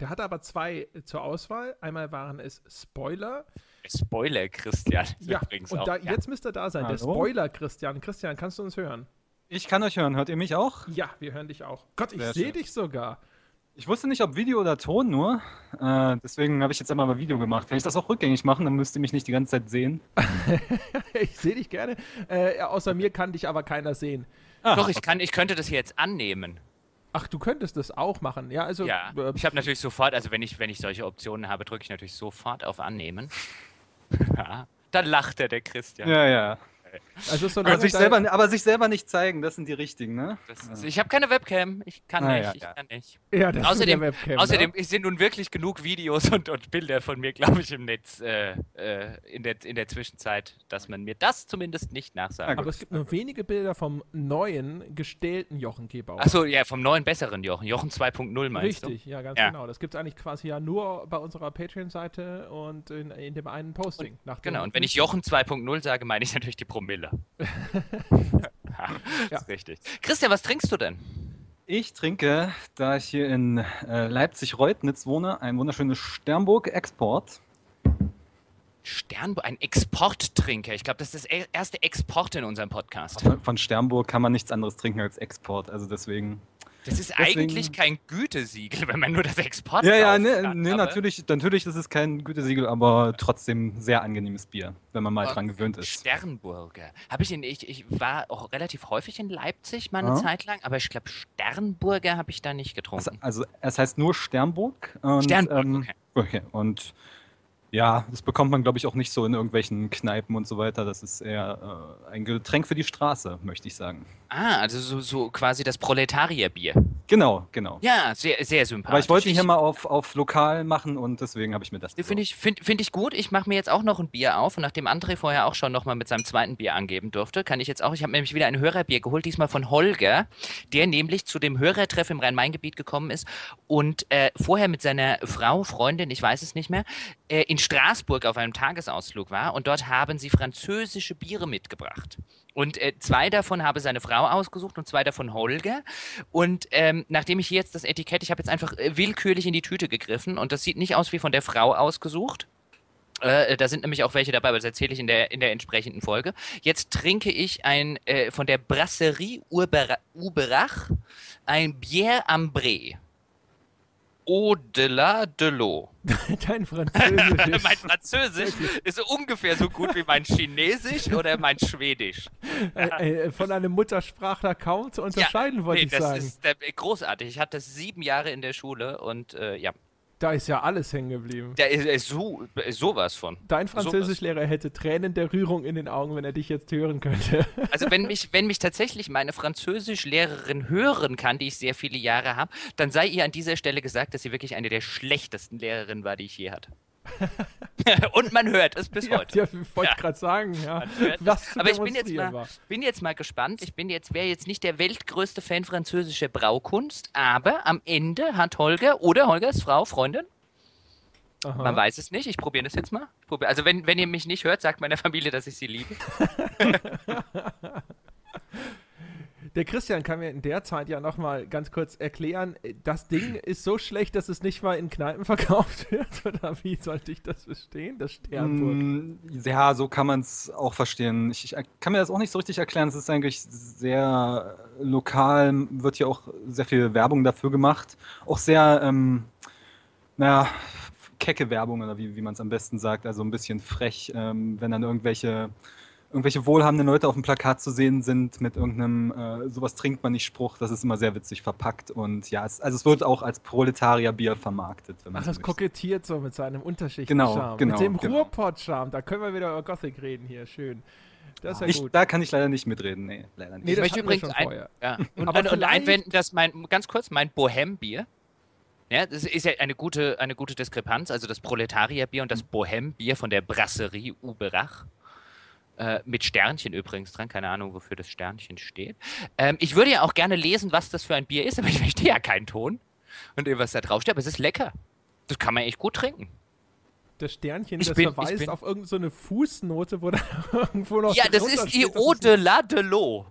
Der hatte aber zwei zur Auswahl. Einmal waren es Spoiler. Spoiler, Christian. ist Ja, übrigens und auch, da, ja. jetzt müsste er da sein. Der Hallo? Spoiler, Christian. Christian, kannst du uns hören? Ich kann euch hören. Hört ihr mich auch? Ja, wir hören dich auch. Gott, ich sehe dich sogar. Ich wusste nicht, ob Video oder Ton nur. Äh, deswegen habe ich jetzt einmal mal Video gemacht. Wenn ich das auch rückgängig machen, dann müsst ihr mich nicht die ganze Zeit sehen. ich sehe dich gerne. Äh, außer mir kann dich aber keiner sehen. Ah, Doch, ich, kann, ich könnte das hier jetzt annehmen. Ach, du könntest das auch machen. Ja, also. Ja, äh, ich habe natürlich sofort, also wenn ich, wenn ich solche Optionen habe, drücke ich natürlich sofort auf Annehmen. dann lacht er, der Christian. Ja, ja. Also so Aber sich, selber, aber sich selber nicht zeigen, das sind die richtigen, ne? Ist, ich habe keine Webcam, ich kann Ah, nicht, ja, ich ja. kann nicht. Ja, das Außerdem- ist Webcam, Außerdem Ne? sind nun wirklich genug Videos und, und Bilder von mir, glaube ich, im Netz äh, äh, in, der, in der Zwischenzeit, dass man mir das zumindest nicht nachsagen Na kann. Aber es gibt nur wenige Bilder vom neuen, gestählten Jochen Gebauer. Achso, ja, vom neuen, besseren Jochen. Jochen 2.0 meinst Richtig, ja, ganz Ja. genau. Das gibt es eigentlich quasi ja nur bei unserer Patreon-Seite und in, in dem einen Posting. nach du? dem Genau, und wenn ich Jochen Jochen 2.0 sage, meine ich natürlich die Promille. ja, ist richtig. Christian, was trinkst du denn? Ich trinke, da ich hier in äh, Leipzig-Reutnitz wohne, ein wunderschönes Sternburg Sternburg, ein Exporttrinker. Ich glaube, das ist das erste Export in unserem Podcast. Von, von Sternburg kann man nichts anderes trinken als Export. Also deswegen. Das ist Deswegen- eigentlich kein Gütesiegel, wenn man nur das Export Ja, ja, drauf ne, hat, ne natürlich, natürlich ist es kein Gütesiegel, aber trotzdem sehr angenehmes Bier, wenn man mal Oh, dran gewöhnt ist. Sternburger. Habe ich in, ich, ich war auch relativ häufig in Leipzig mal eine Ja. Zeit lang, aber ich glaube, Sternburger habe ich da nicht Also, getrunken. also es heißt nur Sternburg. Und, Sternburg, ähm, okay. okay. Und ja, das bekommt man, glaube ich, auch nicht so in irgendwelchen Kneipen und so weiter. Das ist eher äh, ein Getränk für die Straße, möchte ich sagen. Ah, also so, so quasi das Proletarierbier. Genau, genau. Ja, sehr, sehr sympathisch. Aber ich wollte hier mal auf, auf lokal machen und deswegen habe ich mir das Finde ich, find, find ich gut. Ich mache mir jetzt auch noch ein Bier auf und nachdem André vorher auch schon nochmal mit seinem zweiten Bier angeben durfte, kann ich jetzt auch, ich habe nämlich wieder ein Hörerbier geholt, diesmal von Holger, der nämlich zu dem Hörertreff im Rhein-Main-Gebiet gekommen ist und äh, vorher mit seiner Frau, Freundin, ich weiß es nicht mehr, äh, in Straßburg auf einem Tagesausflug war und dort haben sie französische Biere mitgebracht. Und äh, zwei davon habe seine Frau ausgesucht und zwei davon Holger. Und ähm, nachdem ich hier jetzt das Etikett, ich habe jetzt einfach äh, willkürlich in die Tüte gegriffen und das sieht nicht aus wie von der Frau ausgesucht. Äh, da sind nämlich auch welche dabei, aber das erzähle ich in der, in der entsprechenden Folge. Jetzt trinke ich ein äh, von der Brasserie Uber, Uberach ein Bière Ambré. Au-delà de l'eau. Dein Französisch. mein Französisch ist ungefähr so gut wie mein Chinesisch oder mein Schwedisch. äh, äh, von einem Muttersprachler kaum zu unterscheiden, wollte nee, ich das sagen. ist äh, großartig. Ich hatte sieben Jahre in der Schule und ja, Da ist ja alles hängen geblieben. da ist, ist so, ist sowas von. Dein Französischlehrer hätte Tränen der Rührung in den Augen, wenn er dich jetzt hören könnte. Also wenn mich, wenn mich tatsächlich meine Französischlehrerin hören kann, die ich sehr viele Jahre habe, dann sei ihr an dieser Stelle gesagt, dass sie wirklich eine der schlechtesten Lehrerinnen war, die ich je hatte. Und man hört es bis ja, heute. ja, ich wollte Ja. gerade sagen, ja. Was Aber ich bin jetzt, mal, bin jetzt mal gespannt. Ich bin jetzt, wäre jetzt nicht der weltgrößte Fan französischer Braukunst, aber am Ende hat Holger oder Holgers Frau, Freundin, Aha. man weiß es nicht, ich probiere das jetzt mal. Probier, also wenn, wenn ihr mich nicht hört, sagt meiner Familie, dass ich sie liebe. Der Christian kann mir in der Zeit ja nochmal ganz kurz erklären, das Ding ist so schlecht, dass es nicht mal in Kneipen verkauft wird? Oder wie sollte ich das verstehen? Das Sternburg. Mm, Ja, so kann man es auch verstehen. Ich, ich kann mir das auch nicht so richtig erklären. Es ist eigentlich sehr lokal, wird hier auch sehr viel Werbung dafür gemacht. Auch sehr, ähm, naja, kecke Werbung oder wie, wie man es am besten sagt. Also ein bisschen frech, ähm, wenn dann irgendwelche, irgendwelche wohlhabenden Leute auf dem Plakat zu sehen sind mit irgendeinem äh, sowas trinkt man nicht Spruch. Das ist immer sehr witzig verpackt. Und ja, es, also es wird auch als Proletarierbier vermarktet. Wenn man Ach, so das möchte. kokettiert so mit seinem Genau, Unterschichten-Charme. genau, mit dem genau. Ruhrpott-Charme. Da können wir wieder über Gothic reden hier. Schön. Das ist ja Ich, gut. da kann ich leider nicht mitreden. Nee, leider nicht. Nee, Ich das möchte hatten wir übrigens schon ein- vorher. Ja. Und, Aber und, und einwenden, dass mein, ganz kurz, mein Bohem-Bier, ja, das ist ja eine gute, eine gute Diskrepanz, also das Proletarierbier und das Bohem-Bier von der Brasserie Uberach. Äh, mit Sternchen übrigens dran, keine Ahnung, wofür das Sternchen steht. Ähm, ich würde ja auch gerne lesen, was das für ein Bier ist, aber ich verstehe ja keinen Ton und was da draufsteht, aber es ist lecker. Das kann man echt gut trinken. Das Sternchen, Ich das bin- verweist auf irgendeine so eine Fußnote, wo da irgendwo noch Ja, das ist die Eau de la de l'eau.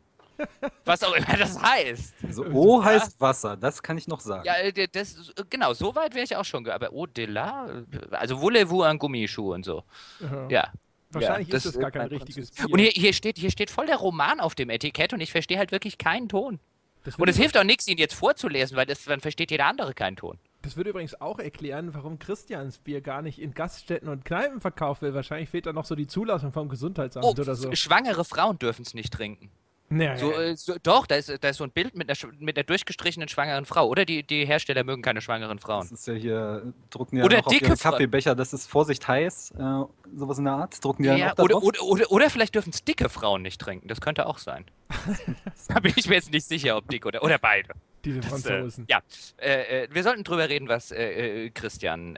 Was auch immer das heißt. Also O heißt Wasser, das kann ich noch sagen. Ja, äh, das, genau, so weit wäre ich auch schon. Aber Eau de la, also voulez-vous un Gummischuh und so. Aha. Ja. Wahrscheinlich ja, ist es gar kein richtiges Bier. Und hier, hier, steht, hier steht voll der Roman auf dem Etikett und ich verstehe halt wirklich keinen Ton. das, Und es hilft auch nichts, ihn jetzt vorzulesen, weil das, dann versteht jeder andere keinen Ton. das würde übrigens auch erklären, warum Christians Bier gar nicht in Gaststätten und Kneipen verkauft wird. Wahrscheinlich fehlt da noch so die Zulassung vom Gesundheitsamt Oh, oder so. schwangere Frauen dürfen es nicht trinken. Nee, So, äh, so, doch, da ist, da ist so ein Bild mit einer, mit einer durchgestrichenen schwangeren Frau. Oder die, die Hersteller mögen keine schwangeren Das Frauen. ist ja hier, drucken ja Oder noch auf dicke Fra- Kaffeebecher, das ist Vorsicht heiß, äh, sowas in der Art, drucken Ja, da oder, oder, oder, oder vielleicht dürfen es dicke Frauen nicht trinken. Das könnte auch sein. da bin ich mir jetzt nicht sicher, ob dick oder, oder beide. diese Das, Franzosen. Äh, ja, äh, äh, wir sollten drüber reden, was äh, äh, Christian.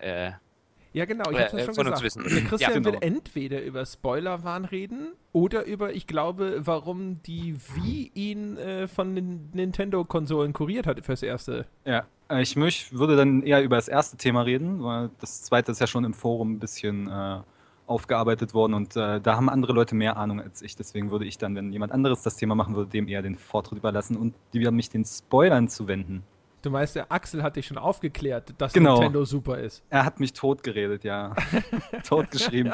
Ja, genau, ich hab's ja äh, schon von uns gesagt. wissen. Der Christian Ja, genau. will entweder über Spoilerwarn reden oder über, ich glaube, warum die Wii ihn äh, von den Nintendo-Konsolen kuriert hat fürs Erste. Ja, äh, ich möch, würde dann eher über das erste Thema reden, weil das zweite ist ja schon im Forum ein bisschen äh, aufgearbeitet worden und äh, da haben andere Leute mehr Ahnung als ich. Deswegen würde ich dann, wenn jemand anderes das Thema machen würde, dem eher den Vortritt überlassen und die mich den Spoilern zu wenden. Du meinst, der Axel hat dich schon aufgeklärt, dass Genau. Nintendo super ist. Er hat mich totgeredet, ja. Totgeschrieben.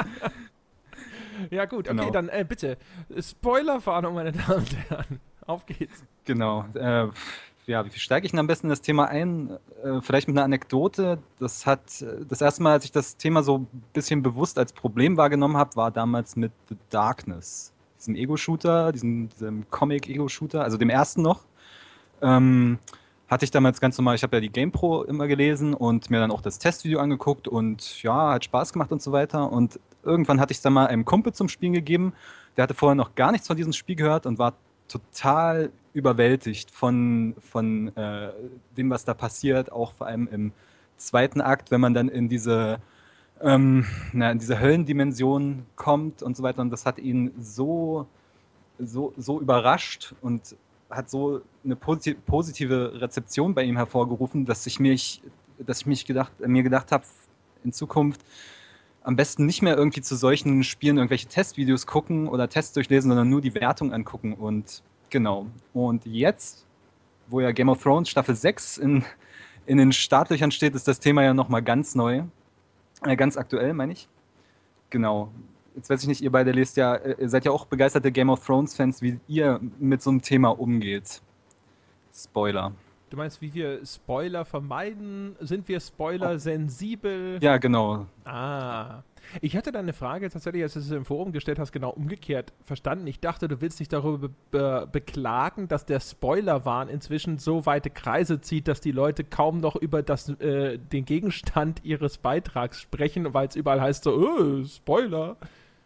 Ja, gut, okay, Genau. dann äh, bitte. Spoilerwarnung, meine Damen und Herren. Auf geht's. Genau. Äh, ja, wie steige ich denn am besten in das Thema ein? Äh, vielleicht mit einer Anekdote. Das hat das erste Mal, als ich das Thema so ein bisschen bewusst als Problem wahrgenommen habe, war damals mit The Darkness. Diesem Ego-Shooter, diesem, diesem Comic-Ego-Shooter, also dem ersten noch. Ähm, hatte ich damals ganz normal, ich habe ja die GamePro immer gelesen und mir dann auch das Testvideo angeguckt und ja, hat Spaß gemacht und so weiter. Und irgendwann hatte ich es dann mal einem Kumpel zum Spielen gegeben. Der hatte vorher noch gar nichts von diesem Spiel gehört und war total überwältigt von, von äh, dem, was da passiert, auch vor allem im zweiten Akt, wenn man dann in diese, ähm, na, in diese Höllendimension kommt und so weiter. Und das hat ihn so, so, so überrascht und hat so eine positive Rezeption bei ihm hervorgerufen, dass ich mich, dass ich mich gedacht, mir gedacht habe, in Zukunft am besten nicht mehr irgendwie zu solchen Spielen irgendwelche Testvideos gucken oder Tests durchlesen, sondern nur die Wertung angucken. Und genau. Und jetzt, wo ja Game of Thrones Staffel 6 in, in den Startlöchern steht, ist das Thema ja nochmal ganz neu. Äh, ganz aktuell, meine ich. Genau. Jetzt weiß ich nicht, ihr beide lest ja, äh, ihr seid ja auch begeisterte Game of Thrones-Fans, wie ihr mit so einem Thema umgeht. Spoiler. Du meinst, wie wir Spoiler vermeiden? Sind wir Spoiler sensibel? Ja, genau. Ah. Ich hatte deine Frage tatsächlich, als du es im Forum gestellt hast, genau umgekehrt verstanden. Ich dachte, du willst dich darüber be be beklagen, dass der Spoilerwahn inzwischen so weite Kreise zieht, dass die Leute kaum noch über das, äh, den Gegenstand ihres Beitrags sprechen, weil es überall heißt so, oh, Spoiler.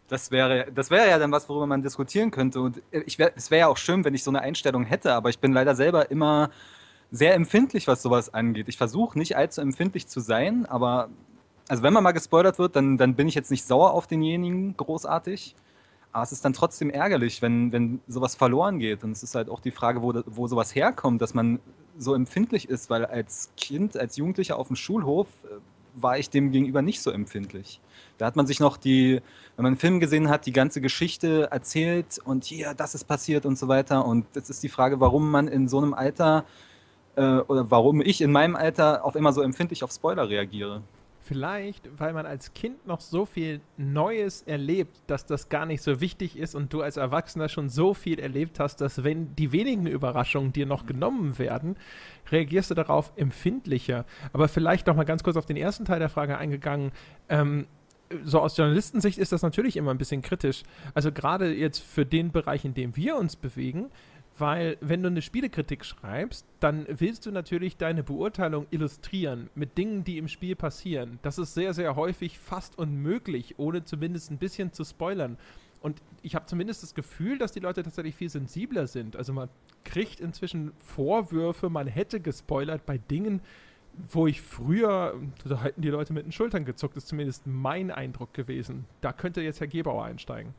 Das wäre, das wäre ja dann was, worüber man diskutieren könnte. Und ich wär, es wäre ja auch schön, wenn ich so eine Einstellung hätte, aber ich bin leider selber immer sehr empfindlich, was sowas angeht. Ich versuche nicht allzu empfindlich zu sein, aber also wenn man mal gespoilert wird, dann, dann bin ich jetzt nicht sauer auf denjenigen großartig. Aber es ist dann trotzdem ärgerlich, wenn, wenn sowas verloren geht. Und es ist halt auch die Frage, wo, wo sowas herkommt, dass man so empfindlich ist, weil als Kind, als Jugendlicher auf dem Schulhof äh, war ich dem gegenüber nicht so empfindlich. Da hat man sich noch die, wenn man einen Film gesehen hat, die ganze Geschichte erzählt und hier, das ist passiert und so weiter. Und jetzt ist die Frage, warum man in so einem Alter äh, oder warum ich in meinem Alter auf immer so empfindlich auf Spoiler reagiere. Vielleicht, weil man als Kind noch so viel Neues erlebt, dass das gar nicht so wichtig ist und du als Erwachsener schon so viel erlebt hast, dass wenn die wenigen Überraschungen dir noch genommen werden, reagierst du darauf empfindlicher. Aber vielleicht noch mal ganz kurz auf den ersten Teil der Frage eingegangen. Ähm, so aus Journalistensicht ist das natürlich immer ein bisschen kritisch. Also gerade jetzt für den Bereich, in dem wir uns bewegen, weil wenn du eine Spielekritik schreibst, dann willst du natürlich deine Beurteilung illustrieren mit Dingen, die im Spiel passieren. Das ist sehr, sehr häufig fast unmöglich, ohne zumindest ein bisschen zu spoilern. Und ich habe zumindest das Gefühl, dass die Leute tatsächlich viel sensibler sind. Also man kriegt inzwischen Vorwürfe, man hätte gespoilert bei Dingen, wo ich früher, da hätten die Leute mit den Schultern gezuckt, ist zumindest mein Eindruck gewesen. Da könnte jetzt Herr Gebauer einsteigen.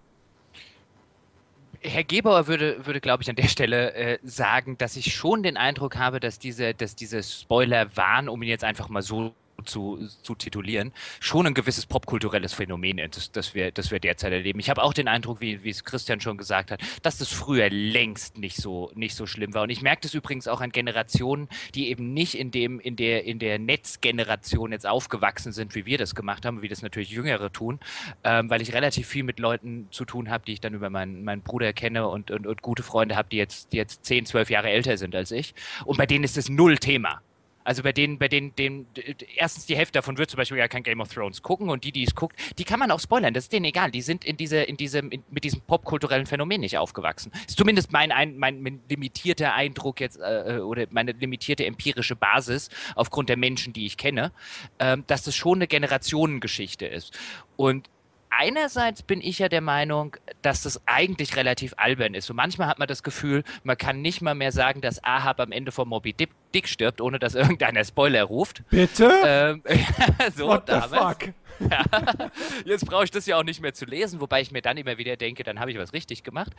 Herr Gebauer würde, würde glaube ich, an der Stelle äh, sagen, dass ich schon den Eindruck habe, dass diese, dass diese Spoiler waren, um ihn jetzt einfach mal so zu, zu titulieren, schon ein gewisses popkulturelles Phänomen ist, das wir, das wir derzeit erleben. Ich habe auch den Eindruck, wie, wie es Christian schon gesagt hat, dass das früher längst nicht so, nicht so schlimm war. Und ich merke das übrigens auch an Generationen, die eben nicht in dem, in der, in der Netzgeneration jetzt aufgewachsen sind, wie wir das gemacht haben, wie das natürlich Jüngere tun, ähm, weil ich relativ viel mit Leuten zu tun habe, die ich dann über meinen, meinen Bruder kenne und, und, und gute Freunde habe, die jetzt, die jetzt 10, 12 Jahre älter sind als ich. Und bei denen ist das null Thema. Also bei denen, bei denen, denen, erstens die Hälfte davon wird zum Beispiel ja kein Game of Thrones gucken und die, die es guckt, die kann man auch spoilern. Das ist denen egal. Die sind in diese, in diesem, in, mit diesem popkulturellen Phänomen nicht aufgewachsen. Ist zumindest mein, ein, mein limitierter Eindruck jetzt äh, oder meine limitierte empirische Basis aufgrund der Menschen, die ich kenne, äh, dass das schon eine Generationengeschichte ist. Und einerseits bin ich ja der Meinung, dass das eigentlich relativ albern ist. Und manchmal hat man das Gefühl, man kann nicht mal mehr sagen, dass Ahab am Ende von Moby Dick stirbt, ohne dass irgendeiner Spoiler ruft. Bitte? Ähm, so, What the fuck? Ja. Jetzt brauche ich das ja auch nicht mehr zu lesen, wobei ich mir dann immer wieder denke, dann habe ich was richtig gemacht.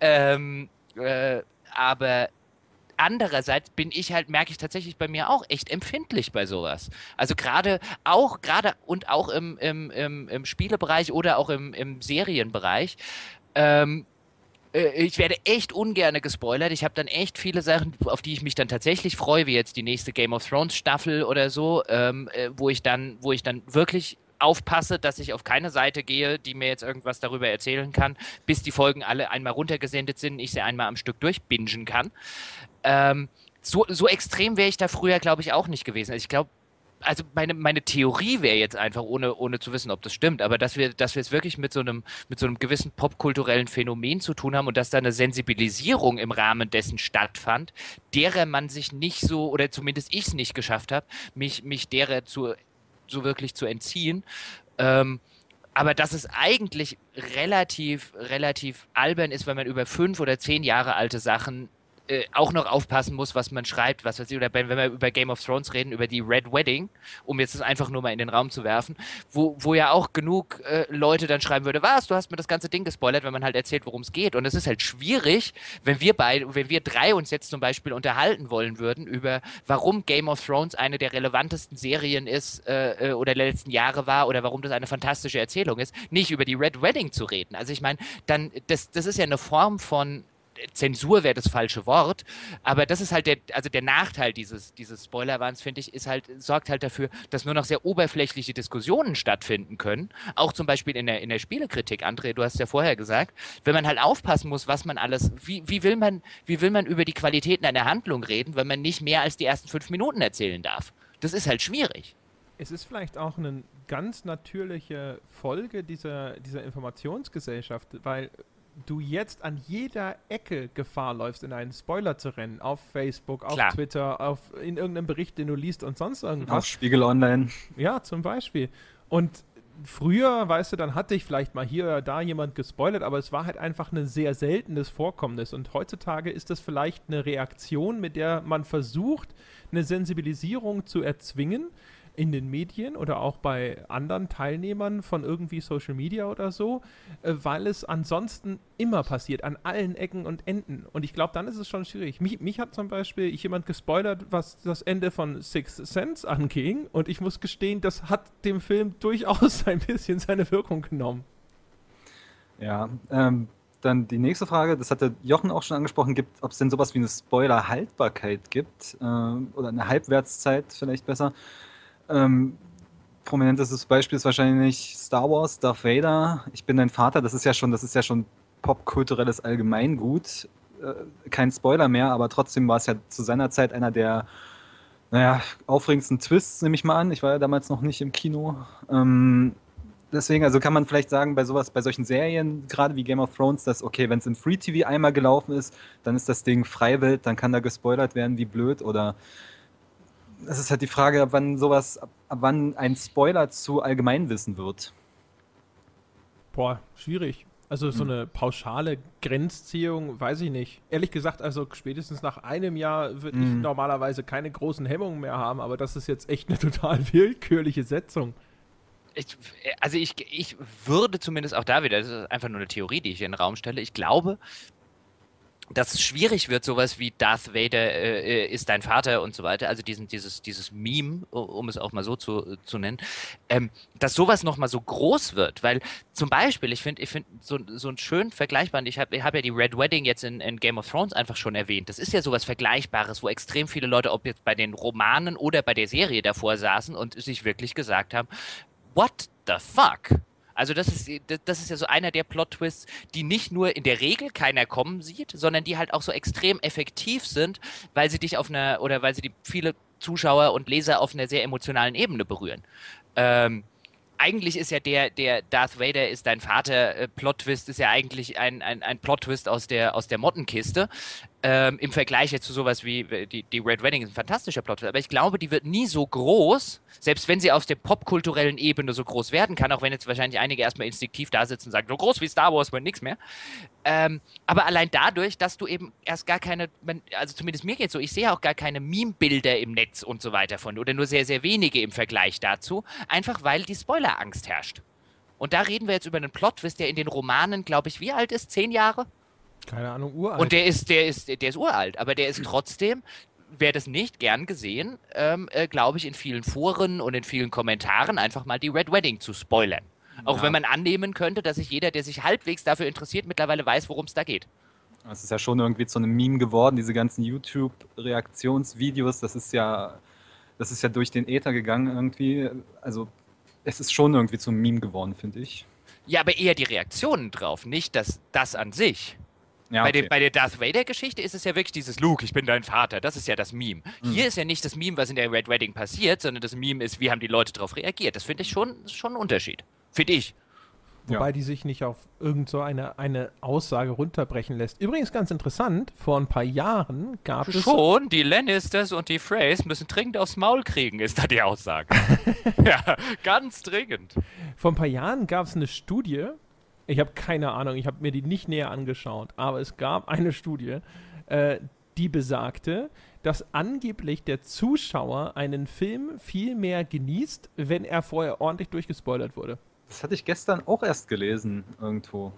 Ähm, äh, aber andererseits bin ich halt, merke ich tatsächlich bei mir auch echt empfindlich bei sowas. Also gerade auch, gerade und auch im, im, im, im Spielebereich oder auch im, im Serienbereich. Ähm, äh, ich werde echt ungern gespoilert. Ich habe dann echt viele Sachen, auf die ich mich dann tatsächlich freue, wie jetzt die nächste Game of Thrones Staffel oder so, ähm, äh, wo ich dann, wo ich dann wirklich aufpasse, dass ich auf keine Seite gehe, die mir jetzt irgendwas darüber erzählen kann, bis die Folgen alle einmal runtergesendet sind, ich sie einmal am Stück durchbingen kann. Ähm, so, so extrem wäre ich da früher, glaube ich, auch nicht gewesen. Also ich glaube, also meine, meine Theorie wäre jetzt einfach, ohne, ohne zu wissen, ob das stimmt, aber dass wir, dass wir es wirklich mit so einem, mit so einem gewissen popkulturellen Phänomen zu tun haben und dass da eine Sensibilisierung im Rahmen dessen stattfand, derer man sich nicht so, oder zumindest ich es nicht geschafft habe, mich, mich derer zu, so wirklich zu entziehen. Ähm, aber dass es eigentlich relativ, relativ albern ist, wenn man über fünf oder zehn Jahre alte Sachen äh, auch noch aufpassen muss, was man schreibt, was weiß ich, oder wenn wir über Game of Thrones reden, über die Red Wedding, um jetzt das einfach nur mal in den Raum zu werfen, wo, wo ja auch genug äh, Leute dann schreiben würde, was, du hast mir das ganze Ding gespoilert, wenn man halt erzählt, worum es geht. Und es ist halt schwierig, wenn wir beide, wenn wir drei uns jetzt zum Beispiel unterhalten wollen würden über, warum Game of Thrones eine der relevantesten Serien ist äh, äh oder der letzten Jahre war oder warum das eine fantastische Erzählung ist, nicht über die Red Wedding zu reden. Also ich meine, dann, das, das ist ja eine Form von Zensur wäre das falsche Wort, aber das ist halt der, also der Nachteil dieses, dieses Spoilerwarns, finde ich, ist halt, sorgt halt dafür, dass nur noch sehr oberflächliche Diskussionen stattfinden können. Auch zum Beispiel in der, in der Spielekritik, André, du hast ja vorher gesagt, wenn man halt aufpassen muss, was man alles, wie, wie will man, wie will man über die Qualitäten einer Handlung reden, wenn man nicht mehr als die ersten fünf Minuten erzählen darf? Das ist halt schwierig. Es ist vielleicht auch eine ganz natürliche Folge dieser, dieser Informationsgesellschaft, weil du jetzt an jeder Ecke Gefahr läufst, in einen Spoiler zu rennen. Auf Facebook, auf Klar. Twitter, auf, in irgendeinem Bericht, den du liest und sonst irgendwas. Auf Spiegel Online. Ja, zum Beispiel. Und früher, weißt du, dann hatte ich vielleicht mal hier oder da jemand gespoilert, aber es war halt einfach ein sehr seltenes Vorkommnis. Und heutzutage ist das vielleicht eine Reaktion, mit der man versucht, eine Sensibilisierung zu erzwingen in den Medien oder auch bei anderen Teilnehmern von irgendwie Social Media oder so, äh, weil es ansonsten immer passiert, an allen Ecken und Enden. Und ich glaube, dann ist es schon schwierig. Mich, mich hat zum Beispiel jemand gespoilert, was das Ende von Six Sense anging. Und ich muss gestehen, das hat dem Film durchaus ein bisschen seine Wirkung genommen. Ja, ähm, dann die nächste Frage, das hatte Jochen auch schon angesprochen, gibt, ob es denn sowas wie eine Spoiler-Haltbarkeit gibt äh, oder eine Halbwertszeit vielleicht besser. Ähm, prominentestes Beispiel ist wahrscheinlich Star Wars, Darth Vader. Ich bin dein Vater. Das ist ja schon, das ist ja schon popkulturelles Allgemeingut. Äh, kein Spoiler mehr, aber trotzdem war es ja zu seiner Zeit einer der, naja, aufregendsten Twists, nehme ich mal an. Ich war ja damals noch nicht im Kino. Ähm, deswegen, also kann man vielleicht sagen, bei sowas, bei solchen Serien, gerade wie Game of Thrones, dass, okay, wenn es im Free TV einmal gelaufen ist, dann ist das Ding Freiwild, dann kann da gespoilert werden, wie blöd oder es ist halt die Frage, ab wann sowas, ab, wann ein Spoiler zu Allgemeinwissen wird. Boah, schwierig. Also so hm. eine pauschale Grenzziehung, weiß ich nicht. Ehrlich gesagt, also spätestens nach einem Jahr würde ich hm. normalerweise keine großen Hemmungen mehr haben, aber das ist jetzt echt eine total willkürliche Setzung. Ich, also ich, ich würde zumindest auch da wieder, das ist einfach nur eine Theorie, die ich in den Raum stelle, ich glaube, dass es schwierig wird, sowas wie Darth Vader äh, äh, ist dein Vater und so weiter, also diesen, dieses, dieses Meme, um es auch mal so zu, zu nennen, ähm, dass sowas nochmal so groß wird, weil zum Beispiel, ich finde ich finde so, so einen schönen vergleichbaren, ich habe ich hab ja die Red Wedding jetzt in, in Game of Thrones einfach schon erwähnt, das ist ja sowas Vergleichbares, wo extrem viele Leute, ob jetzt bei den Romanen oder bei der Serie davor saßen und sich wirklich gesagt haben, what the fuck? Also das ist, das ist ja so einer der Plot-Twists, die nicht nur in der Regel keiner kommen sieht, sondern die halt auch so extrem effektiv sind, weil sie dich auf einer, oder weil sie die viele Zuschauer und Leser auf einer sehr emotionalen Ebene berühren. Ähm, eigentlich ist ja der, der Darth Vader ist dein Vater äh, Plot-Twist ist ja eigentlich ein, ein, ein Plot-Twist aus der, aus der Mottenkiste. Ähm, Im Vergleich jetzt zu sowas wie die, die Red Wedding ist ein fantastischer Plot, aber ich glaube, die wird nie so groß, selbst wenn sie auf der popkulturellen Ebene so groß werden kann, auch wenn jetzt wahrscheinlich einige erstmal instinktiv da sitzen und sagen, so groß wie Star Wars wird nichts mehr. Ähm, aber allein dadurch, dass du eben erst gar keine, also zumindest mir geht so, ich sehe auch gar keine Meme-Bilder im Netz und so weiter von, oder nur sehr, sehr wenige im Vergleich dazu, einfach weil die Spoiler-Angst herrscht. Und da reden wir jetzt über einen Plot-Twist, der in den Romanen, glaube ich, wie alt ist? Zehn Jahre? Keine Ahnung, uralt. Und der ist, der ist, der ist uralt, aber der ist trotzdem, wer das nicht gern gesehen, ähm, äh, glaube ich, in vielen Foren und in vielen Kommentaren einfach mal die Red Wedding zu spoilern. Auch ja. wenn man annehmen könnte, dass sich jeder, der sich halbwegs dafür interessiert, mittlerweile weiß, worum es da geht. Es ist ja schon irgendwie zu einem Meme geworden, diese ganzen YouTube-Reaktionsvideos, das ist ja, das ist ja durch den Äther gegangen irgendwie. Also es ist schon irgendwie zum Meme geworden, finde ich. Ja, aber eher die Reaktionen drauf, nicht das, das an sich. Ja, bei, okay. den, bei, der Darth Vader-Geschichte ist es ja wirklich dieses Luke, ich bin dein Vater. Das ist ja das Meme. Mhm. Hier ist ja nicht das Meme, was in der Red Wedding passiert, sondern das Meme ist, wie haben die Leute darauf reagiert. Das finde ich schon, schon ein Unterschied. Finde ich. Wobei ja. die sich nicht auf irgend so eine, eine Aussage runterbrechen lässt. Übrigens ganz interessant, vor ein paar Jahren gab Schon, es. Schon, die Lannisters und die Freys müssen dringend aufs Maul kriegen, ist da die Aussage. ja, ganz dringend. Vor ein paar Jahren gab es eine Studie, ich habe keine Ahnung, ich habe mir die nicht näher angeschaut, aber es gab eine Studie, äh, die besagte, dass angeblich der Zuschauer einen Film viel mehr genießt, wenn er vorher ordentlich durchgespoilert wurde. Das hatte ich gestern auch erst gelesen irgendwo.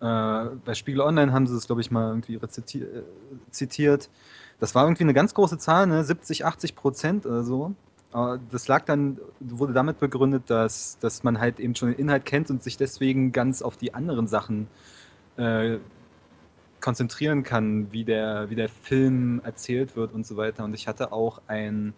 Äh, bei Spiegel Online haben sie es, glaube ich, mal irgendwie reziti- äh, zitiert. Das war irgendwie eine ganz große Zahl, ne? 70, 80 Prozent oder so. Aber das lag dann, wurde damit begründet, dass, dass man halt eben schon den Inhalt kennt und sich deswegen ganz auf die anderen Sachen äh, konzentrieren kann, wie der, wie der Film erzählt wird und so weiter. Und ich hatte auch ein,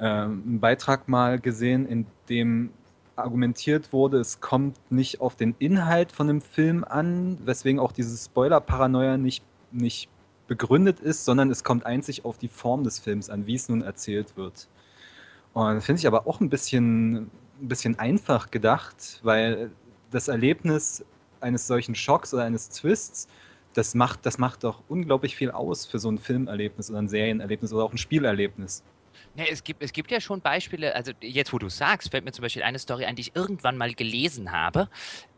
ähm, einen Beitrag mal gesehen, in dem argumentiert wurde, es kommt nicht auf den Inhalt von dem Film an, weswegen auch diese Spoiler-Paranoia nicht, nicht begründet ist, sondern es kommt einzig auf die Form des Films an, wie es nun erzählt wird. Und finde ich aber auch ein bisschen, ein bisschen einfach gedacht, weil das Erlebnis eines solchen Schocks oder eines Twists, das macht, das macht doch unglaublich viel aus für so ein Filmerlebnis oder ein Serienerlebnis oder auch ein Spielerlebnis. Ne, es, gibt, es gibt ja schon Beispiele, also jetzt, wo du sagst, fällt mir zum Beispiel eine Story ein, die ich irgendwann mal gelesen habe.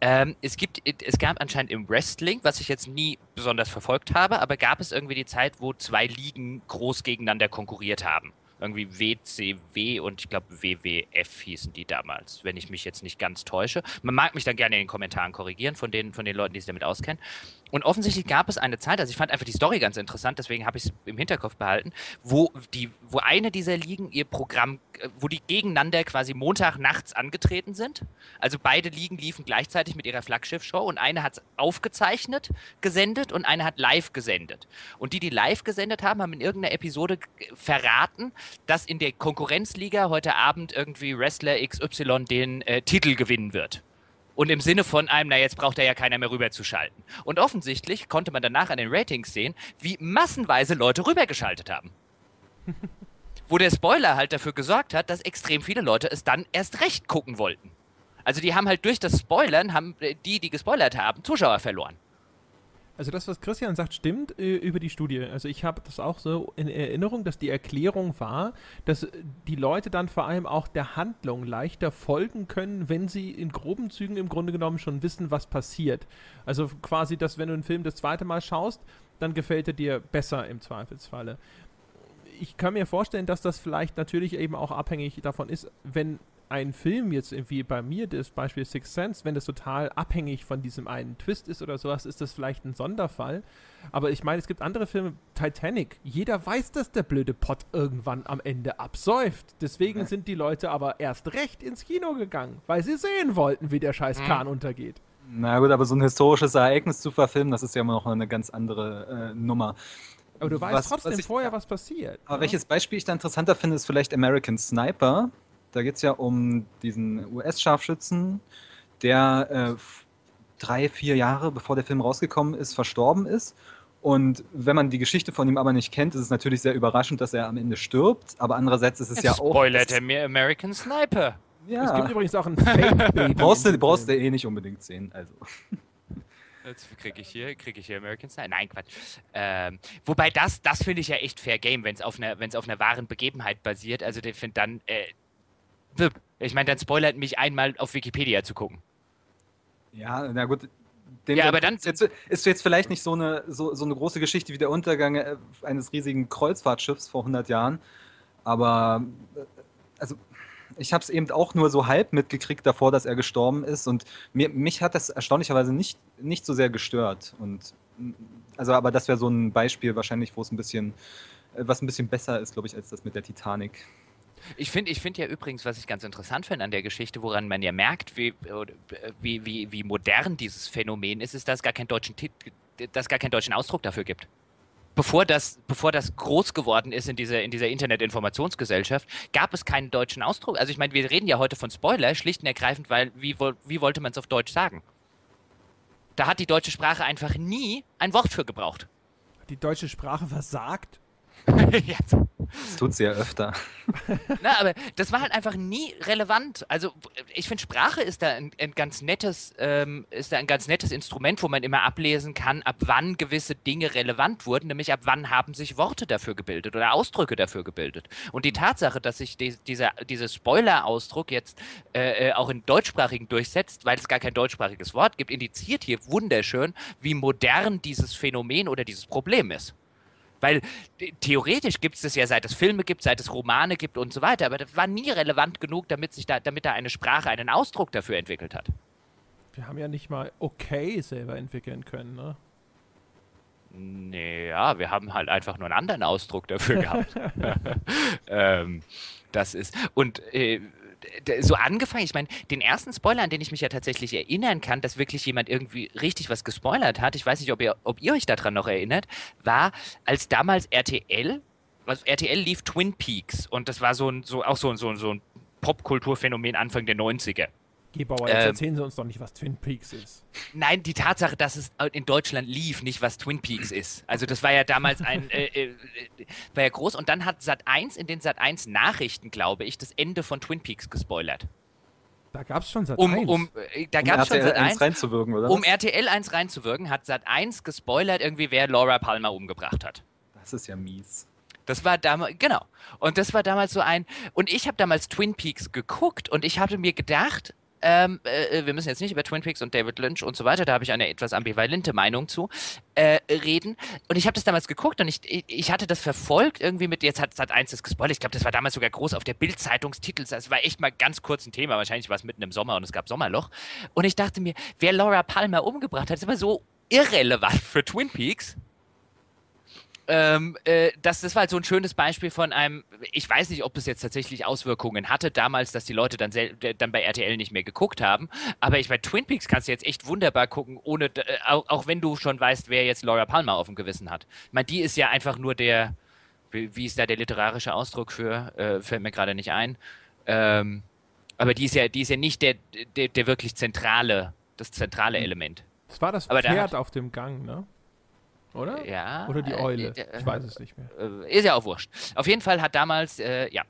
Ähm, es, gibt, es gab anscheinend im Wrestling, was ich jetzt nie besonders verfolgt habe, aber gab es irgendwie die Zeit, wo zwei Ligen groß gegeneinander konkurriert haben. Irgendwie WCW und ich glaube WWF hießen die damals, wenn ich mich jetzt nicht ganz täusche. Man mag mich dann gerne in den Kommentaren korrigieren von den, von den Leuten, die sich damit auskennen. Und offensichtlich gab es eine Zeit, also ich fand einfach die Story ganz interessant, deswegen habe ich es im Hinterkopf behalten, wo, die, wo eine dieser Ligen ihr Programm, äh, wo die gegeneinander quasi Montag nachts angetreten sind. Also beide Ligen liefen gleichzeitig mit ihrer Flaggschiff-Show und eine hat es aufgezeichnet, gesendet und eine hat live gesendet. Und die, die live gesendet haben, haben in irgendeiner Episode verraten, dass in der Konkurrenzliga heute Abend irgendwie Wrestler XY den äh, Titel gewinnen wird. Und im Sinne von einem, na jetzt braucht er ja keiner mehr rüberzuschalten. Und offensichtlich konnte man danach an den Ratings sehen, wie massenweise Leute rübergeschaltet haben. Wo der Spoiler halt dafür gesorgt hat, dass extrem viele Leute es dann erst recht gucken wollten. Also die haben halt durch das Spoilern, haben äh, die, die gespoilert haben, Zuschauer verloren. Also das, was Christian sagt, stimmt äh, über die Studie. Also ich habe das auch so in Erinnerung, dass die Erklärung war, dass die Leute dann vor allem auch der Handlung leichter folgen können, wenn sie in groben Zügen im Grunde genommen schon wissen, was passiert. Also quasi, dass wenn du einen Film das zweite Mal schaust, dann gefällt er dir besser im Zweifelsfalle. Ich kann mir vorstellen, dass das vielleicht natürlich eben auch abhängig davon ist, wenn ein Film jetzt irgendwie bei mir, das Beispiel Sixth Sense, wenn das total abhängig von diesem einen Twist ist oder sowas, ist das vielleicht ein Sonderfall. Aber ich meine, es gibt andere Filme, Titanic, jeder weiß, dass der blöde Pott irgendwann am Ende absäuft. Deswegen sind die Leute aber erst recht ins Kino gegangen, weil sie sehen wollten, wie der scheiß Kahn untergeht. Na gut, aber so ein historisches Ereignis zu verfilmen, das ist ja immer noch eine ganz andere äh, Nummer. Aber du weißt Was- trotzdem was ich- vorher, was passiert. Aber ne? welches Beispiel ich da interessanter finde, ist vielleicht American Sniper. Da geht es ja um diesen US-Scharfschützen, der äh, drei, vier Jahre bevor der Film rausgekommen ist, verstorben ist. Und wenn man die Geschichte von ihm aber nicht kennt, ist es natürlich sehr überraschend, dass er am Ende stirbt. Aber andererseits ist es Jetzt ja auch. spoilert er mir American Sniper. Es gibt Ja, übrigens auch ein Fake-Baby. brauchst du, brauchst du eh nicht unbedingt sehen. Also. Jetzt kriege ich hier, kriege ich hier American Sniper. Nein, Quatsch. Ähm, wobei das, das finde ich ja echt fair Game, wenn es auf einer, wenn es auf einer wahren Begebenheit basiert. Also ich finde dann, äh, ich meine, dann spoilert mich einmal auf Wikipedia zu gucken. Ja, na gut. Ja, aber dann- ist jetzt, ist jetzt vielleicht nicht so eine, so, so eine große Geschichte wie der Untergang äh, eines riesigen Kreuzfahrtschiffs vor 100 Jahren. Aber äh, also ich habe es eben auch nur so halb mitgekriegt davor, dass er gestorben ist. Und mir, mich hat das erstaunlicherweise nicht, nicht so sehr gestört. Und mm, also, aber das wäre so ein Beispiel wahrscheinlich, wo es ein bisschen, äh, was ein bisschen besser ist, glaube ich, als das mit der Titanic. Ich finde ich find ja übrigens, was ich ganz interessant finde an der Geschichte, woran man ja merkt, wie, wie, wie, wie modern dieses Phänomen ist, ist, dass es gar keinen deutschen, dass gar keinen deutschen Ausdruck dafür gibt. Bevor das, bevor das groß geworden ist in dieser, in dieser Internet-Informationsgesellschaft, gab es keinen deutschen Ausdruck. Also ich meine, wir reden ja heute von Spoiler, schlicht und ergreifend, weil wie, wie wollte man es auf Deutsch sagen? Da hat die deutsche Sprache einfach nie ein Wort für gebraucht. Die deutsche Sprache versagt. ja, Das tut sie ja öfter. Na, aber das war halt einfach nie relevant. Also ich finde, Sprache ist da ein, ein ganz nettes, ähm, ist da ein ganz nettes Instrument, wo man immer ablesen kann, ab wann gewisse Dinge relevant wurden, nämlich ab wann haben sich Worte dafür gebildet oder Ausdrücke dafür gebildet. Und die Tatsache, dass sich die, dieser, dieser Spoiler-Ausdruck jetzt äh, äh, auch in deutschsprachigen durchsetzt, weil es gar kein deutschsprachiges Wort gibt, indiziert hier wunderschön, wie modern dieses Phänomen oder dieses Problem ist. Weil theoretisch gibt es das ja, seit es Filme gibt, seit es Romane gibt und so weiter, aber das war nie relevant genug, damit sich da, damit da eine Sprache einen Ausdruck dafür entwickelt hat. Wir haben ja nicht mal okay selber entwickeln können, ne? Naja, wir haben halt einfach nur einen anderen Ausdruck dafür gehabt. ähm, das ist. Und äh, so angefangen, ich meine, den ersten Spoiler, an den ich mich ja tatsächlich erinnern kann, dass wirklich jemand irgendwie richtig was gespoilert hat, ich weiß nicht, ob ihr, ob ihr euch daran noch erinnert, war, als damals RTL, also RTL lief Twin Peaks und das war so ein, so, auch so, ein- so, ein- so ein Popkulturphänomen Anfang der 90er. Gebauer, jetzt Ähm. erzählen Sie uns doch nicht, was Twin Peaks ist. Nein, die Tatsache, dass es in Deutschland lief, nicht was Twin Peaks ist. Also das war ja damals ein, äh, äh, äh, war ja groß. Und dann hat Sat 1 in den Sat 1 Nachrichten, glaube ich, das Ende von Twin Peaks gespoilert. Da gab es schon seit Um, eins. um, äh, da Um gab es schon RTL Sat 1 1. reinzuwirken, oder? Um? RTL 1 reinzuwirken, hat Sat 1 gespoilert, irgendwie, wer Laura Palmer umgebracht hat. Das ist ja mies. Das war damals, genau. Und das war damals so ein. Und ich habe damals Twin Peaks geguckt und ich hatte mir gedacht, ähm, äh, wir müssen jetzt nicht über Twin Peaks und David Lynch und so weiter, da habe ich eine etwas ambivalente Meinung zu, äh, reden. Und ich habe das damals geguckt und ich, ich, ich hatte das verfolgt irgendwie mit, jetzt hat Sat 1 das gespoilert, ich glaube, das war damals sogar groß auf der Bild-Zeitungstitel, das war echt mal ganz kurz ein Thema, wahrscheinlich war es mitten im Sommer und es gab Sommerloch. Und ich dachte mir, wer Laura Palmer umgebracht hat, ist immer so irrelevant für Twin Peaks ähm, äh, das, das war halt so ein schönes Beispiel von einem, ich weiß nicht, ob es jetzt tatsächlich Auswirkungen hatte damals, dass die Leute dann, dann bei RTL nicht mehr geguckt haben. Aber ich bei Twin Peaks kannst du jetzt echt wunderbar gucken, ohne, äh, auch, auch wenn du schon weißt, wer jetzt Laura Palmer auf dem Gewissen hat. Ich meine, die ist ja einfach nur der, wie, wie ist da der literarische Ausdruck für, äh, fällt mir gerade nicht ein. Ähm, aber die ist ja, die ist ja nicht der, der, der wirklich zentrale, das zentrale Element. Das war das Pferd hat- auf dem Gang, ne? Oder? Ja. Oder die äh, Eule. äh, Ich weiß es nicht mehr. äh, ist ja auch wurscht. Auf jeden Fall hat damals, äh, ja.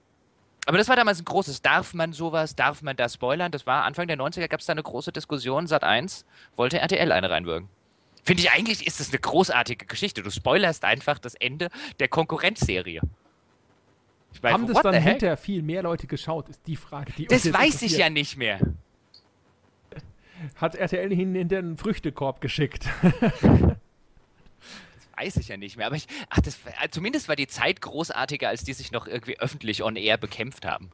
Aber das war damals ein großes, darf man sowas, darf man da spoilern? Das war Anfang der 90er, gab es da eine große Diskussion, Sat 1 wollte RTL eine reinwirken. Finde ich eigentlich, ist das eine großartige Geschichte. Du spoilerst einfach das Ende der Konkurrenzserie. Ich meine, Haben das dann hinterher viel mehr Leute geschaut, ist die Frage, die Das weiß ich ja nicht mehr. Hat RTL ihn in den Früchtekorb geschickt. Weiß ich ja nicht mehr. Aber ich, ach, das, äh, zumindest war die Zeit großartiger, als die sich noch irgendwie öffentlich on air bekämpft haben.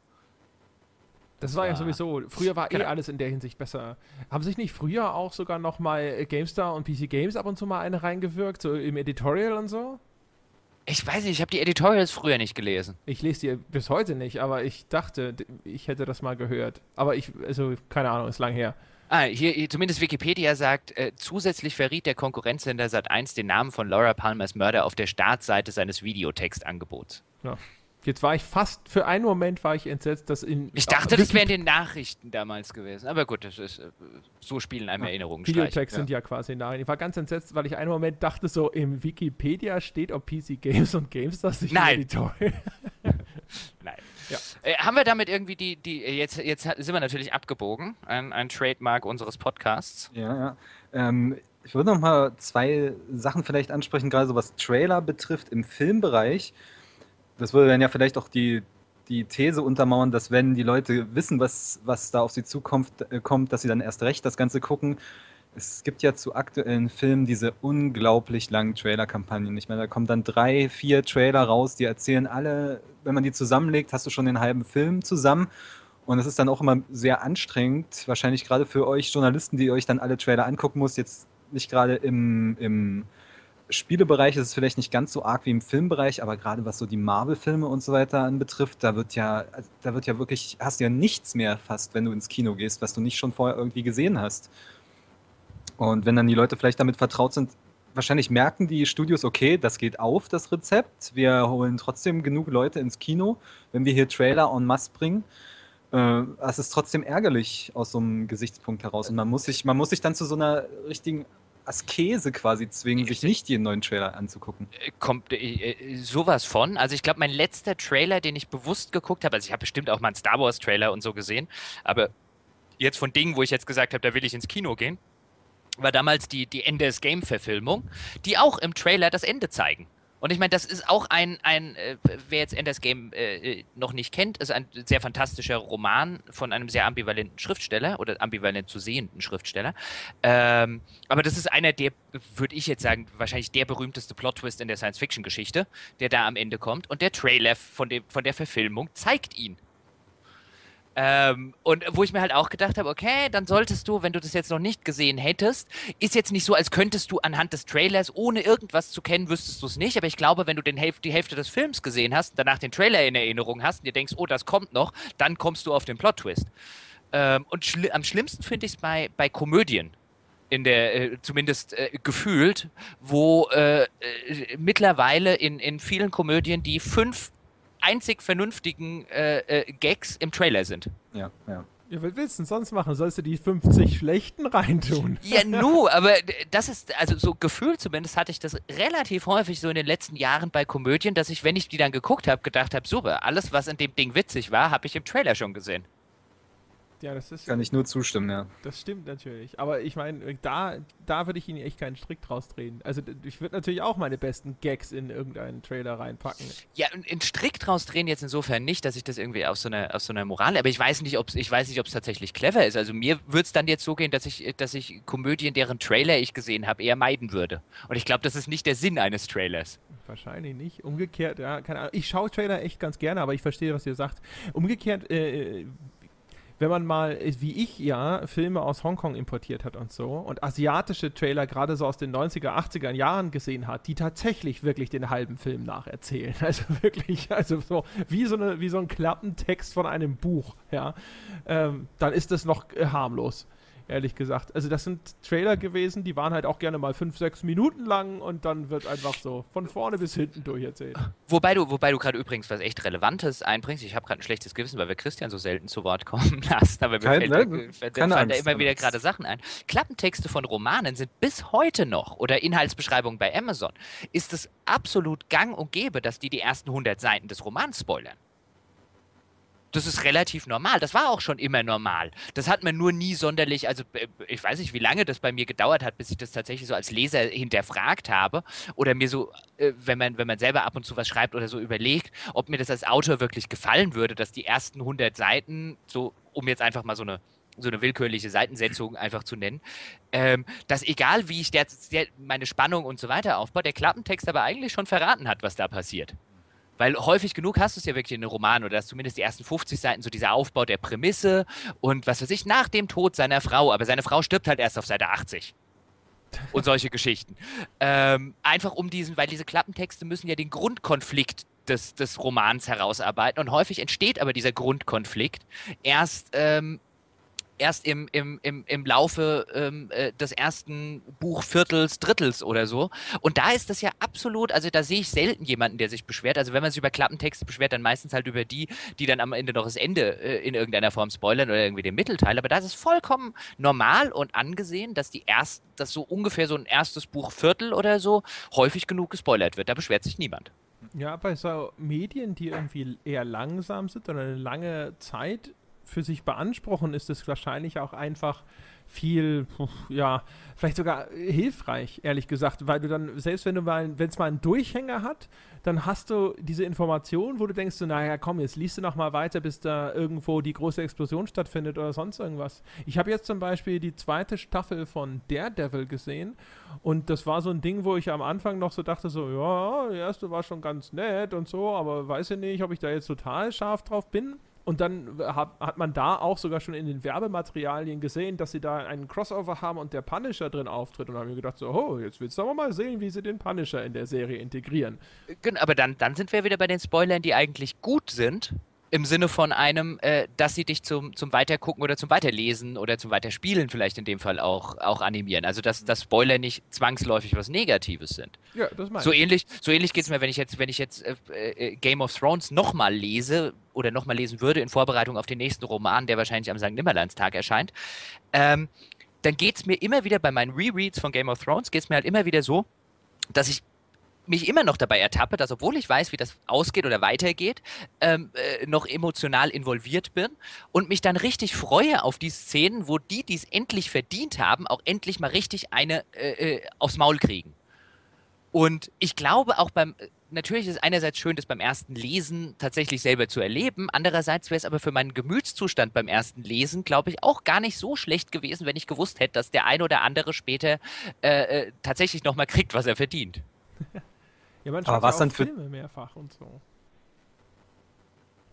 Das war ja sowieso, früher war eh Genau. alles in der Hinsicht besser. Haben sich nicht früher auch sogar noch mal äh, GameStar und PC Games ab und zu mal eine reingewirkt, so im Editorial und so? Ich weiß nicht, ich habe die Editorials früher nicht gelesen. Ich lese die bis heute nicht, aber ich dachte, ich hätte das mal gehört. Aber ich, also, keine Ahnung, ist lang her. Ah, hier, hier zumindest Wikipedia sagt, äh, zusätzlich verriet der Konkurrenzsender Sat1 den Namen von Laura Palmers Mörder auf der Startseite seines Videotextangebots. Jetzt war ich fast, für einen Moment war ich entsetzt, dass in. Ich dachte, das wären die Nachrichten damals gewesen. Aber gut, das ist, äh, so spielen einem Erinnerungen Streich. Videotext sind ja quasi Nachrichten. Ich war ganz entsetzt, weil ich einen Moment dachte, so im Wikipedia steht, ob PC Games und GameStar sich Nein. im Editorial. Nein. Ja. Äh, haben wir damit irgendwie die, die jetzt, jetzt sind wir natürlich abgebogen, ein, ein Trademark unseres Podcasts. Ja, ja. Ähm, ich würde noch mal zwei Sachen vielleicht ansprechen, gerade so was Trailer betrifft im Filmbereich. Das würde dann ja vielleicht auch die, die These untermauern, dass wenn die Leute wissen, was, was da auf sie zukommt, äh, kommt, dass sie dann erst recht das Ganze gucken. Es gibt ja zu aktuellen Filmen diese unglaublich langen Trailer-Kampagnen. Ich meine, da kommen dann drei, vier Trailer raus, die erzählen alle, wenn man die zusammenlegt, hast du schon den halben Film zusammen. Und es ist dann auch immer sehr anstrengend, wahrscheinlich gerade für euch Journalisten, die euch dann alle Trailer angucken muss. Jetzt nicht gerade im, im Spielebereich ist es vielleicht nicht ganz so arg wie im Filmbereich, aber gerade was so die Marvel-Filme und so weiter anbetrifft, da wird ja, da wird ja wirklich, hast du ja nichts mehr fast, wenn du ins Kino gehst, was du nicht schon vorher irgendwie gesehen hast. Und wenn dann die Leute vielleicht damit vertraut sind, wahrscheinlich merken die Studios, okay, das geht auf, das Rezept. Wir holen trotzdem genug Leute ins Kino, wenn wir hier Trailer en masse bringen. Äh, es ist trotzdem ärgerlich aus so einem Gesichtspunkt heraus. Und man muss sich, man muss sich dann zu so einer richtigen Askese quasi zwingen, sich nicht jeden neuen Trailer anzugucken. Äh, Kommt äh, äh, sowas von. Also ich glaube, mein letzter Trailer, den ich bewusst geguckt habe, also ich habe bestimmt auch mal einen Star Wars Trailer und so gesehen, aber jetzt von Dingen, wo ich jetzt gesagt habe, da will ich ins Kino gehen, war damals die, die Enders Game Verfilmung, die auch im Trailer das Ende zeigen. Und ich meine, das ist auch ein, ein äh, wer jetzt Enders Game äh, noch nicht kennt, ist ein sehr fantastischer Roman von einem sehr ambivalenten Schriftsteller oder ambivalent zu sehenden Schriftsteller. Ähm, aber das ist einer der, würde ich jetzt sagen, wahrscheinlich der berühmteste Plot-Twist in der Science-Fiction-Geschichte, der da am Ende kommt. Und der Trailer von, dem, von der Verfilmung zeigt ihn. Ähm, und wo ich mir halt auch gedacht habe, okay, dann solltest du, wenn du das jetzt noch nicht gesehen hättest, ist jetzt nicht so, als könntest du anhand des Trailers, ohne irgendwas zu kennen, wüsstest du es nicht. Aber ich glaube, wenn du den Hälf die Hälfte des Films gesehen hast, danach den Trailer in Erinnerung hast und dir denkst, oh, das kommt noch, dann kommst du auf den Plot-Twist. Ähm, und schli am schlimmsten finde ich es bei, bei Komödien in der, äh, zumindest äh, gefühlt, wo äh, äh, mittlerweile in, in vielen Komödien die fünf einzig vernünftigen äh, äh, Gags im Trailer sind. Ja, ja. Ja, was willst du denn sonst machen? Sollst du die 50 schlechten reintun? Ja, nu, aber das ist, also so gefühlt zumindest hatte ich das relativ häufig so in den letzten Jahren bei Komödien, dass ich, wenn ich die dann geguckt habe, gedacht habe, super, alles, was in dem Ding witzig war, habe ich im Trailer schon gesehen. Ja, das ist. Kann ich nur zustimmen, ja. Das stimmt natürlich. Aber ich meine, da, da würde ich Ihnen echt keinen Strick draus drehen. Also ich würde natürlich auch meine besten Gags in irgendeinen Trailer reinpacken. Ja, einen Strick draus drehen jetzt insofern nicht, dass ich das irgendwie aus so einer, aus so einer Moral, aber ich weiß nicht, ob ich weiß nicht, ob es tatsächlich clever ist. Also mir würde es dann jetzt so gehen, dass ich, dass ich Komödien, deren Trailer ich gesehen habe, eher meiden würde. Und ich glaube, das ist nicht der Sinn eines Trailers. Wahrscheinlich nicht. Umgekehrt, ja, keine Ahnung. Ich schaue Trailer echt ganz gerne, aber ich verstehe, was ihr sagt. Umgekehrt, äh, wenn man mal, wie ich ja, Filme aus Hongkong importiert hat und so und asiatische Trailer gerade so aus den 90er, 80er Jahren gesehen hat, die tatsächlich wirklich den halben Film nacherzählen. Also wirklich, also so wie so, eine, wie so ein Klappentext von einem Buch, ja, ähm, dann ist das noch äh, harmlos ehrlich gesagt. Also das sind Trailer gewesen, die waren halt auch gerne mal fünf, sechs Minuten lang und dann wird einfach so von vorne bis hinten durcherzählt. Wobei du, wobei du gerade übrigens was echt Relevantes einbringst. Ich habe gerade ein schlechtes Gewissen, weil wir Christian so selten zu Wort kommen lassen, aber mir Kein, fällt, ne? fällt, fällt da immer wieder gerade Sachen ein. Klappentexte von Romanen sind bis heute noch oder Inhaltsbeschreibungen bei Amazon ist es absolut gang und gäbe, dass die die ersten 100 Seiten des Romans spoilern das ist relativ normal. Das war auch schon immer normal. Das hat man nur nie sonderlich, also äh, ich weiß nicht, wie lange das bei mir gedauert hat, bis ich das tatsächlich so als Leser hinterfragt habe oder mir so, äh, wenn man, wenn man selber ab und zu was schreibt oder so überlegt, ob mir das als Autor wirklich gefallen würde, dass die ersten 100 Seiten, so um jetzt einfach mal so eine so eine willkürliche Seitensetzung einfach zu nennen, ähm, dass egal wie ich der, der, meine Spannung und so weiter aufbaue, der Klappentext aber eigentlich schon verraten hat, was da passiert. Weil häufig genug hast du es ja wirklich in einem Roman oder dass zumindest die ersten 50 Seiten so dieser Aufbau der Prämisse und was weiß ich, nach dem Tod seiner Frau, aber seine Frau stirbt halt erst auf Seite 80. Und solche Geschichten. Ähm, einfach um diesen, weil diese Klappentexte müssen ja den Grundkonflikt des, des Romans herausarbeiten und häufig entsteht aber dieser Grundkonflikt erst ähm, erst im, im, im, im Laufe ähm, äh, des ersten Buchviertels, Drittels oder so. Und da ist das ja absolut, also da sehe ich selten jemanden, der sich beschwert. Also wenn man sich über Klappentexte beschwert, dann meistens halt über die, die dann am Ende noch das Ende äh, in irgendeiner Form spoilern oder irgendwie den Mittelteil. Aber da ist es vollkommen normal und angesehen, dass die erst, dass so ungefähr so ein erstes Buchviertel oder so häufig genug gespoilert wird. Da beschwert sich niemand. Ja, bei so Medien, die irgendwie eher langsam sind oder eine lange Zeit für sich beanspruchen, ist es wahrscheinlich auch einfach viel, ja, vielleicht sogar hilfreich, ehrlich gesagt, weil du dann, selbst wenn du mal, wenn es mal einen Durchhänger hat, dann hast du diese Information, wo du denkst, so, naja, komm, jetzt liest du noch mal weiter, bis da irgendwo die große Explosion stattfindet oder sonst irgendwas. Ich habe jetzt zum Beispiel die zweite Staffel von Daredevil gesehen und das war so ein Ding, wo ich am Anfang noch so dachte, so, ja, die erste war schon ganz nett und so, aber weiß ich nicht, ob ich da jetzt total scharf drauf bin. Und dann hat, hat man da auch sogar schon in den Werbematerialien gesehen, dass sie da einen Crossover haben und der Punisher drin auftritt. Und haben wir gedacht, so, oh, jetzt willst du aber mal sehen, wie sie den Punisher in der Serie integrieren. Genau, aber dann, dann sind wir wieder bei den Spoilern, die eigentlich gut sind. Im Sinne von einem, äh, dass sie dich zum, zum Weitergucken oder zum Weiterlesen oder zum Weiterspielen vielleicht in dem Fall auch, auch animieren. Also dass, dass Spoiler nicht zwangsläufig was Negatives sind. Ja, das meine so ich. Ähnlich, so ähnlich geht es mir, wenn ich jetzt, wenn ich jetzt äh, äh, Game of Thrones nochmal lese oder nochmal lesen würde in Vorbereitung auf den nächsten Roman, der wahrscheinlich am St. Nimmerlandstag erscheint. Ähm, dann geht es mir immer wieder bei meinen Rereads von Game of Thrones, geht es mir halt immer wieder so, dass ich mich immer noch dabei ertappe, dass obwohl ich weiß, wie das ausgeht oder weitergeht, ähm, äh, noch emotional involviert bin und mich dann richtig freue auf die Szenen, wo die, die es endlich verdient haben, auch endlich mal richtig eine äh, äh, aufs Maul kriegen. Und ich glaube auch beim, natürlich ist einerseits schön, das beim ersten Lesen tatsächlich selber zu erleben. Andererseits wäre es aber für meinen Gemütszustand beim ersten Lesen, glaube ich, auch gar nicht so schlecht gewesen, wenn ich gewusst hätte, dass der ein oder andere später äh, äh, tatsächlich nochmal kriegt, was er verdient. Ja, man Aber schaut was ja dann für- Filme mehrfach und so.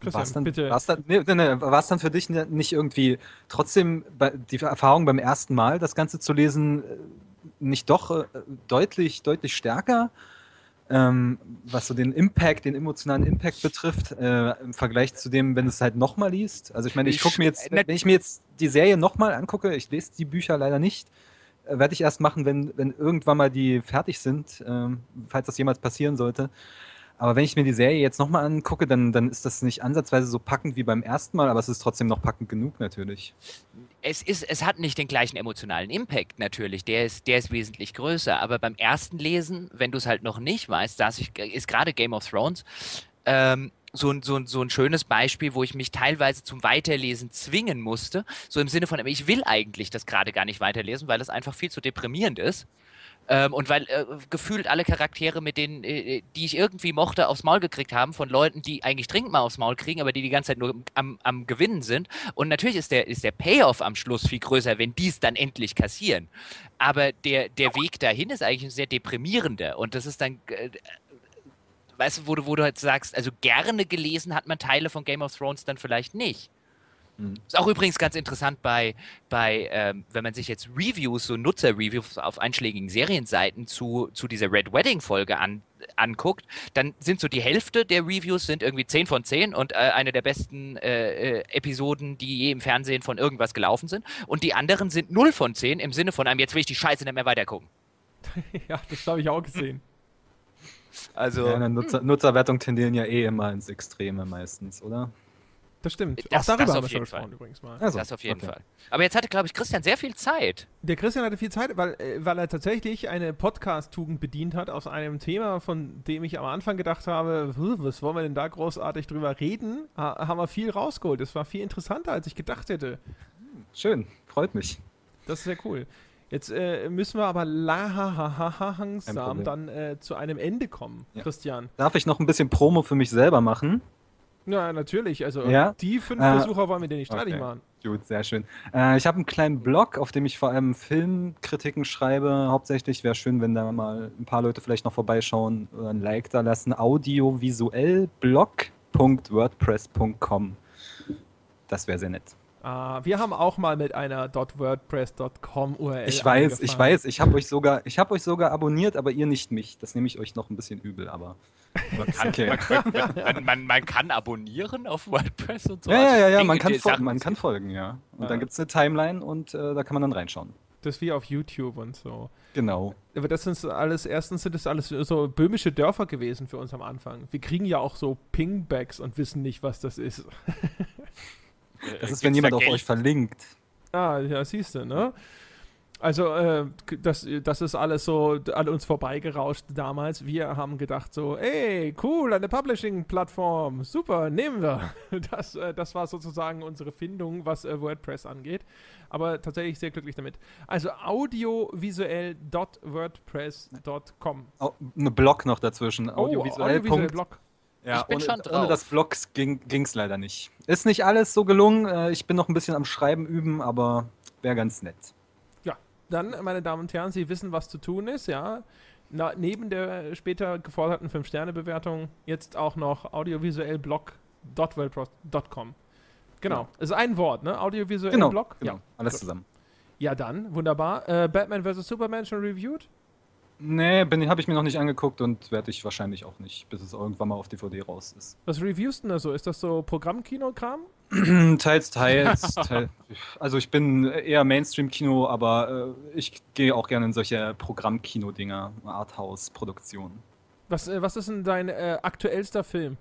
Was dann, bitte. was dann, nee, nee, nee, war's dann für dich ne- nicht irgendwie trotzdem bei, die Erfahrung beim ersten Mal, das Ganze zu lesen, äh, nicht doch äh, deutlich, deutlich stärker? Ähm, was so den Impact, den emotionalen Impact betrifft, äh, im Vergleich zu dem, wenn du es halt nochmal liest. Also ich meine, ich gucke mir jetzt, wenn ich mir jetzt die Serie nochmal angucke, ich lese die Bücher leider nicht, äh, werde ich erst machen, wenn, wenn irgendwann mal die fertig sind, ähm, falls das jemals passieren sollte. Aber wenn ich mir die Serie jetzt nochmal angucke, dann, dann ist das nicht ansatzweise so packend wie beim ersten Mal, aber es ist trotzdem noch packend genug natürlich. es ist, es hat nicht den gleichen emotionalen Impact natürlich. Der ist, der ist wesentlich größer. Aber beim ersten Lesen, wenn du es halt noch nicht weißt, saß ich, ist gerade Game of Thrones ähm, so, ein, so, ein, so ein schönes Beispiel, wo ich mich teilweise zum Weiterlesen zwingen musste. So im Sinne von, ich will eigentlich das gerade gar nicht weiterlesen, weil es einfach viel zu deprimierend ist. Ähm, und weil äh, gefühlt alle Charaktere, mit denen, äh, die ich irgendwie mochte, aufs Maul gekriegt haben, von Leuten, die eigentlich dringend mal aufs Maul kriegen, aber die die ganze Zeit nur am, am Gewinnen sind. Und natürlich ist der, ist der Payoff am Schluss viel größer, wenn die es dann endlich kassieren. Aber der, der Weg dahin ist eigentlich ein sehr deprimierender. Und das ist dann, äh, weißt du, wo du, wo du halt sagst, also gerne gelesen hat man Teile von Game of Thrones dann vielleicht nicht. Mhm. Ist auch übrigens ganz interessant bei, bei ähm, wenn man sich jetzt Reviews, so Nutzer-Reviews auf einschlägigen Serienseiten zu, zu dieser Red Wedding-Folge an, anguckt, dann sind so die Hälfte der Reviews sind irgendwie 10 von 10 und äh, eine der besten äh, äh, Episoden, die je im Fernsehen von irgendwas gelaufen sind. Und die anderen sind 0 von 10 im Sinne von einem, jetzt will ich die Scheiße nicht mehr weitergucken. ja, das habe ich auch gesehen. Also, Ja, in der Nutzer, Nutzerwertung tendieren ja eh immer ins Extreme meistens, oder? Das stimmt. Das- auch darüber das haben auf wir schon jeden Fall. gesprochen übrigens mal. Also, das auf jeden okay. Fall. Aber jetzt hatte, glaube ich, Christian sehr viel Zeit. Der Christian hatte viel Zeit, weil, äh, weil er tatsächlich eine Podcast-Tugend bedient hat aus einem Thema, von dem ich am Anfang gedacht habe, "Huh, was wollen wir denn da großartig drüber reden? Ha haben wir viel rausgeholt. Es war viel interessanter, als ich gedacht hätte. Schön, freut mich. Das ist sehr cool. Jetzt äh, müssen wir aber langsam dann äh, zu einem Ende kommen, Ja. Christian. Darf ich noch ein bisschen Promo für mich selber machen? Ja, natürlich. Also Ja? die fünf Äh, Besucher wollen wir dir nicht streitig okay. machen. Gut, sehr schön. Äh, ich habe einen kleinen Blog, auf dem ich vor allem Filmkritiken schreibe. Hauptsächlich wäre schön, wenn da mal ein paar Leute vielleicht noch vorbeischauen oder ein Like da lassen. Audiovisuellblog.wordpress.com. Das wäre sehr nett. Ah, wir haben auch mal mit einer .wordpress.com URL Ich weiß, ich angefangen. weiß, ich habe euch sogar, ich habe euch sogar abonniert, aber ihr nicht mich. Das nehme ich euch noch ein bisschen übel, aber okay. man, man, man kann abonnieren auf WordPress und so. Ja, ja, Also ja, ja, man kann, Sachen- man kann folgen, ja. Und Ah. dann gibt es eine Timeline und äh, da kann man dann reinschauen. Das ist wie auf YouTube und so. Genau. Aber das sind alles, erstens sind das alles so böhmische Dörfer gewesen für uns am Anfang. Wir kriegen ja auch so Pingbacks und wissen nicht, was das ist. Das ist, wenn jemand auf Geld? euch verlinkt. Ah, ja, siehst du, ne? Also, äh, das, das ist alles so an uns vorbeigerauscht damals. Wir haben gedacht so, ey, cool, eine Publishing-Plattform, super, nehmen wir. Das, äh, das war sozusagen unsere Findung, was äh, WordPress angeht. Aber tatsächlich sehr glücklich damit. Also audiovisuell.wordpress.com. Au- Eine Blog noch dazwischen. Oh, Audiovisuell. audiovisuell Punkt- Blog. Ja, Ich bin ohne, schon ohne drauf. das Blogs ging es leider nicht. Ist nicht alles so gelungen. äh, Ich bin noch ein bisschen am Schreiben üben, aber wäre ganz nett. Ja, dann, meine Damen und Herren, Sie wissen, was zu tun ist, ja. Na, neben der später geforderten 5-Sterne-Bewertung jetzt auch noch audiovisuellblog.wordpress.com. Genau, Ja. ist ein Wort, ne? Audiovisuell Genau, Blog? genau. Ja. Alles Gut. zusammen. ja, dann, wunderbar. Äh, Batman vs. Superman schon reviewed? Nee, habe ich mir noch nicht angeguckt und werde ich wahrscheinlich auch nicht, bis es irgendwann mal auf DVD raus ist. Was reviewst du denn da so? Ist das so Programmkino-Kram? teils, teils. teil, also ich bin eher Mainstream-Kino, aber äh, ich gehe auch gerne in solche Programmkino-Dinger, Arthouse-Produktionen. Was, äh, was ist denn dein äh, aktuellster Film?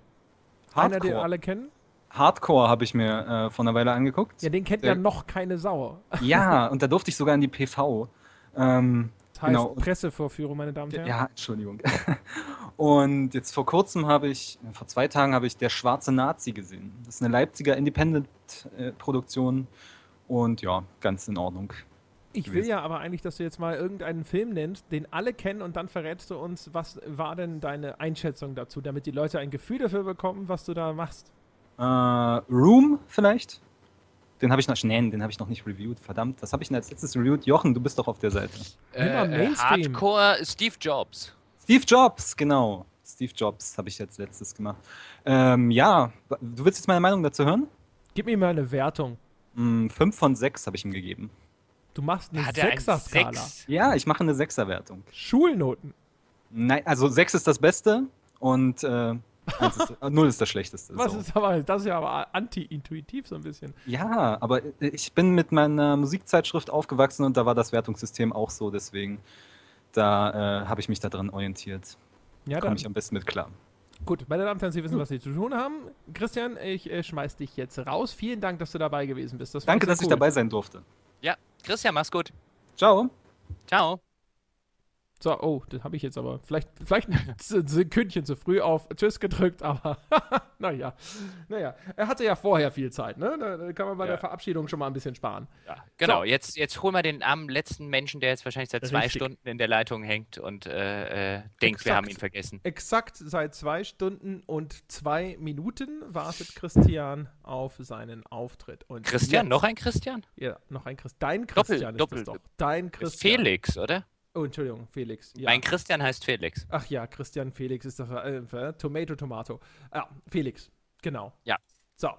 Einer, den Hardcore. alle kennen? Hardcore habe ich mir äh, vor einer Weile angeguckt. Ja, den kennt Der- ja noch keine Sau. Ja, und da durfte ich sogar in die PV. Ähm, heißt Genau. Pressevorführung, meine Damen und Herren. ja, Entschuldigung. Und jetzt vor kurzem habe ich, äh, vor zwei Tagen habe ich Der schwarze Nazi gesehen. Das ist eine Leipziger Independent-Produktion und ja, ganz in Ordnung. Ich will ja aber eigentlich, dass du jetzt mal irgendeinen Film nennst, den alle kennen und dann verrätst du uns, was war denn deine Einschätzung dazu, damit die Leute ein Gefühl dafür bekommen, was du da machst. Äh, Room vielleicht? Den habe ich noch, nein, den habe ich noch nicht reviewed. Verdammt, was habe ich denn als letztes reviewed? Jochen, du bist doch auf der Seite. Mal Mainstream. Hardcore Steve Jobs. Steve Jobs, genau. Steve Jobs habe ich jetzt letztes gemacht. Ähm, ja, du willst jetzt meine Meinung dazu hören? Gib mir mal eine Wertung. Hm, fünf von sechs habe ich ihm gegeben. Du machst eine er Sechser-Skala. Sechs? Ja, ich mache eine Sechserwertung. Schulnoten. Nein, also sechs ist das Beste und äh, ist, äh, null ist das Schlechteste. Was so. ist aber, das ist ja aber anti-intuitiv so ein bisschen. Ja, aber äh, ich bin mit meiner Musikzeitschrift aufgewachsen und da war das Wertungssystem auch so, deswegen da äh, habe ich mich daran orientiert. Ja, Komme ich am besten mit klar. Gut, meine Damen und Herren, Sie wissen, was Sie zu tun haben. Christian, ich äh, schmeiß dich jetzt raus. Vielen Dank, dass du dabei gewesen bist. Das Danke, dass ich cool. dabei sein durfte. Ja, Christian, mach's gut. Ciao. Ciao. So, oh, das habe ich jetzt aber vielleicht, vielleicht ein Sekündchen zu früh auf Tschüss gedrückt, aber naja. Naja, er hatte ja vorher viel Zeit, ne? Da, kann man bei Ja. der Verabschiedung schon mal ein bisschen sparen. Ja, genau. So. Jetzt, jetzt hol mal den armen letzten Menschen, der jetzt wahrscheinlich seit zwei Richtig. Stunden in der Leitung hängt und äh, äh, denkt, wir haben ihn Exakt. vergessen. Exakt seit zwei Stunden und zwei Minuten wartet Christian auf seinen Auftritt. Und Christian, jetzt- noch ein Christian? Ja, noch ein Christian. Dein Doppel- Christian ist Doppel- das doch. Dein Christian. Felix, oder? Oh, Entschuldigung, Felix. Ja. Mein Christian heißt Felix. Ach ja, Christian Felix ist das. Äh, äh, Tomato, Tomato. Ja, Felix. Genau. Ja. So,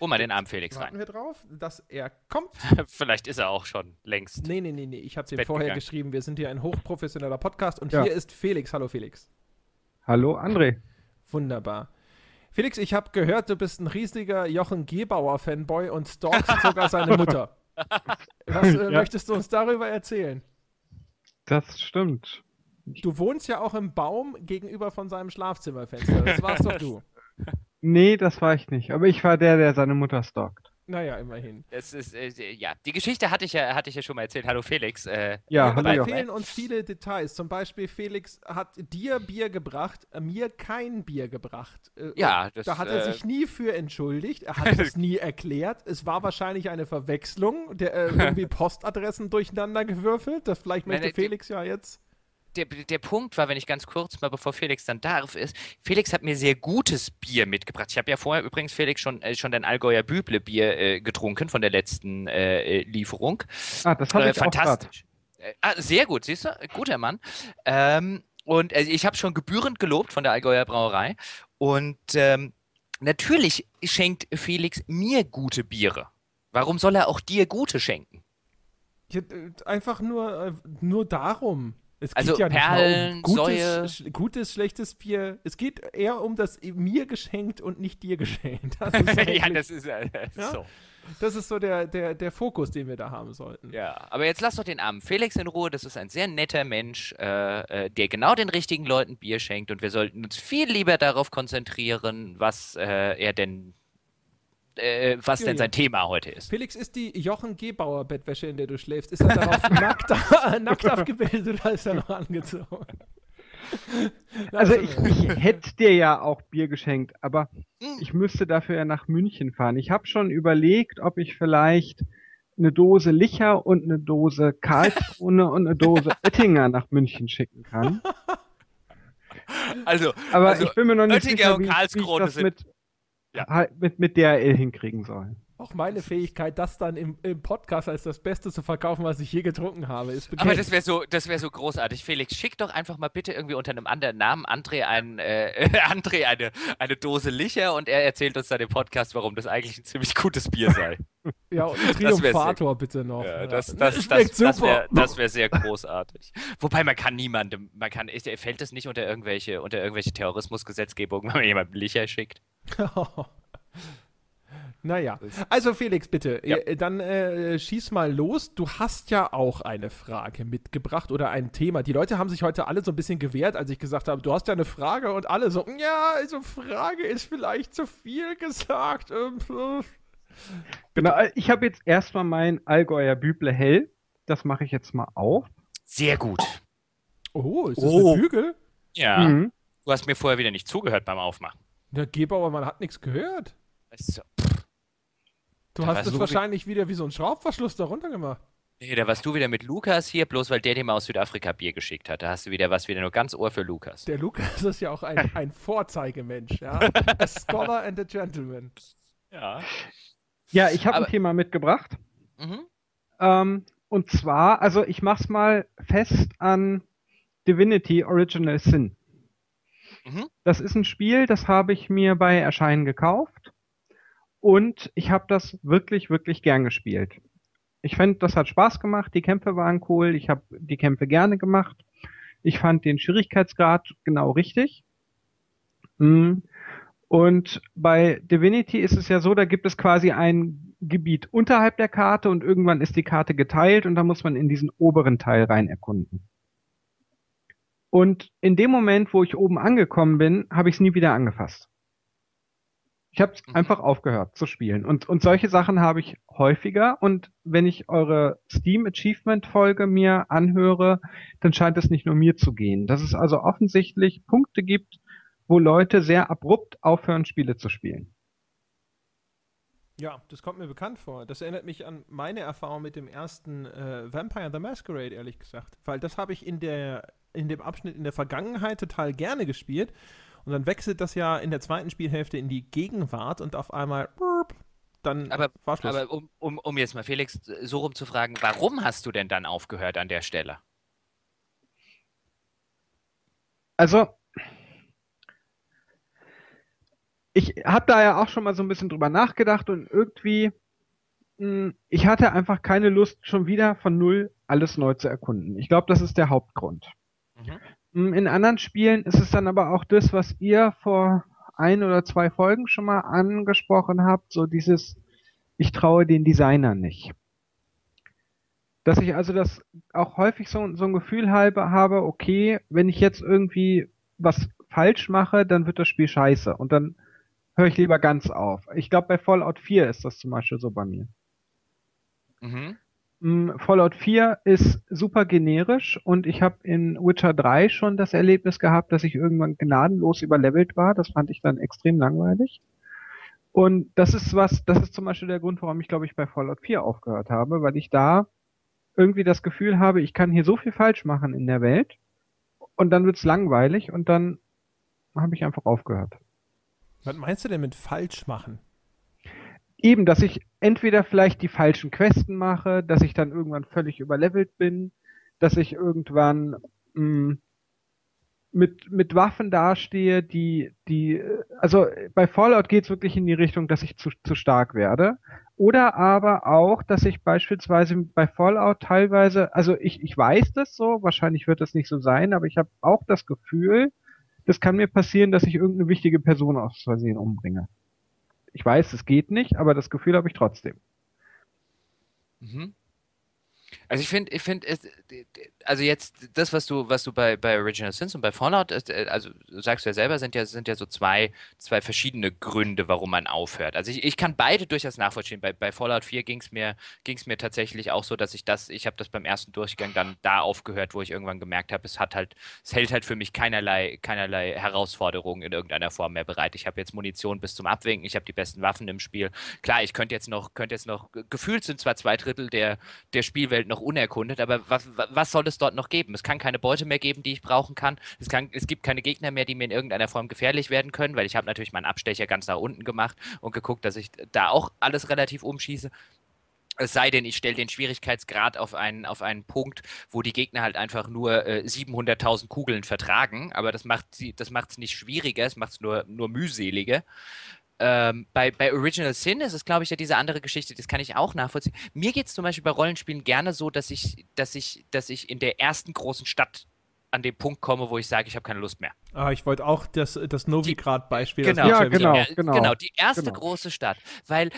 Hol mal den armen Felix warten rein. wir drauf, dass er kommt. Vielleicht ist er auch schon längst. Nee, nee, nee, nee. Ich habe dem Bett vorher gegangen. geschrieben. Wir sind hier ein hochprofessioneller Podcast und Ja. hier ist Felix. Hallo, Felix. Hallo André. Wunderbar. Felix, ich habe gehört, du bist ein riesiger Jochen Gebauer-Fanboy und stalkst sogar seine Mutter. Was äh, Ja. möchtest du uns darüber erzählen? Das stimmt. Du wohnst ja auch im Baum gegenüber von seinem Schlafzimmerfenster. Das warst doch du. Nee, das war ich nicht. Aber ich war der, der seine Mutter stalkt. Naja, immerhin. Es ist, äh, ja, die Geschichte hatte ich ja, hatte ich ja schon mal erzählt. Hallo Felix. Äh, Ja, aber hallo da fehlen uns viele Details. Zum Beispiel, Felix hat dir Bier gebracht, äh, mir kein Bier gebracht. Äh, Ja, das, Da hat er äh, sich nie für entschuldigt. Er hat es nie erklärt. Es war wahrscheinlich eine Verwechslung. Der äh, irgendwie Postadressen durcheinander gewürfelt. Das vielleicht möchte nein, die- Felix ja jetzt. Der, der Punkt war, wenn ich ganz kurz mal, bevor Felix dann darf, ist, Felix hat mir sehr gutes Bier mitgebracht. Ich habe ja vorher übrigens, Felix, schon, äh, schon dein Allgäuer Büble Bier äh, getrunken von der letzten äh, äh, Lieferung. Ah, das habe Äh, ich fantastisch. Äh, ah, sehr gut, siehst du? Guter Mann. Ähm, und äh, ich habe schon gebührend gelobt von der Allgäuer Brauerei. Und ähm, natürlich schenkt Felix mir gute Biere. Warum soll er auch dir gute schenken? Einfach nur, nur darum. Es Also geht ja nicht Perlen, um gutes, Säue. sch gutes, schlechtes Bier. Es geht eher um das mir geschenkt und nicht dir geschenkt. Das ist, ja, das ist äh, Ja? so. das ist so der, der, der Fokus, den wir da haben sollten. Ja, aber jetzt lass doch den armen Felix in Ruhe. Das ist ein sehr netter Mensch, äh, äh, der genau den richtigen Leuten Bier schenkt. Und wir sollten uns viel lieber darauf konzentrieren, was äh, er denn, äh, was Ja, denn sein Thema heute ist. Felix, ist die Jochen Gebauer Bettwäsche, in der du schläfst, ist er darauf nackt, nackt abgebildet oder ist er noch angezogen? Also ich, ich hätte dir ja auch Bier geschenkt, aber ich müsste dafür ja nach München fahren. Ich habe schon überlegt, ob ich vielleicht eine Dose Licher und eine Dose Karlskrone und eine Dose Oettinger nach München schicken kann. Also, Aber Also, ich bin mir noch nicht Oettinger sicher, und wie, wie ich das sind- mit, Ja. halt mit, mit DRL hinkriegen soll. Auch meine Fähigkeit, das dann im, im Podcast als das Beste zu verkaufen, was ich je getrunken habe, ist bekannt. aber das wäre so, das wäre so großartig. Felix, schick doch einfach mal bitte irgendwie unter einem anderen Namen André, ein, äh, André eine, eine Dose Licher und er erzählt uns dann im Podcast, warum das eigentlich ein ziemlich gutes Bier sei. ja, und das wär Triumphator bitte noch. Ja, das, das, das, das, super. wäre das wär sehr großartig. Wobei man kann niemandem, man kann, fällt das nicht unter irgendwelche, unter irgendwelche Terrorismusgesetzgebung, wenn man jemandem Licher schickt? naja, also Felix, bitte, Ja. äh, dann äh, schieß mal los. Du hast ja auch eine Frage mitgebracht oder ein Thema. Die Leute haben sich heute alle so ein bisschen gewehrt, als ich gesagt habe, du hast ja eine Frage und alle so, ja, also Frage ist vielleicht zu viel gesagt. Ähm, äh. Genau, ich habe jetzt erstmal mein Allgäuer Büble hell. Das mache ich jetzt mal auf. Sehr gut. Oh, ist das Oh. ein Bügel? Ja, Mhm. du hast mir vorher wieder nicht zugehört beim Aufmachen. Der Gebauer, man hat nichts gehört. Das ist so, Du Da hast es wahrscheinlich wieder wie so ein Schraubverschluss darunter gemacht. Nee, da warst du wieder mit Lukas hier, bloß weil der dir mal aus Südafrika Bier geschickt hat. Da hast du wieder was, wieder nur ganz Ohr für Lukas. Der Lukas ist ja auch ein, ein Vorzeigemensch, ja. A scholar and a gentleman. Ja. Ja, ich habe ein Aber- Thema mitgebracht. Mhm. Ähm, und zwar, also ich mach's mal fest an Divinity Original Sin. Mhm. Das ist ein Spiel, das habe ich mir bei Erscheinen gekauft und ich habe das wirklich, wirklich gern gespielt. Ich fand, das hat Spaß gemacht, die Kämpfe waren cool, ich habe die Kämpfe gerne gemacht. Ich fand den Schwierigkeitsgrad genau richtig. Mm. Und bei Divinity ist es ja so, da gibt es quasi ein Gebiet unterhalb der Karte und irgendwann ist die Karte geteilt und da muss man in diesen oberen Teil rein erkunden. Und in dem Moment, wo ich oben angekommen bin, habe ich es nie wieder angefasst. Ich habe Mhm. einfach aufgehört zu spielen. Und, und solche Sachen habe ich häufiger. Und wenn ich eure Steam Achievement Folge mir anhöre, dann scheint es nicht nur mir zu gehen. Dass es also offensichtlich Punkte gibt, wo Leute sehr abrupt aufhören, Spiele zu spielen. Ja, das kommt mir bekannt vor. Das erinnert mich an meine Erfahrung mit dem ersten äh, Vampire the Masquerade, ehrlich gesagt. Weil das habe ich in, der, in dem Abschnitt in der Vergangenheit total gerne gespielt. Und dann wechselt das ja in der zweiten Spielhälfte in die Gegenwart und auf einmal burp, dann Aber, war Schluss. aber um, um, um jetzt mal Felix so rum zu fragen, warum hast du denn dann aufgehört an der Stelle? Also, ich habe da ja auch schon mal so ein bisschen drüber nachgedacht und irgendwie, mh, ich hatte einfach keine Lust, schon wieder von Null alles neu zu erkunden. Ich glaube, das ist der Hauptgrund. Mhm. Mm, In anderen Spielen ist es dann aber auch das, was ihr vor ein oder zwei Folgen schon mal angesprochen habt, so dieses, ich traue den Designern nicht. Dass ich also das auch häufig so, so ein Gefühl habe, habe, okay, wenn ich jetzt irgendwie was falsch mache, dann wird das Spiel scheiße und dann höre ich lieber ganz auf. Ich glaube, bei Fallout 4 ist das zum Beispiel so bei mir. Mhm. Fallout 4 ist super generisch und ich habe in Witcher 3 schon das Erlebnis gehabt, dass ich irgendwann gnadenlos überlevelt war. Das fand ich dann extrem langweilig. Und das ist was, das ist zum Beispiel der Grund, warum ich glaube ich bei Fallout 4 aufgehört habe, weil ich da irgendwie das Gefühl habe, ich kann hier so viel falsch machen in der Welt und dann wird's langweilig und dann habe ich einfach aufgehört. Was meinst du denn mit falsch machen? Eben, dass ich entweder vielleicht die falschen Questen mache, dass ich dann irgendwann völlig überlevelt bin, dass ich irgendwann mh, mit, mit Waffen dastehe, die, die, also bei Fallout geht's wirklich in die Richtung, dass ich zu, zu stark werde. Oder aber auch, dass ich beispielsweise bei Fallout teilweise, also ich, ich weiß das so, wahrscheinlich wird das nicht so sein, aber ich habe auch das Gefühl, das kann mir passieren, dass ich irgendeine wichtige Person aus Versehen umbringe. Ich weiß, es geht nicht, aber das Gefühl habe ich trotzdem. Mhm. Also ich finde, ich finde, also jetzt das, was du, was du bei, bei Original Sins und bei Fallout, äh, also sagst du ja selber, sind ja, sind ja so zwei, zwei verschiedene Gründe, warum man aufhört. Also ich, ich kann beide durchaus nachvollziehen. Bei, bei Fallout 4 ging es mir, ging's mir tatsächlich auch so, dass ich das, ich habe das beim ersten Durchgang dann da aufgehört, wo ich irgendwann gemerkt habe, es hat halt, es hält halt für mich keinerlei, keinerlei Herausforderungen in irgendeiner Form mehr bereit. Ich habe jetzt Munition bis zum Abwinken, ich habe die besten Waffen im Spiel. Klar, ich könnte jetzt noch, könnte jetzt noch, gefühlt sind zwar zwei Drittel der, der Spielwelt noch unerkundet, aber was, was soll es dort noch geben? Es kann keine Beute mehr geben, die ich brauchen kann. Es, kann. es gibt keine Gegner mehr, die mir in irgendeiner Form gefährlich werden können, weil ich habe natürlich meinen Abstecher ganz nach unten gemacht und geguckt, dass ich da auch alles relativ umschieße. Es sei denn, ich stelle den Schwierigkeitsgrad auf einen, auf einen Punkt, wo die Gegner halt einfach nur äh, 700.000 Kugeln vertragen. Aber das macht es nicht schwieriger, es macht es nur, nur mühseliger. Ähm, bei, bei Original Sin ist es, glaube ich, ja diese andere Geschichte, das kann ich auch nachvollziehen. Mir geht es zum Beispiel bei Rollenspielen gerne so, dass ich, dass ich, dass ich in der ersten großen Stadt an den Punkt komme, wo ich sage, ich habe keine Lust mehr. Ah, ich wollte auch das, das Novigrad-Beispiel. Genau. das Ja, genau. Die, genau, die erste genau. große Stadt. Weil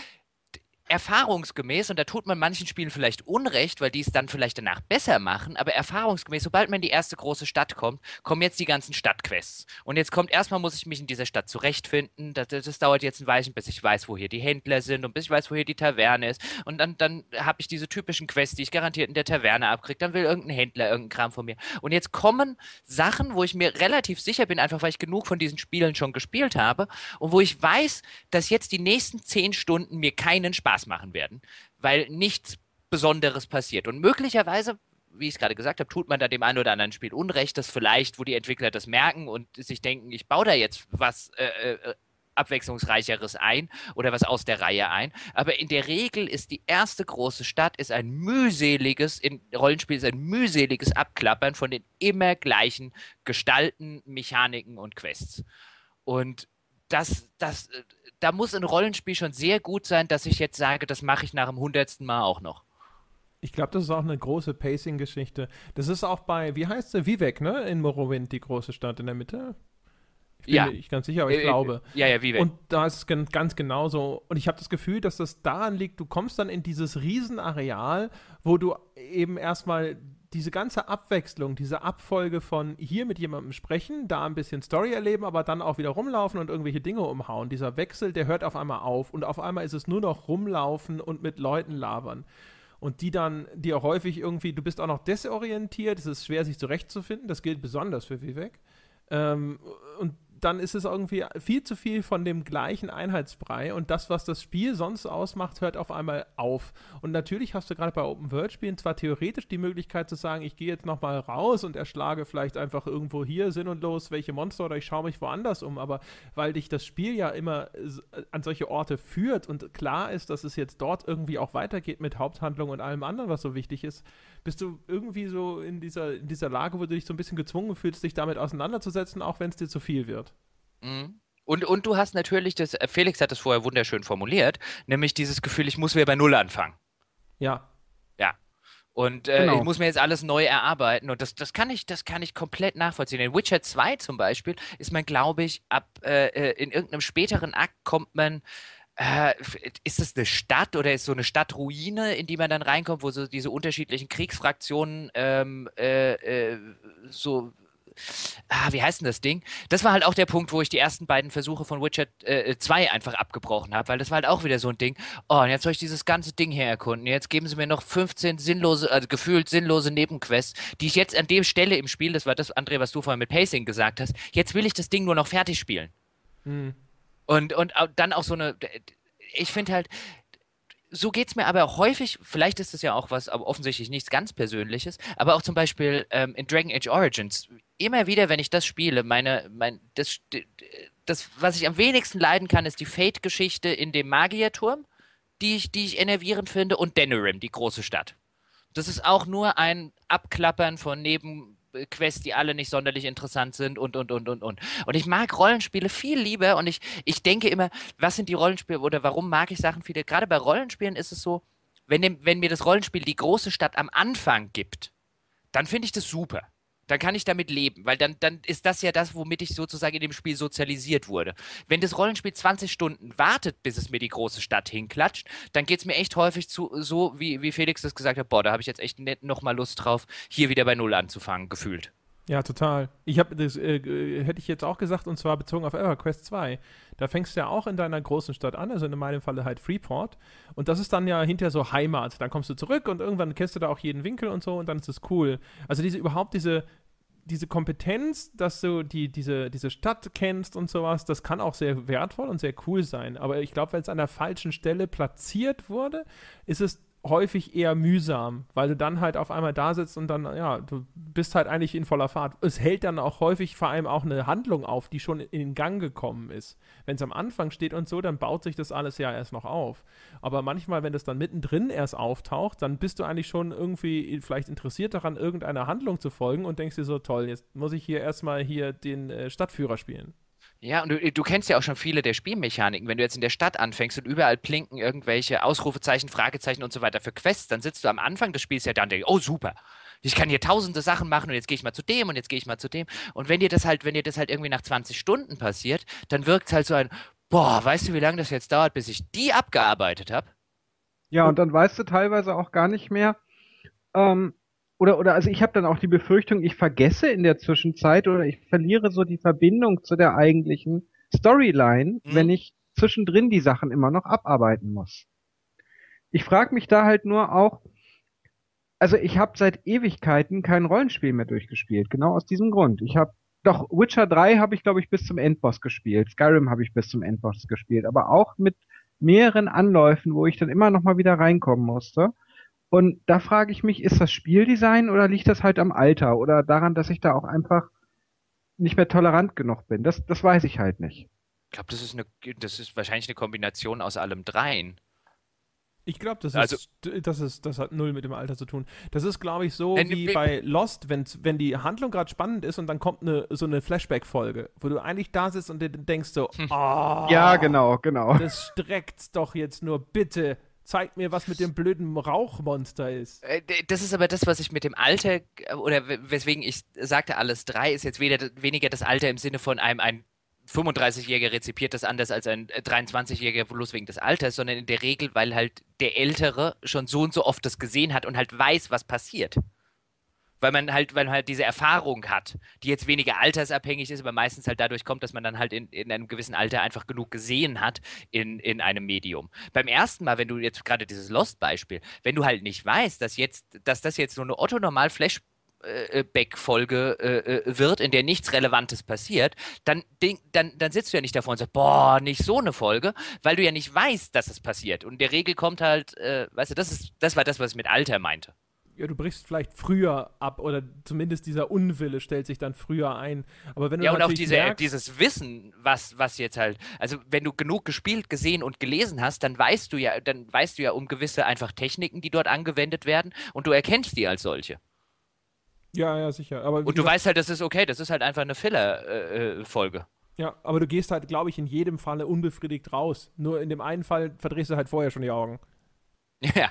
erfahrungsgemäß, und da tut man manchen Spielen vielleicht Unrecht, weil die es dann vielleicht danach besser machen, aber erfahrungsgemäß, sobald man in die erste große Stadt kommt, kommen jetzt die ganzen Stadtquests. Und jetzt kommt erstmal, muss ich mich in dieser Stadt zurechtfinden. Das, das, das dauert jetzt ein Weilchen, bis ich weiß, wo hier die Händler sind und bis ich weiß, wo hier die Taverne ist. Und dann, dann habe ich diese typischen Quests, die ich garantiert in der Taverne abkriege. Dann will irgendein Händler irgendeinen Kram von mir. Und jetzt kommen Sachen, wo ich mir relativ sicher bin, einfach weil ich genug von diesen Spielen schon gespielt habe und wo ich weiß, dass jetzt die nächsten zehn Stunden mir keinen Spaß machen werden, weil nichts Besonderes passiert. Und möglicherweise wie ich es gerade gesagt habe, tut man da dem einen oder anderen Spiel Unrecht, das vielleicht, wo die Entwickler das merken und sich denken, ich baue da jetzt was äh, äh, abwechslungsreicheres ein oder was aus der Reihe ein. Aber in der Regel ist die erste große Stadt ist ein mühseliges, in Rollenspiel ist ein mühseliges Abklappern von den immer gleichen Gestalten, Mechaniken und Quests. Und das, das, da muss ein Rollenspiel schon sehr gut sein, dass ich jetzt sage, das mache ich nach dem hundertsten Mal auch noch. Ich glaube, das ist auch eine große Pacing-Geschichte. Das ist auch bei, wie heißt sie, Vivek, ne? In Morrowind, die große Stadt in der Mitte. Ich bin Ja. mir nicht ganz sicher, aber ich Äh, äh, glaube. Ja, ja, wie Und da ist es ganz genauso. Und ich habe das Gefühl, dass das daran liegt, du kommst dann in dieses Riesenareal, wo du eben erstmal diese ganze Abwechslung, diese Abfolge von hier mit jemandem sprechen, da ein bisschen Story erleben, aber dann auch wieder rumlaufen und irgendwelche Dinge umhauen. Dieser Wechsel, der hört auf einmal auf und auf einmal ist es nur noch rumlaufen und mit Leuten labern. Und die dann dir häufig irgendwie, du bist auch noch desorientiert, es ist schwer, sich zurechtzufinden, das gilt besonders für Vivek. Ähm, und dann ist es irgendwie viel zu viel von dem gleichen Einheitsbrei und das, was das Spiel sonst ausmacht, hört auf einmal auf. Und natürlich hast du gerade bei Open-World-Spielen zwar theoretisch die Möglichkeit zu sagen, ich gehe jetzt nochmal raus und erschlage vielleicht einfach irgendwo hier sinnlos welche Monster oder ich schaue mich woanders um, aber weil dich das Spiel ja immer an solche Orte führt und klar ist, dass es jetzt dort irgendwie auch weitergeht mit Haupthandlung und allem anderen, was so wichtig ist, bist du irgendwie so in dieser, in dieser Lage, wo du dich so ein bisschen gezwungen fühlst, dich damit auseinanderzusetzen, auch wenn es dir zu viel wird. Mhm. Und, und du hast natürlich das, äh, Felix hat das vorher wunderschön formuliert, nämlich dieses Gefühl, ich muss wieder bei Null anfangen. Ja, Und äh, Genau. ich muss mir jetzt alles neu erarbeiten. Und das, das kann ich, das kann ich komplett nachvollziehen. In Witcher 2 zum Beispiel ist man, glaube ich, ab äh, äh, in irgendeinem späteren Akt kommt man. Äh, ist es eine Stadt oder ist so eine Stadtruine, in die man dann reinkommt, wo so diese unterschiedlichen Kriegsfraktionen ähm, äh, äh, so ah, wie heißt denn das Ding? Das war halt auch der Punkt, wo ich die ersten beiden Versuche von Witcher äh, 2 einfach abgebrochen habe, weil das war halt auch wieder so ein Ding. Oh, und jetzt soll ich dieses ganze Ding hier erkunden. Jetzt geben sie mir noch 15 sinnlose, also gefühlt sinnlose Nebenquests, die ich jetzt an der Stelle im Spiel, das war das, André, was du vorhin mit Pacing gesagt hast, jetzt will ich das Ding nur noch fertig spielen. hm. Und, und dann auch so eine, ich finde halt, so geht es mir aber auch häufig, vielleicht ist es ja auch was, aber offensichtlich nichts ganz Persönliches, aber auch zum Beispiel ähm, in Dragon Age Origins, immer wieder, wenn ich das spiele, meine, mein, das, das, was ich am wenigsten leiden kann, ist die Fate-Geschichte in dem Magierturm, die ich, die ich enervierend finde, und Denerim, die große Stadt. Das ist auch nur ein Abklappern von Nebenquests, die alle nicht sonderlich interessant sind und, und, und, und, und. Und ich mag Rollenspiele viel lieber und ich, ich denke immer, was sind die Rollenspiele oder warum mag ich Sachen viele? Gerade bei Rollenspielen ist es so, wenn, dem, wenn mir das Rollenspiel die große Stadt am Anfang gibt, dann finde ich das super. Dann kann ich damit leben, weil dann, dann ist das ja das, womit ich sozusagen in dem Spiel sozialisiert wurde. Wenn das Rollenspiel 20 Stunden wartet, bis es mir die große Stadt hinklatscht, dann geht es mir echt häufig zu, so, wie, wie Felix das gesagt hat, boah, da habe ich jetzt echt nicht nochmal Lust drauf, hier wieder bei Null anzufangen, gefühlt. Ja, total. Ich habe das äh, äh, hätte ich jetzt auch gesagt und zwar bezogen auf EverQuest 2. Da fängst du ja auch in deiner großen Stadt an, also in meinem Falle halt Freeport und das ist dann ja hinterher so Heimat. Dann kommst du zurück und irgendwann kennst du da auch jeden Winkel und so und dann ist es cool. Also diese überhaupt diese diese Kompetenz, dass du die, diese, diese Stadt kennst und sowas, das kann auch sehr wertvoll und sehr cool sein. Aber ich glaube, wenn es an der falschen Stelle platziert wurde, ist es häufig eher mühsam, weil du dann halt auf einmal da sitzt und dann, ja, du bist halt eigentlich in voller Fahrt. Es hält dann auch häufig vor allem auch eine Handlung auf, die schon in Gang gekommen ist. Wenn es am Anfang steht und so, dann baut sich das alles ja erst noch auf. Aber manchmal, wenn das dann mittendrin erst auftaucht, dann bist du eigentlich schon irgendwie vielleicht interessiert daran, irgendeiner Handlung zu folgen und denkst dir so, toll, jetzt muss ich hier erstmal hier den äh, Stadtführer spielen. Ja, und du, du kennst ja auch schon viele der Spielmechaniken. Wenn du jetzt in der Stadt anfängst und überall blinken irgendwelche Ausrufezeichen, Fragezeichen und so weiter für Quests, dann sitzt du am Anfang des Spiels ja da und denkst, oh super, ich kann hier tausende Sachen machen und jetzt gehe ich mal zu dem und jetzt gehe ich mal zu dem. Und wenn dir das halt, wenn dir das halt irgendwie nach 20 Stunden passiert, dann wirkt es halt so ein, boah, weißt du, wie lange das jetzt dauert, bis ich die abgearbeitet habe? Ja, und dann weißt du teilweise auch gar nicht mehr, ähm, oder, oder also ich habe dann auch die Befürchtung, ich vergesse in der Zwischenzeit oder ich verliere so die Verbindung zu der eigentlichen Storyline, Mhm. wenn ich zwischendrin die Sachen immer noch abarbeiten muss. Ich frage mich da halt nur auch, also ich habe seit Ewigkeiten kein Rollenspiel mehr durchgespielt, genau aus diesem Grund. Ich habe doch Witcher 3 habe ich glaube ich bis zum Endboss gespielt, Skyrim habe ich bis zum Endboss gespielt, aber auch mit mehreren Anläufen, wo ich dann immer noch mal wieder reinkommen musste. Und da frage ich mich, ist das Spieldesign oder liegt das halt am Alter oder daran, dass ich da auch einfach nicht mehr tolerant genug bin? Das, das weiß ich halt nicht. Ich glaube, das ist eine, das ist wahrscheinlich eine Kombination aus allem dreien. Ich glaube, das, Also- ist, das ist, das hat null mit dem Alter zu tun. Das ist, glaube ich, so Wenn- wie bei Lost, wenn, wenn die Handlung gerade spannend ist und dann kommt eine, so eine Flashback-Folge, wo du eigentlich da sitzt und dir denkst so, oh, Ja, genau, genau. das streckt's doch jetzt nur, bitte, zeig mir, was mit dem blöden Rauchmonster ist. Äh, Das ist aber das, was ich mit dem Alter, äh, oder weswegen ich sagte, alles drei ist jetzt weder, weniger das Alter im Sinne von einem ein 35-Jähriger rezipiert das anders als ein äh, 23-Jähriger bloß wegen des Alters, sondern in der Regel, weil halt der Ältere schon so und so oft das gesehen hat und halt weiß, was passiert. Weil man halt, weil man halt diese Erfahrung hat, die jetzt weniger altersabhängig ist, aber meistens halt dadurch kommt, dass man dann halt in, in einem gewissen Alter einfach genug gesehen hat in, in einem Medium. Beim ersten Mal, wenn du jetzt gerade dieses Lost-Beispiel, wenn du halt nicht weißt, dass jetzt, dass das jetzt so eine Otto-Normal-Flash Back-Folge äh, äh, wird, in der nichts Relevantes passiert, dann, dann, dann sitzt du ja nicht davor und sagst, boah, nicht so eine Folge, weil du ja nicht weißt, dass es passiert. Und in der Regel kommt halt, äh, weißt du, das ist, das war das, was ich mit Alter meinte. Ja, du brichst vielleicht früher ab oder zumindest dieser Unwille stellt sich dann früher ein. Aber wenn du Ja, und auch diese, merkst, dieses Wissen, was, was jetzt halt, also wenn du genug gespielt, gesehen und gelesen hast, dann weißt du ja, dann weißt du ja um gewisse einfach Techniken, die dort angewendet werden und du erkennst die als solche. Ja, ja, sicher. Aber Und du gesagt, weißt halt, das ist okay, das ist halt einfach eine Filler-Folge. Ja, aber du gehst halt, glaube ich, in jedem Falle unbefriedigt raus. Nur in dem einen Fall verdrehst du halt vorher schon die Augen. Ja.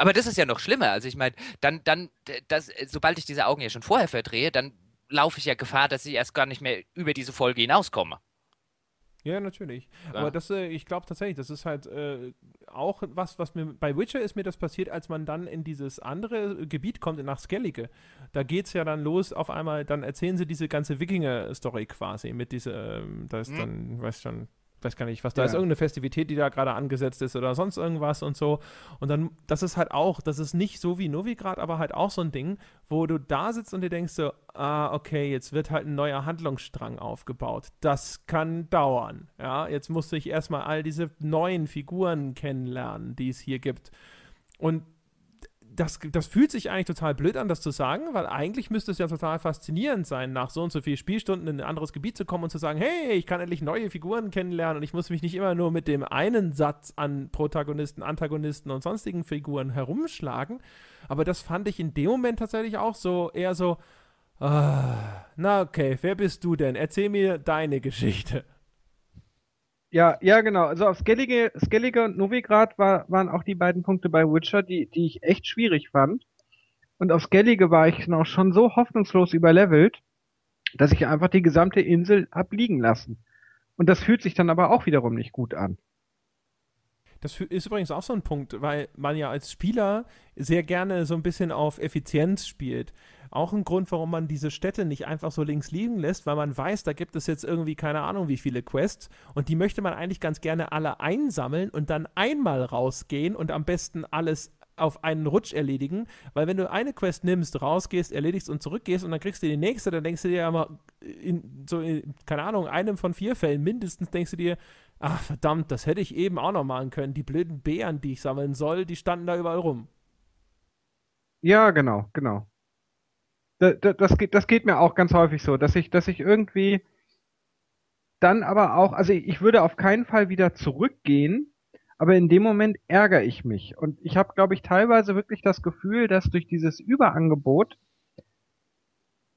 Aber das ist ja noch schlimmer. Also ich meine, dann, dann, das, sobald ich diese Augen ja schon vorher verdrehe, dann laufe ich ja Gefahr, dass ich erst gar nicht mehr über diese Folge hinauskomme. Ja, natürlich. Ja. Aber das, äh, ich glaube tatsächlich, das ist halt äh, auch was, was mir bei Witcher ist mir das passiert, als man dann in dieses andere Gebiet kommt, nach Skellige. Da geht's ja dann los, auf einmal, dann erzählen sie diese ganze Wikinger-Story quasi mit dieser, ähm, da ist Mhm. dann, weiß schon, weiß gar nicht, was da Ja. ist, irgendeine Festivität, die da gerade angesetzt ist oder sonst irgendwas und so. Und dann, das ist halt auch, das ist nicht so wie Novigrad, aber halt auch so ein Ding, wo du da sitzt und dir denkst so, ah, okay, jetzt wird halt ein neuer Handlungsstrang aufgebaut. Das kann dauern. Ja, jetzt musste ich erstmal all diese neuen Figuren kennenlernen, die es hier gibt. Und das, das fühlt sich eigentlich total blöd an, das zu sagen, weil eigentlich müsste es ja total faszinierend sein, nach so und so vielen Spielstunden in ein anderes Gebiet zu kommen und zu sagen, hey, ich kann endlich neue Figuren kennenlernen und ich muss mich nicht immer nur mit dem einen Satz an Protagonisten, Antagonisten und sonstigen Figuren herumschlagen. Aber das fand ich in dem Moment tatsächlich auch so eher so, ah, na okay, wer bist du denn? Erzähl mir deine Geschichte. Ja, ja, genau. Also auf Skellige, Skellige und Novigrad war, waren auch die beiden Punkte bei Witcher, die, die ich echt schwierig fand. Und auf Skellige war ich noch schon so hoffnungslos überlevelt, dass ich einfach die gesamte Insel hab liegen lassen. Und das fühlt sich dann aber auch wiederum nicht gut an. Das ist übrigens auch so ein Punkt, weil man ja als Spieler sehr gerne so ein bisschen auf Effizienz spielt. Auch ein Grund, warum man diese Städte nicht einfach so links liegen lässt, weil man weiß, da gibt es jetzt irgendwie keine Ahnung wie viele Quests und die möchte man eigentlich ganz gerne alle einsammeln und dann einmal rausgehen und am besten alles auf einen Rutsch erledigen, weil wenn du eine Quest nimmst, rausgehst, erledigst und zurückgehst und dann kriegst du die nächste, dann denkst du dir ja mal, in, so in, keine Ahnung, einem von vier Fällen mindestens denkst du dir, ach verdammt, das hätte ich eben auch noch machen können. Die blöden Beeren, die ich sammeln soll, die standen da überall rum. Ja, genau, genau. Da, da, das geht, das geht mir auch ganz häufig so, dass ich, dass ich irgendwie dann aber auch, also ich würde auf keinen Fall wieder zurückgehen, aber in dem Moment ärgere ich mich. Und ich habe, glaube ich, teilweise wirklich das Gefühl, dass durch dieses Überangebot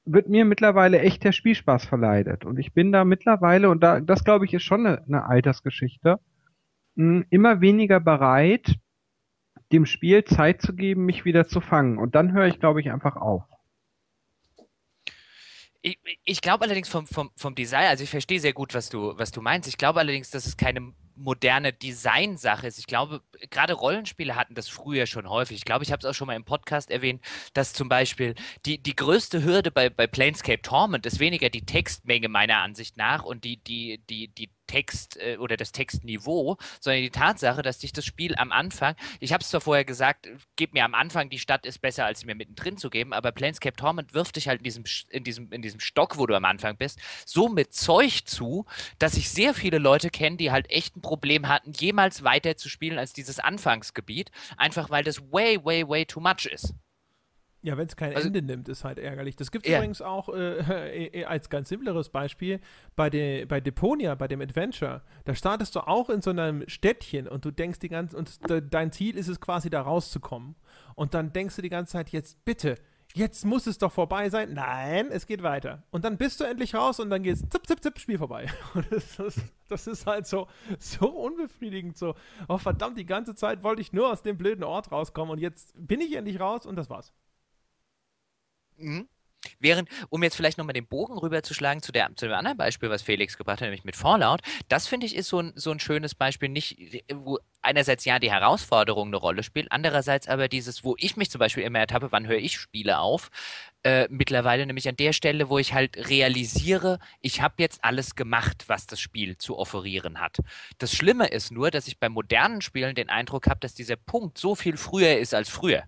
wird mir mittlerweile echt der Spielspaß verleidet. Und ich bin da mittlerweile, und da, das glaube ich, ist schon eine, eine Altersgeschichte, mh, immer weniger bereit, dem Spiel Zeit zu geben, mich wieder zu fangen. Und dann höre ich, glaube ich, einfach auf. Ich, ich glaube allerdings vom, vom, vom Design, also ich verstehe sehr gut, was du, was du meinst. Ich glaube allerdings, dass es keine moderne Designsache ist. Ich glaube, gerade Rollenspiele hatten das früher schon häufig. Ich glaube, ich habe es auch schon mal im Podcast erwähnt, dass zum Beispiel die, die größte Hürde bei, bei Planescape Torment ist weniger die Textmenge meiner Ansicht nach und die, die, die, die Text äh, oder das Textniveau, sondern die Tatsache, dass dich das Spiel am Anfang, ich habe es zwar vorher gesagt, gib mir am Anfang die Stadt ist besser, als mir mittendrin zu geben, aber Planescape Torment wirft dich halt in diesem, in diesem, in diesem Stock, wo du am Anfang bist, so mit Zeug zu, dass ich sehr viele Leute kenne, die halt echt ein Problem hatten, jemals weiter zu spielen als dieses Anfangsgebiet, einfach weil das way, way, way too much ist. Ja, wenn es kein Also- Ende nimmt, ist halt ärgerlich. Das gibt es Ja. übrigens auch äh, äh, als ganz simpleres Beispiel bei, de, bei Deponia, bei dem Adventure. Da startest du auch in so einem Städtchen und du denkst die ganze und de, dein Ziel ist es quasi da rauszukommen. Und dann denkst du die ganze Zeit, jetzt bitte, jetzt muss es doch vorbei sein. Nein, es geht weiter. Und dann bist du endlich raus und dann geht's zip, zip, zip, Spiel vorbei. Und das, ist, das ist halt so, so unbefriedigend. So, oh verdammt, die ganze Zeit wollte ich nur aus dem blöden Ort rauskommen und jetzt bin ich endlich raus und das war's. Mhm. Während, um jetzt vielleicht nochmal den Bogen rüberzuschlagen zu, der, zu dem anderen Beispiel, was Felix gebracht hat, nämlich mit Fallout, das finde ich ist so ein, so ein schönes Beispiel, nicht, wo einerseits ja die Herausforderung eine Rolle spielt, andererseits aber dieses, wo ich mich zum Beispiel immer ertappe, wann höre ich Spiele auf, äh, mittlerweile nämlich an der Stelle, wo ich halt realisiere, ich habe jetzt alles gemacht, was das Spiel zu offerieren hat. Das Schlimme ist nur, dass ich bei modernen Spielen den Eindruck habe, dass dieser Punkt so viel früher ist als früher.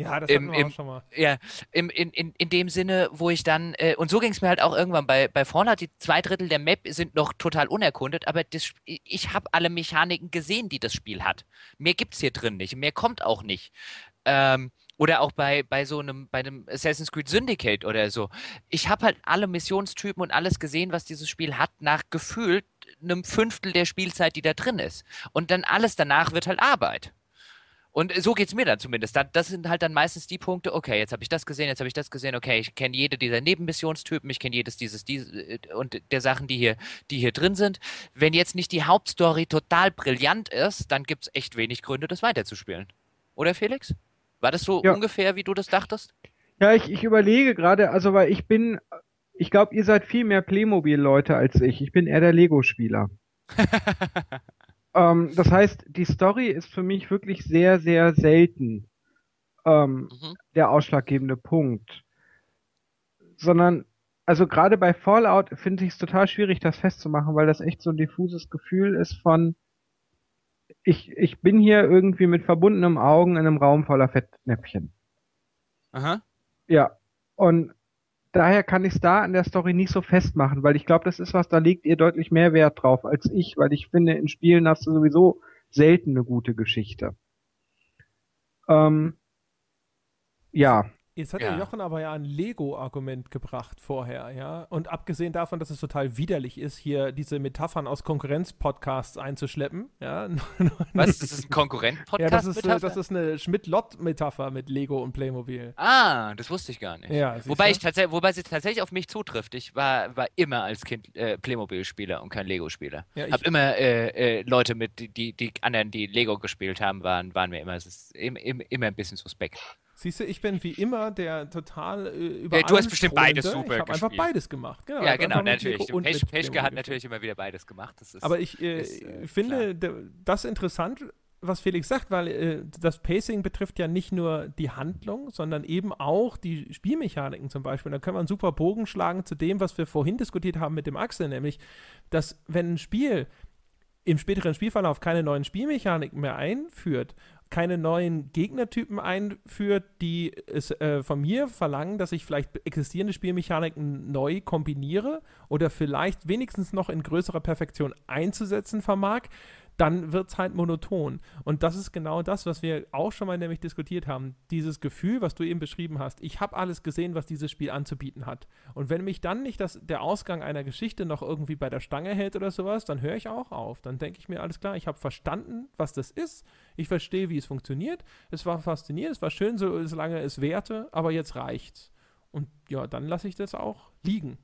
Ja, das Im- im- schon mal. Ja, im, in, in, in dem Sinne, wo ich dann, äh, und so ging es mir halt auch irgendwann bei, bei Fallout, die zwei Drittel der Map sind noch total unerkundet, aber das, ich habe alle Mechaniken gesehen, die das Spiel hat. Mehr gibt's hier drin nicht, mehr kommt auch nicht. Ähm, oder auch bei, bei so einem, bei einem Assassin's Creed Syndicate oder so. Ich habe halt alle Missionstypen und alles gesehen, was dieses Spiel hat, nach gefühlt einem Fünftel der Spielzeit, die da drin ist. Und dann alles danach wird halt Arbeit. Und so geht's mir dann zumindest. Da- Das sind halt dann meistens die Punkte, okay, jetzt habe ich das gesehen, jetzt habe ich das gesehen, okay, ich kenne jede dieser Nebenmissionstypen, ich kenne jedes dieses, dieses äh, und der Sachen, die hier, die hier drin sind. Wenn jetzt nicht die Hauptstory total brillant ist, dann gibt's echt wenig Gründe, das weiterzuspielen. Oder Felix? War das so Ja. ungefähr, wie du das dachtest? Ja, ich, ich überlege gerade, also weil ich bin, ich glaube, ihr seid viel mehr Playmobil-Leute als ich. Ich bin eher der Lego-Spieler. Ähm, das heißt, die Story ist für mich wirklich sehr, sehr selten ähm, Mhm. der ausschlaggebende Punkt. Sondern, also gerade bei Fallout finde ich es total schwierig, das festzumachen, weil das echt so ein diffuses Gefühl ist von, ich, ich bin hier irgendwie mit verbundenen Augen in einem Raum voller Fettnäpfchen. Aha. Ja, und daher kann ich es da an der Story nicht so festmachen, weil ich glaube, das ist was, da legt ihr deutlich mehr Wert drauf als ich, weil ich finde, in Spielen hast du sowieso selten eine gute Geschichte. Ähm, ja, Jetzt hat Ja. der Jochen aber ja ein Lego-Argument gebracht vorher, ja. Und abgesehen davon, dass es total widerlich ist, hier diese Metaphern aus Konkurrenz-Podcasts einzuschleppen, ja. Was? Das ist ein Konkurrent-Podcast? ja, das ist, äh, das ist eine Schmidt-Lott-Metapher mit Lego und Playmobil. Ah, das wusste ich gar nicht. Ja, Wobei, ich tatsächlich, wobei sie tatsächlich auf mich zutrifft. Ich war, war immer als Kind äh, Playmobil-Spieler und kein Lego-Spieler. Ja, ich- Hab immer äh, äh, Leute mit, die, die, die anderen, die Lego gespielt haben, waren, waren mir immer, ist im, im, immer ein bisschen suspekt. Siehst du, ich bin wie immer der total äh, über Ja, du hast bestimmt beides super Ich habe einfach beides gemacht. Genau, ja, genau, natürlich. Peschke hat Playmobil natürlich immer wieder beides gemacht. Ist, Aber ich äh, ist, äh, finde der, das interessant, was Felix sagt, weil äh, das Pacing betrifft ja nicht nur die Handlung, sondern eben auch die Spielmechaniken zum Beispiel. Da können wir einen super Bogen schlagen zu dem, was wir vorhin diskutiert haben mit dem Axel, nämlich, dass wenn ein Spiel im späteren Spielverlauf keine neuen Spielmechaniken mehr einführt, keine neuen Gegnertypen einführt, die es äh, von mir verlangen, dass ich vielleicht existierende Spielmechaniken neu kombiniere oder vielleicht wenigstens noch in größerer Perfektion einzusetzen vermag, dann wird es halt monoton. Und das ist genau das, was wir auch schon mal nämlich diskutiert haben. Dieses Gefühl, was du eben beschrieben hast. Ich habe alles gesehen, was dieses Spiel anzubieten hat. Und wenn mich dann nicht das, der Ausgang einer Geschichte noch irgendwie bei der Stange hält oder sowas, dann höre ich auch auf. Dann denke ich mir, alles klar, ich habe verstanden, was das ist. Ich verstehe, wie es funktioniert. Es war faszinierend, es war schön, so, solange es währte, aber jetzt reicht's. Und ja, dann lasse ich das auch liegen.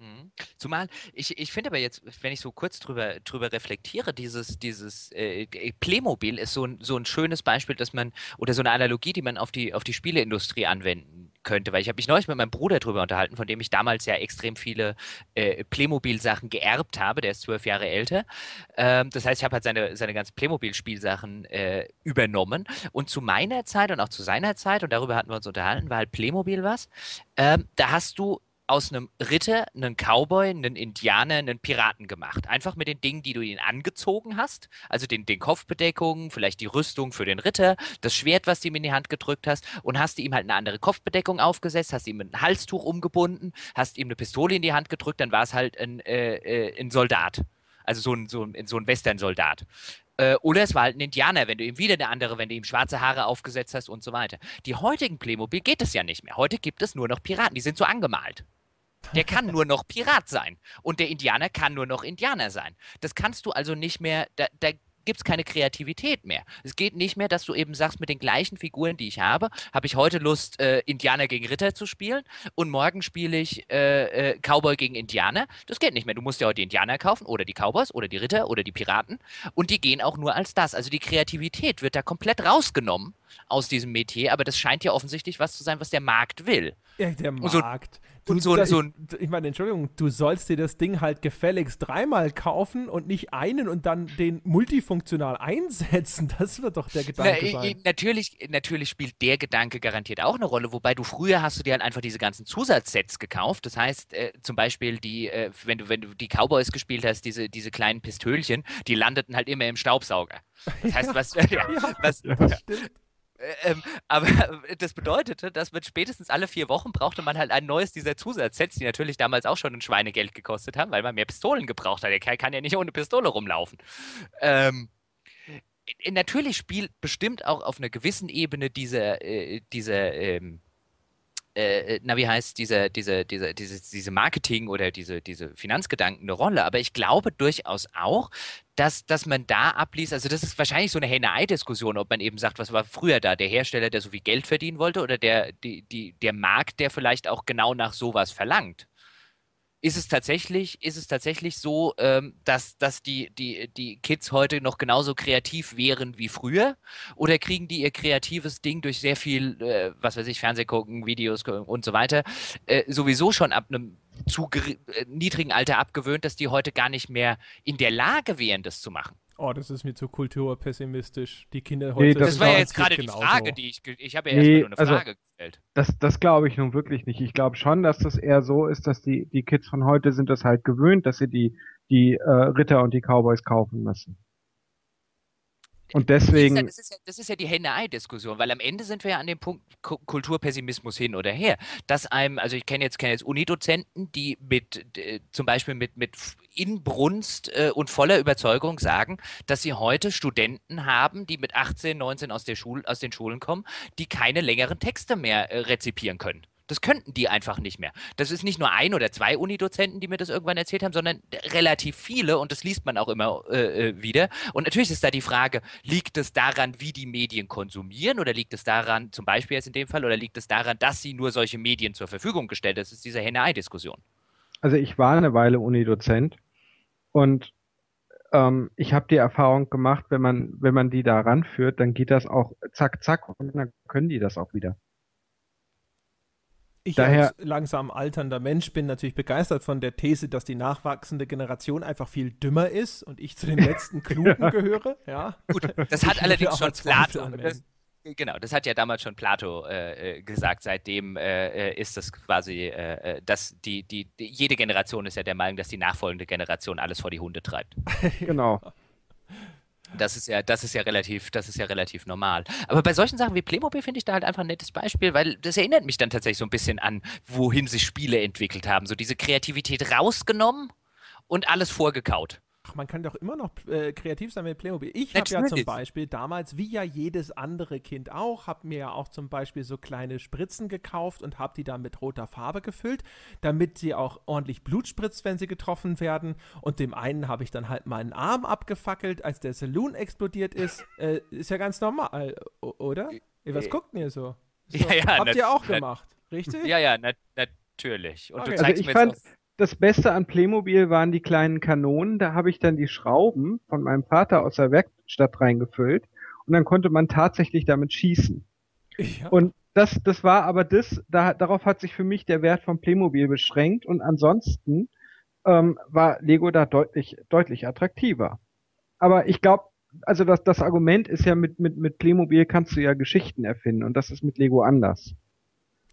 Mhm. Zumal, ich, ich finde aber jetzt, wenn ich so kurz drüber, drüber reflektiere, dieses, dieses äh, Playmobil ist so ein, so ein schönes Beispiel, dass man, oder so eine Analogie, die man auf die, auf die Spieleindustrie anwenden könnte, weil ich habe mich neulich mit meinem Bruder drüber unterhalten, von dem ich damals ja extrem viele äh, Playmobil-Sachen geerbt habe, der ist zwölf Jahre älter. Ähm, das heißt, ich habe halt seine, seine ganzen Playmobil-Spielsachen äh, übernommen. Und zu meiner Zeit und auch zu seiner Zeit, und darüber hatten wir uns unterhalten, war halt Playmobil was. Ähm, da hast du aus einem Ritter, einen Cowboy, einen Indianer, einen Piraten gemacht. Einfach mit den Dingen, die du ihn angezogen hast. Also den, den Kopfbedeckungen, vielleicht die Rüstung für den Ritter, das Schwert, was du ihm in die Hand gedrückt hast und hast ihm halt eine andere Kopfbedeckung aufgesetzt, hast ihm ein Halstuch umgebunden, hast ihm eine Pistole in die Hand gedrückt, dann war es halt ein, äh, äh, ein Soldat. Also so ein, so ein, so ein Western-Soldat. Äh, oder es war halt ein Indianer, wenn du ihm wieder eine andere, wenn du ihm schwarze Haare aufgesetzt hast und so weiter. Die heutigen Playmobil geht es ja nicht mehr. Heute gibt es nur noch Piraten, die sind so angemalt. Der kann nur noch Pirat sein. Und der Indianer kann nur noch Indianer sein. Das kannst du also nicht mehr, da, da gibt es keine Kreativität mehr. Es geht nicht mehr, dass du eben sagst, mit den gleichen Figuren, die ich habe, habe ich heute Lust, äh, Indianer gegen Ritter zu spielen und morgen spiele ich äh, äh, Cowboy gegen Indianer. Das geht nicht mehr. Du musst ja heute die Indianer kaufen oder die Cowboys oder die Ritter oder die Piraten und die gehen auch nur als das. Also die Kreativität wird da komplett rausgenommen aus diesem Metier, aber das scheint ja offensichtlich was zu sein, was der Markt will. Ja, der Markt. Und so- so ich, ich meine, Entschuldigung, du sollst dir das Ding halt gefälligst dreimal kaufen und nicht einen und dann den multifunktional einsetzen. Das wird doch der Na, Gedanke äh, sein. natürlich, natürlich spielt der Gedanke garantiert auch eine Rolle, wobei du früher hast du dir halt einfach diese ganzen Zusatzsets gekauft. Das heißt, äh, zum Beispiel die, äh, wenn du, wenn du die Cowboys gespielt hast, diese, diese kleinen Pistölchen, die landeten halt immer im Staubsauger. Das heißt, was, ja, was, Das stimmt. Äh, ähm, aber das bedeutete, dass mit spätestens alle vier Wochen brauchte man halt ein neues dieser Zusatzsets, die natürlich damals auch schon ein Schweinegeld gekostet haben, weil man mehr Pistolen gebraucht hat. Der Kerl kann ja nicht ohne Pistole rumlaufen. Ähm, äh, natürlich spielt bestimmt auch auf einer gewissen Ebene dieser, äh, dieser ähm, äh, na, wie heißt diese, diese, diese, diese, diese Marketing oder diese, diese Finanzgedanken eine Rolle. Aber ich glaube durchaus auch, dass, dass man da abliest, also das ist wahrscheinlich so eine Henne-Ei-Diskussion, ob man eben sagt, was war früher da, der Hersteller, der so viel Geld verdienen wollte oder der, die, die, der Markt, der vielleicht auch genau nach sowas verlangt. Ist es tatsächlich, ist es tatsächlich so, ähm, dass, dass die, die, die Kids heute noch genauso kreativ wären wie früher? Oder kriegen die ihr kreatives Ding durch sehr viel, äh, was weiß ich, Fernseh gucken, Videos und so weiter, äh, sowieso schon ab einem zu äh, niedrigen Alter abgewöhnt, dass die heute gar nicht mehr in der Lage wären, das zu machen? Oh, das ist mir zu kulturpessimistisch. Die Kinder Nee, heute. Das Das, war ja jetzt gerade die genauso. Frage, die ich, ich habe ja Nee, erstmal nur eine also- Frage gestellt. Das, das glaube ich nun wirklich nicht. Ich glaube schon, dass das eher so ist, dass die, die Kids von heute sind das halt gewöhnt, dass sie die, die äh, Ritter und die Cowboys kaufen müssen. Und Das ist, ja, deswegen, das, ist ja, das ist ja die Henne-Ei-Diskussion, weil am Ende sind wir ja an dem Punkt Ku- Kulturpessimismus hin oder her. Dass einem, also ich kenne jetzt, kenne jetzt Unidozenten, die mit äh, zum Beispiel mit, mit Inbrunst äh, und voller Überzeugung sagen, dass sie heute Studenten haben, die mit 18, 19 aus, der Schul aus den Schulen kommen, die keine längeren Texte mehr äh, rezipieren können. Das könnten die einfach nicht mehr. Das ist nicht nur ein oder zwei Unidozenten, die mir das irgendwann erzählt haben, sondern relativ viele und das liest man auch immer äh, äh, wieder. Und natürlich ist da die Frage, liegt es daran, wie die Medien konsumieren oder liegt es daran, zum Beispiel jetzt in dem Fall, oder liegt es daran, dass sie nur solche Medien zur Verfügung gestellt? Das ist diese Henne-Ei-Diskussion. also ich war eine Weile Unidozent und ähm, ich habe die Erfahrung gemacht, wenn man, wenn man die da ranführt, dann geht das auch zack, zack und dann können die das auch wieder. Ich Daher- als langsam alternder Mensch bin natürlich begeistert von der These, dass die nachwachsende Generation einfach viel dümmer ist und ich zu den letzten Klugen gehöre. Ja. Gut, das hat Ich allerdings schon Plato. Das, genau, das hat ja damals schon Plato äh, äh, gesagt. Seitdem äh, äh, ist das quasi, äh, äh, dass die, die, die, jede Generation ist ja der Meinung, dass die nachfolgende Generation alles vor die Hunde treibt. Genau. Das ist ja, das ist ja relativ, das ist ja relativ normal. Aber bei solchen Sachen wie Playmobil finde ich da halt einfach ein nettes Beispiel, weil das erinnert mich dann tatsächlich so ein bisschen an, wohin sich Spiele entwickelt haben. So diese Kreativität rausgenommen und alles vorgekaut. Ach, man kann doch immer noch äh, kreativ sein mit Playmobil. Ich habe ja zum. Beispiel damals, wie ja jedes andere Kind auch, habe mir ja auch zum Beispiel so kleine Spritzen gekauft und habe die dann mit roter Farbe gefüllt, damit sie auch ordentlich Blut spritzt, wenn sie getroffen werden. Und dem einen habe ich dann halt meinen Arm abgefackelt, als der Saloon explodiert ist. Äh, ist ja ganz normal, oder? Ey, Was guckt ihr so? so ja, ja, habt ihr auch gemacht, richtig? Ja, ja, na, natürlich. Und Okay. du Also zeigst ich mir fand- jetzt auch, Das Beste an Playmobil waren die kleinen Kanonen. Da habe ich dann die Schrauben von meinem Vater aus der Werkstatt reingefüllt und dann konnte man tatsächlich damit schießen. Ja. Und das, das war aber das, da, darauf hat sich für mich der Wert von Playmobil beschränkt und ansonsten ähm, war Lego da deutlich, deutlich attraktiver. Aber ich glaube, also das, das Argument ist ja mit, mit, mit Playmobil kannst du ja Geschichten erfinden und das ist mit Lego anders.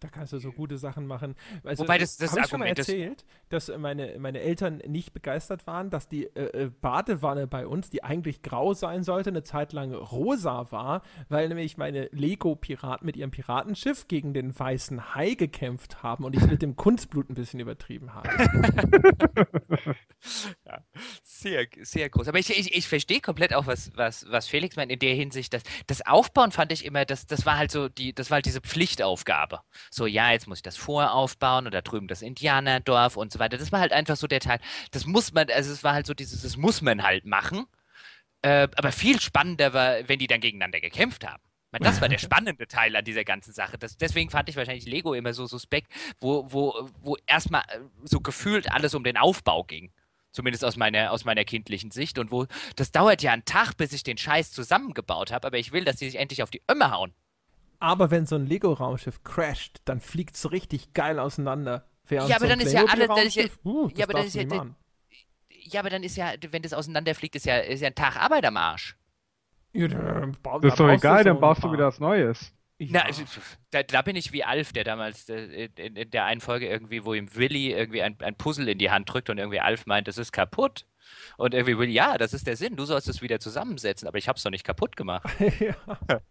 Da kannst du so gute Sachen machen. Also, Wobei das- das hab ich schon mal Argument erzählt, dass meine, meine Eltern nicht begeistert waren, dass die äh, äh, Badewanne bei uns, die eigentlich grau sein sollte, eine Zeit lang rosa war, weil nämlich meine Lego-Piraten mit ihrem Piratenschiff gegen den weißen Hai gekämpft haben und ich mit dem Kunstblut ein bisschen übertrieben habe. Ja, sehr, sehr groß. Aber ich, ich, ich verstehe komplett auch, was, was, was Felix meint in der Hinsicht. Dass, das Aufbauen fand ich immer, das, das war halt so die, das war halt diese Pflichtaufgabe. So, ja, jetzt muss ich das voraufbauen und da drüben das Indianerdorf und so weiter. Das war halt einfach so der Teil. Das muss man, also es war halt so dieses, das muss man halt machen. Äh, aber viel spannender war, wenn die dann gegeneinander gekämpft haben. Das war der spannende Teil an dieser ganzen Sache. Das, deswegen fand ich wahrscheinlich Lego immer so suspekt, wo, wo, wo erstmal äh, so gefühlt alles um den Aufbau ging. Zumindest aus meiner, aus meiner kindlichen Sicht. Und wo, das dauert ja einen Tag, bis ich den Scheiß zusammengebaut habe, aber ich will, dass die sich endlich auf die Ömme hauen. Aber wenn so ein Lego-Raumschiff crasht, dann fliegt es richtig geil auseinander. Während Ja, aber so dann ist ja alle- dann ist ja- uh, das ja, aber dann ist ja. Ja, aber dann ist ja, wenn das auseinanderfliegt, ist ja, ist ja ein Tag Arbeit am Arsch. Ja, dann bau- Das ist doch egal, so dann baust du wieder was Neues. Na, Ja. also, da, da bin ich wie Alf, der damals äh, in, in der einen Folge irgendwie, wo ihm Willi irgendwie ein, ein Puzzle in die Hand drückt und irgendwie Alf meint, das ist kaputt. Und irgendwie Willi, ja, das ist der Sinn, du sollst es wieder zusammensetzen, aber ich hab's doch nicht kaputt gemacht. ja.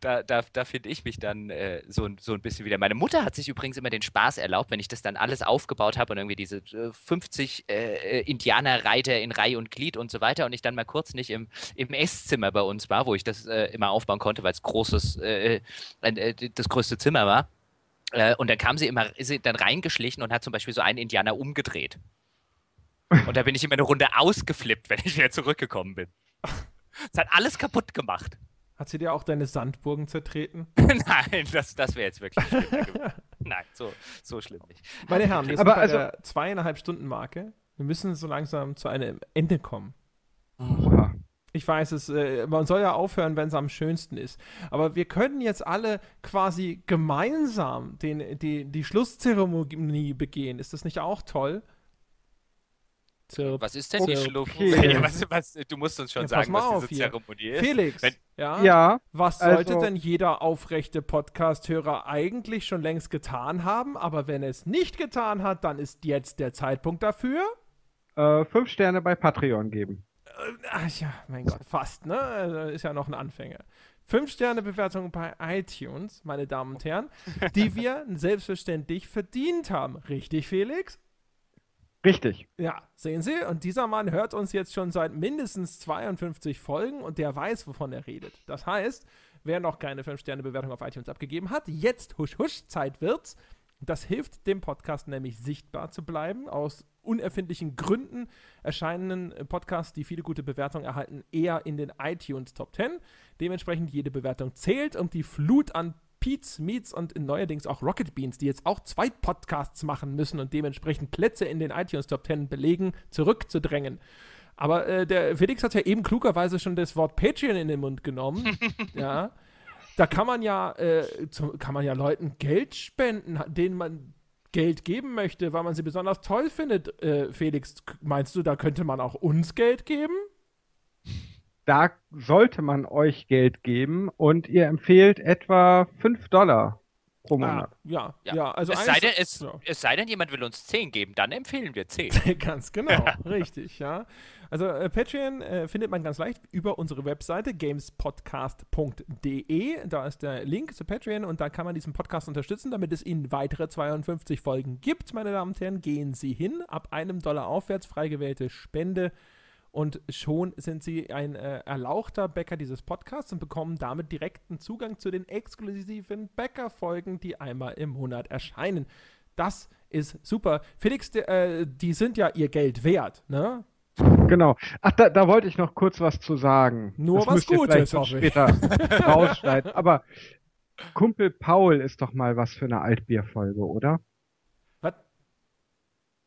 da da, da finde ich mich dann äh, so, ein- so ein bisschen wieder. Meine Mutter hat sich übrigens immer den Spaß erlaubt, wenn ich das dann alles aufgebaut habe und irgendwie diese äh, 50 äh, Indianerreiter in Reihe und Glied und so weiter und ich dann mal kurz nicht im, im Esszimmer bei uns war, wo ich das äh, immer aufbauen konnte, weil es großes, äh, äh, das größte Zimmer war. Äh, und dann kam sie immer, ist sie dann reingeschlichen und hat zum Beispiel so einen Indianer umgedreht. Und da bin ich immer eine Runde ausgeflippt, wenn ich wieder zurückgekommen bin. Es hat alles kaputt gemacht. Hat sie dir auch deine Sandburgen zertreten? Nein, das, das wäre jetzt wirklich schlimm. Nein, so, so schlimm nicht. Meine Herren, wir sind Aber bei also- der zweieinhalb Stunden Marke. Wir müssen so langsam zu einem Ende kommen. Oha. Ich weiß es, äh, man soll ja aufhören, wenn es am schönsten ist. Aber wir können jetzt alle quasi gemeinsam den, die, die Schlusszeremonie begehen. Ist das nicht auch toll? Zirp. Was ist denn die. Schlucht? Okay. Ja, was, was, du musst uns schon Ja, sagen, was auf diese hier. Zeremonie ist. Felix, Wenn- ja, Ja, was sollte also- denn jeder aufrechte Podcast-Hörer eigentlich schon längst getan haben? Aber wenn es nicht getan hat, dann ist jetzt der Zeitpunkt dafür. äh, fünf Sterne bei Patreon geben. Ach ja, mein Gott, fast, ne? Also ist ja noch ein Anfänger. Fünf-Sterne-Bewertung bei iTunes, meine Damen und Herren, die wir selbstverständlich verdient haben. Richtig, Felix? Richtig. Ja, sehen Sie, und dieser Mann hört uns jetzt schon seit mindestens 52 Folgen und der weiß, wovon er redet. Das heißt, wer noch keine 5-Sterne-Bewertung auf iTunes abgegeben hat, jetzt husch husch, Zeit wird's. Das hilft dem Podcast nämlich sichtbar zu bleiben. Aus unerfindlichen Gründen erscheinen Podcasts, die viele gute Bewertungen erhalten, eher in den iTunes Top 10. Dementsprechend jede Bewertung zählt und die Flut an Pete's, Meets und neuerdings auch Rocket Beans, die jetzt auch zwei Podcasts machen müssen und dementsprechend Plätze in den iTunes Top 10 belegen, zurückzudrängen. Aber äh, der Felix hat ja eben klugerweise schon das Wort Patreon in den Mund genommen. ja. Da kann man ja, äh, zu, kann man ja Leuten Geld spenden, denen man Geld geben möchte, weil man sie besonders toll findet. Äh, Felix, meinst du, da könnte man auch uns Geld geben? Da sollte man euch Geld geben und ihr empfehlt etwa 5 Dollar pro Monat. Ah, ja, ja, Ja. also es, sei denn, es, ja. es sei denn, jemand will uns 10 geben, dann empfehlen wir 10. ganz genau, richtig, ja. Also äh, Patreon äh, findet man ganz leicht über unsere Webseite gamespodcast.de. Da ist der Link zu Patreon und da kann man diesen Podcast unterstützen, damit es Ihnen weitere 52 Folgen gibt. Meine Damen und Herren, gehen Sie hin. Ab einem Dollar aufwärts, frei gewählte Spende. Und schon sind Sie ein äh, erlauchter Bäcker dieses Podcasts und bekommen damit direkten Zugang zu den exklusiven Bäcker-Folgen, die einmal im Monat erscheinen. Das ist super. Felix, de, äh, die sind ja ihr Geld wert, ne? Genau. Ach, da, da wollte ich noch kurz was zu sagen. Nur das was Gutes, hoffe ich. später rausschneiden. Aber Kumpel Paul ist doch mal was für eine Altbierfolge, oder? Was?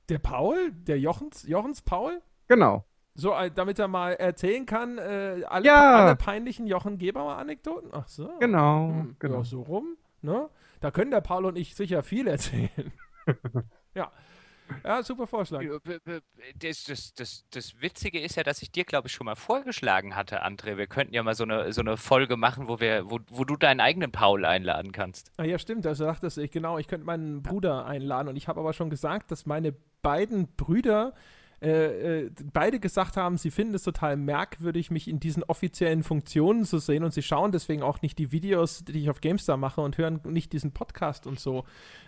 Der Paul? Der Jochens, Jochens Paul? Genau. So, äh, damit er mal erzählen kann, äh, alle, Ja. alle peinlichen Jochen Geber-Anekdoten? Ach so. Genau. Hm, genau. Ja, so rum, ne? Da können der Paul und ich sicher viel erzählen. ja. Ja, super Vorschlag. Das, das, das, das Witzige ist ja, dass ich dir, glaube ich, schon mal vorgeschlagen hatte, André. Wir könnten ja mal so eine, so eine Folge machen, wo, wir, wo, wo du deinen eigenen Paul einladen kannst. Ah, ja, stimmt. Also dachtest ich, genau, ich könnte meinen Bruder einladen. Und ich habe aber schon gesagt, dass meine beiden Brüder äh, äh, beide gesagt haben, sie finden es total merkwürdig, mich in diesen offiziellen Funktionen zu sehen und sie schauen deswegen auch nicht die Videos, die ich auf GameStar mache und hören nicht diesen Podcast und so,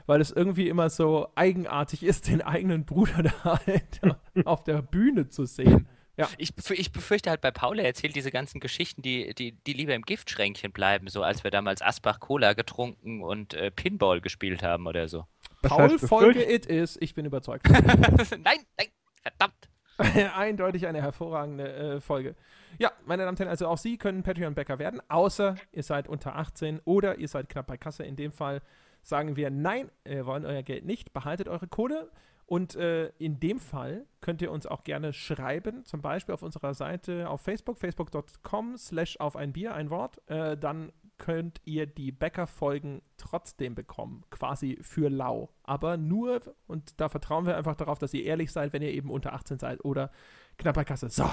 weil es irgendwie immer so eigenartig ist, den eigenen Bruder da halt auf der Bühne zu sehen. Ja. Ich, ich befürchte halt bei Paul, er erzählt diese ganzen Geschichten, die, die, die lieber im Giftschränkchen bleiben, so als wir damals Asbach Cola getrunken und äh, Pinball gespielt haben oder so. Paul Folge It ist, ich bin überzeugt. nein, nein, Verdammt. Eindeutig eine hervorragende äh, Folge. Ja, meine Damen und Herren, also auch Sie können Patreon-Bäcker werden, außer ihr seid unter 18 oder ihr seid knapp bei Kasse. In dem Fall sagen wir, nein, wir wollen euer Geld nicht, behaltet eure Kohle. Und äh, in dem Fall könnt ihr uns auch gerne schreiben, zum Beispiel auf unserer Seite auf Facebook, facebook.com slash auf ein Bier, ein Wort. Äh, dann könnt ihr die Bäcker-Folgen trotzdem bekommen, quasi für lau. Aber nur, und da vertrauen wir einfach darauf, dass ihr ehrlich seid, wenn ihr eben unter 18 seid oder knapper Kasse. So,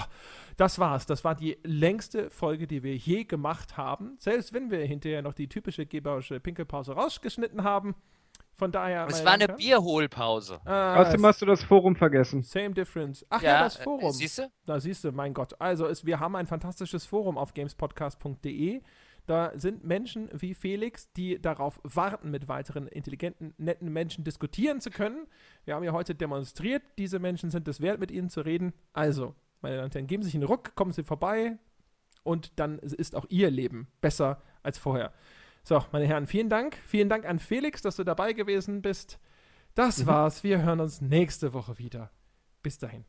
das war's. Das war die längste Folge, die wir je gemacht haben. Selbst wenn wir hinterher noch die typische geberische Pinkelpause rausgeschnitten haben. Von daher. Es war eine Bierholpause. Ah, Außerdem hast du das Forum vergessen. Same difference. Ach ja, ja das Forum. Äh, siehst du? Da siehst du, mein Gott. Also, es, wir haben ein fantastisches Forum auf gamespodcast.de. Da sind Menschen wie Felix, die darauf warten, mit weiteren intelligenten, netten Menschen diskutieren zu können. Wir haben ja heute demonstriert, diese Menschen sind es wert, mit ihnen zu reden. Also, meine Damen und Herren, geben Sie sich einen Ruck, kommen Sie vorbei und dann ist auch Ihr Leben besser als vorher. So, meine Herren, vielen Dank. Vielen Dank an Felix, dass du dabei gewesen bist. Das mhm. war's. Wir hören uns nächste Woche wieder. Bis dahin.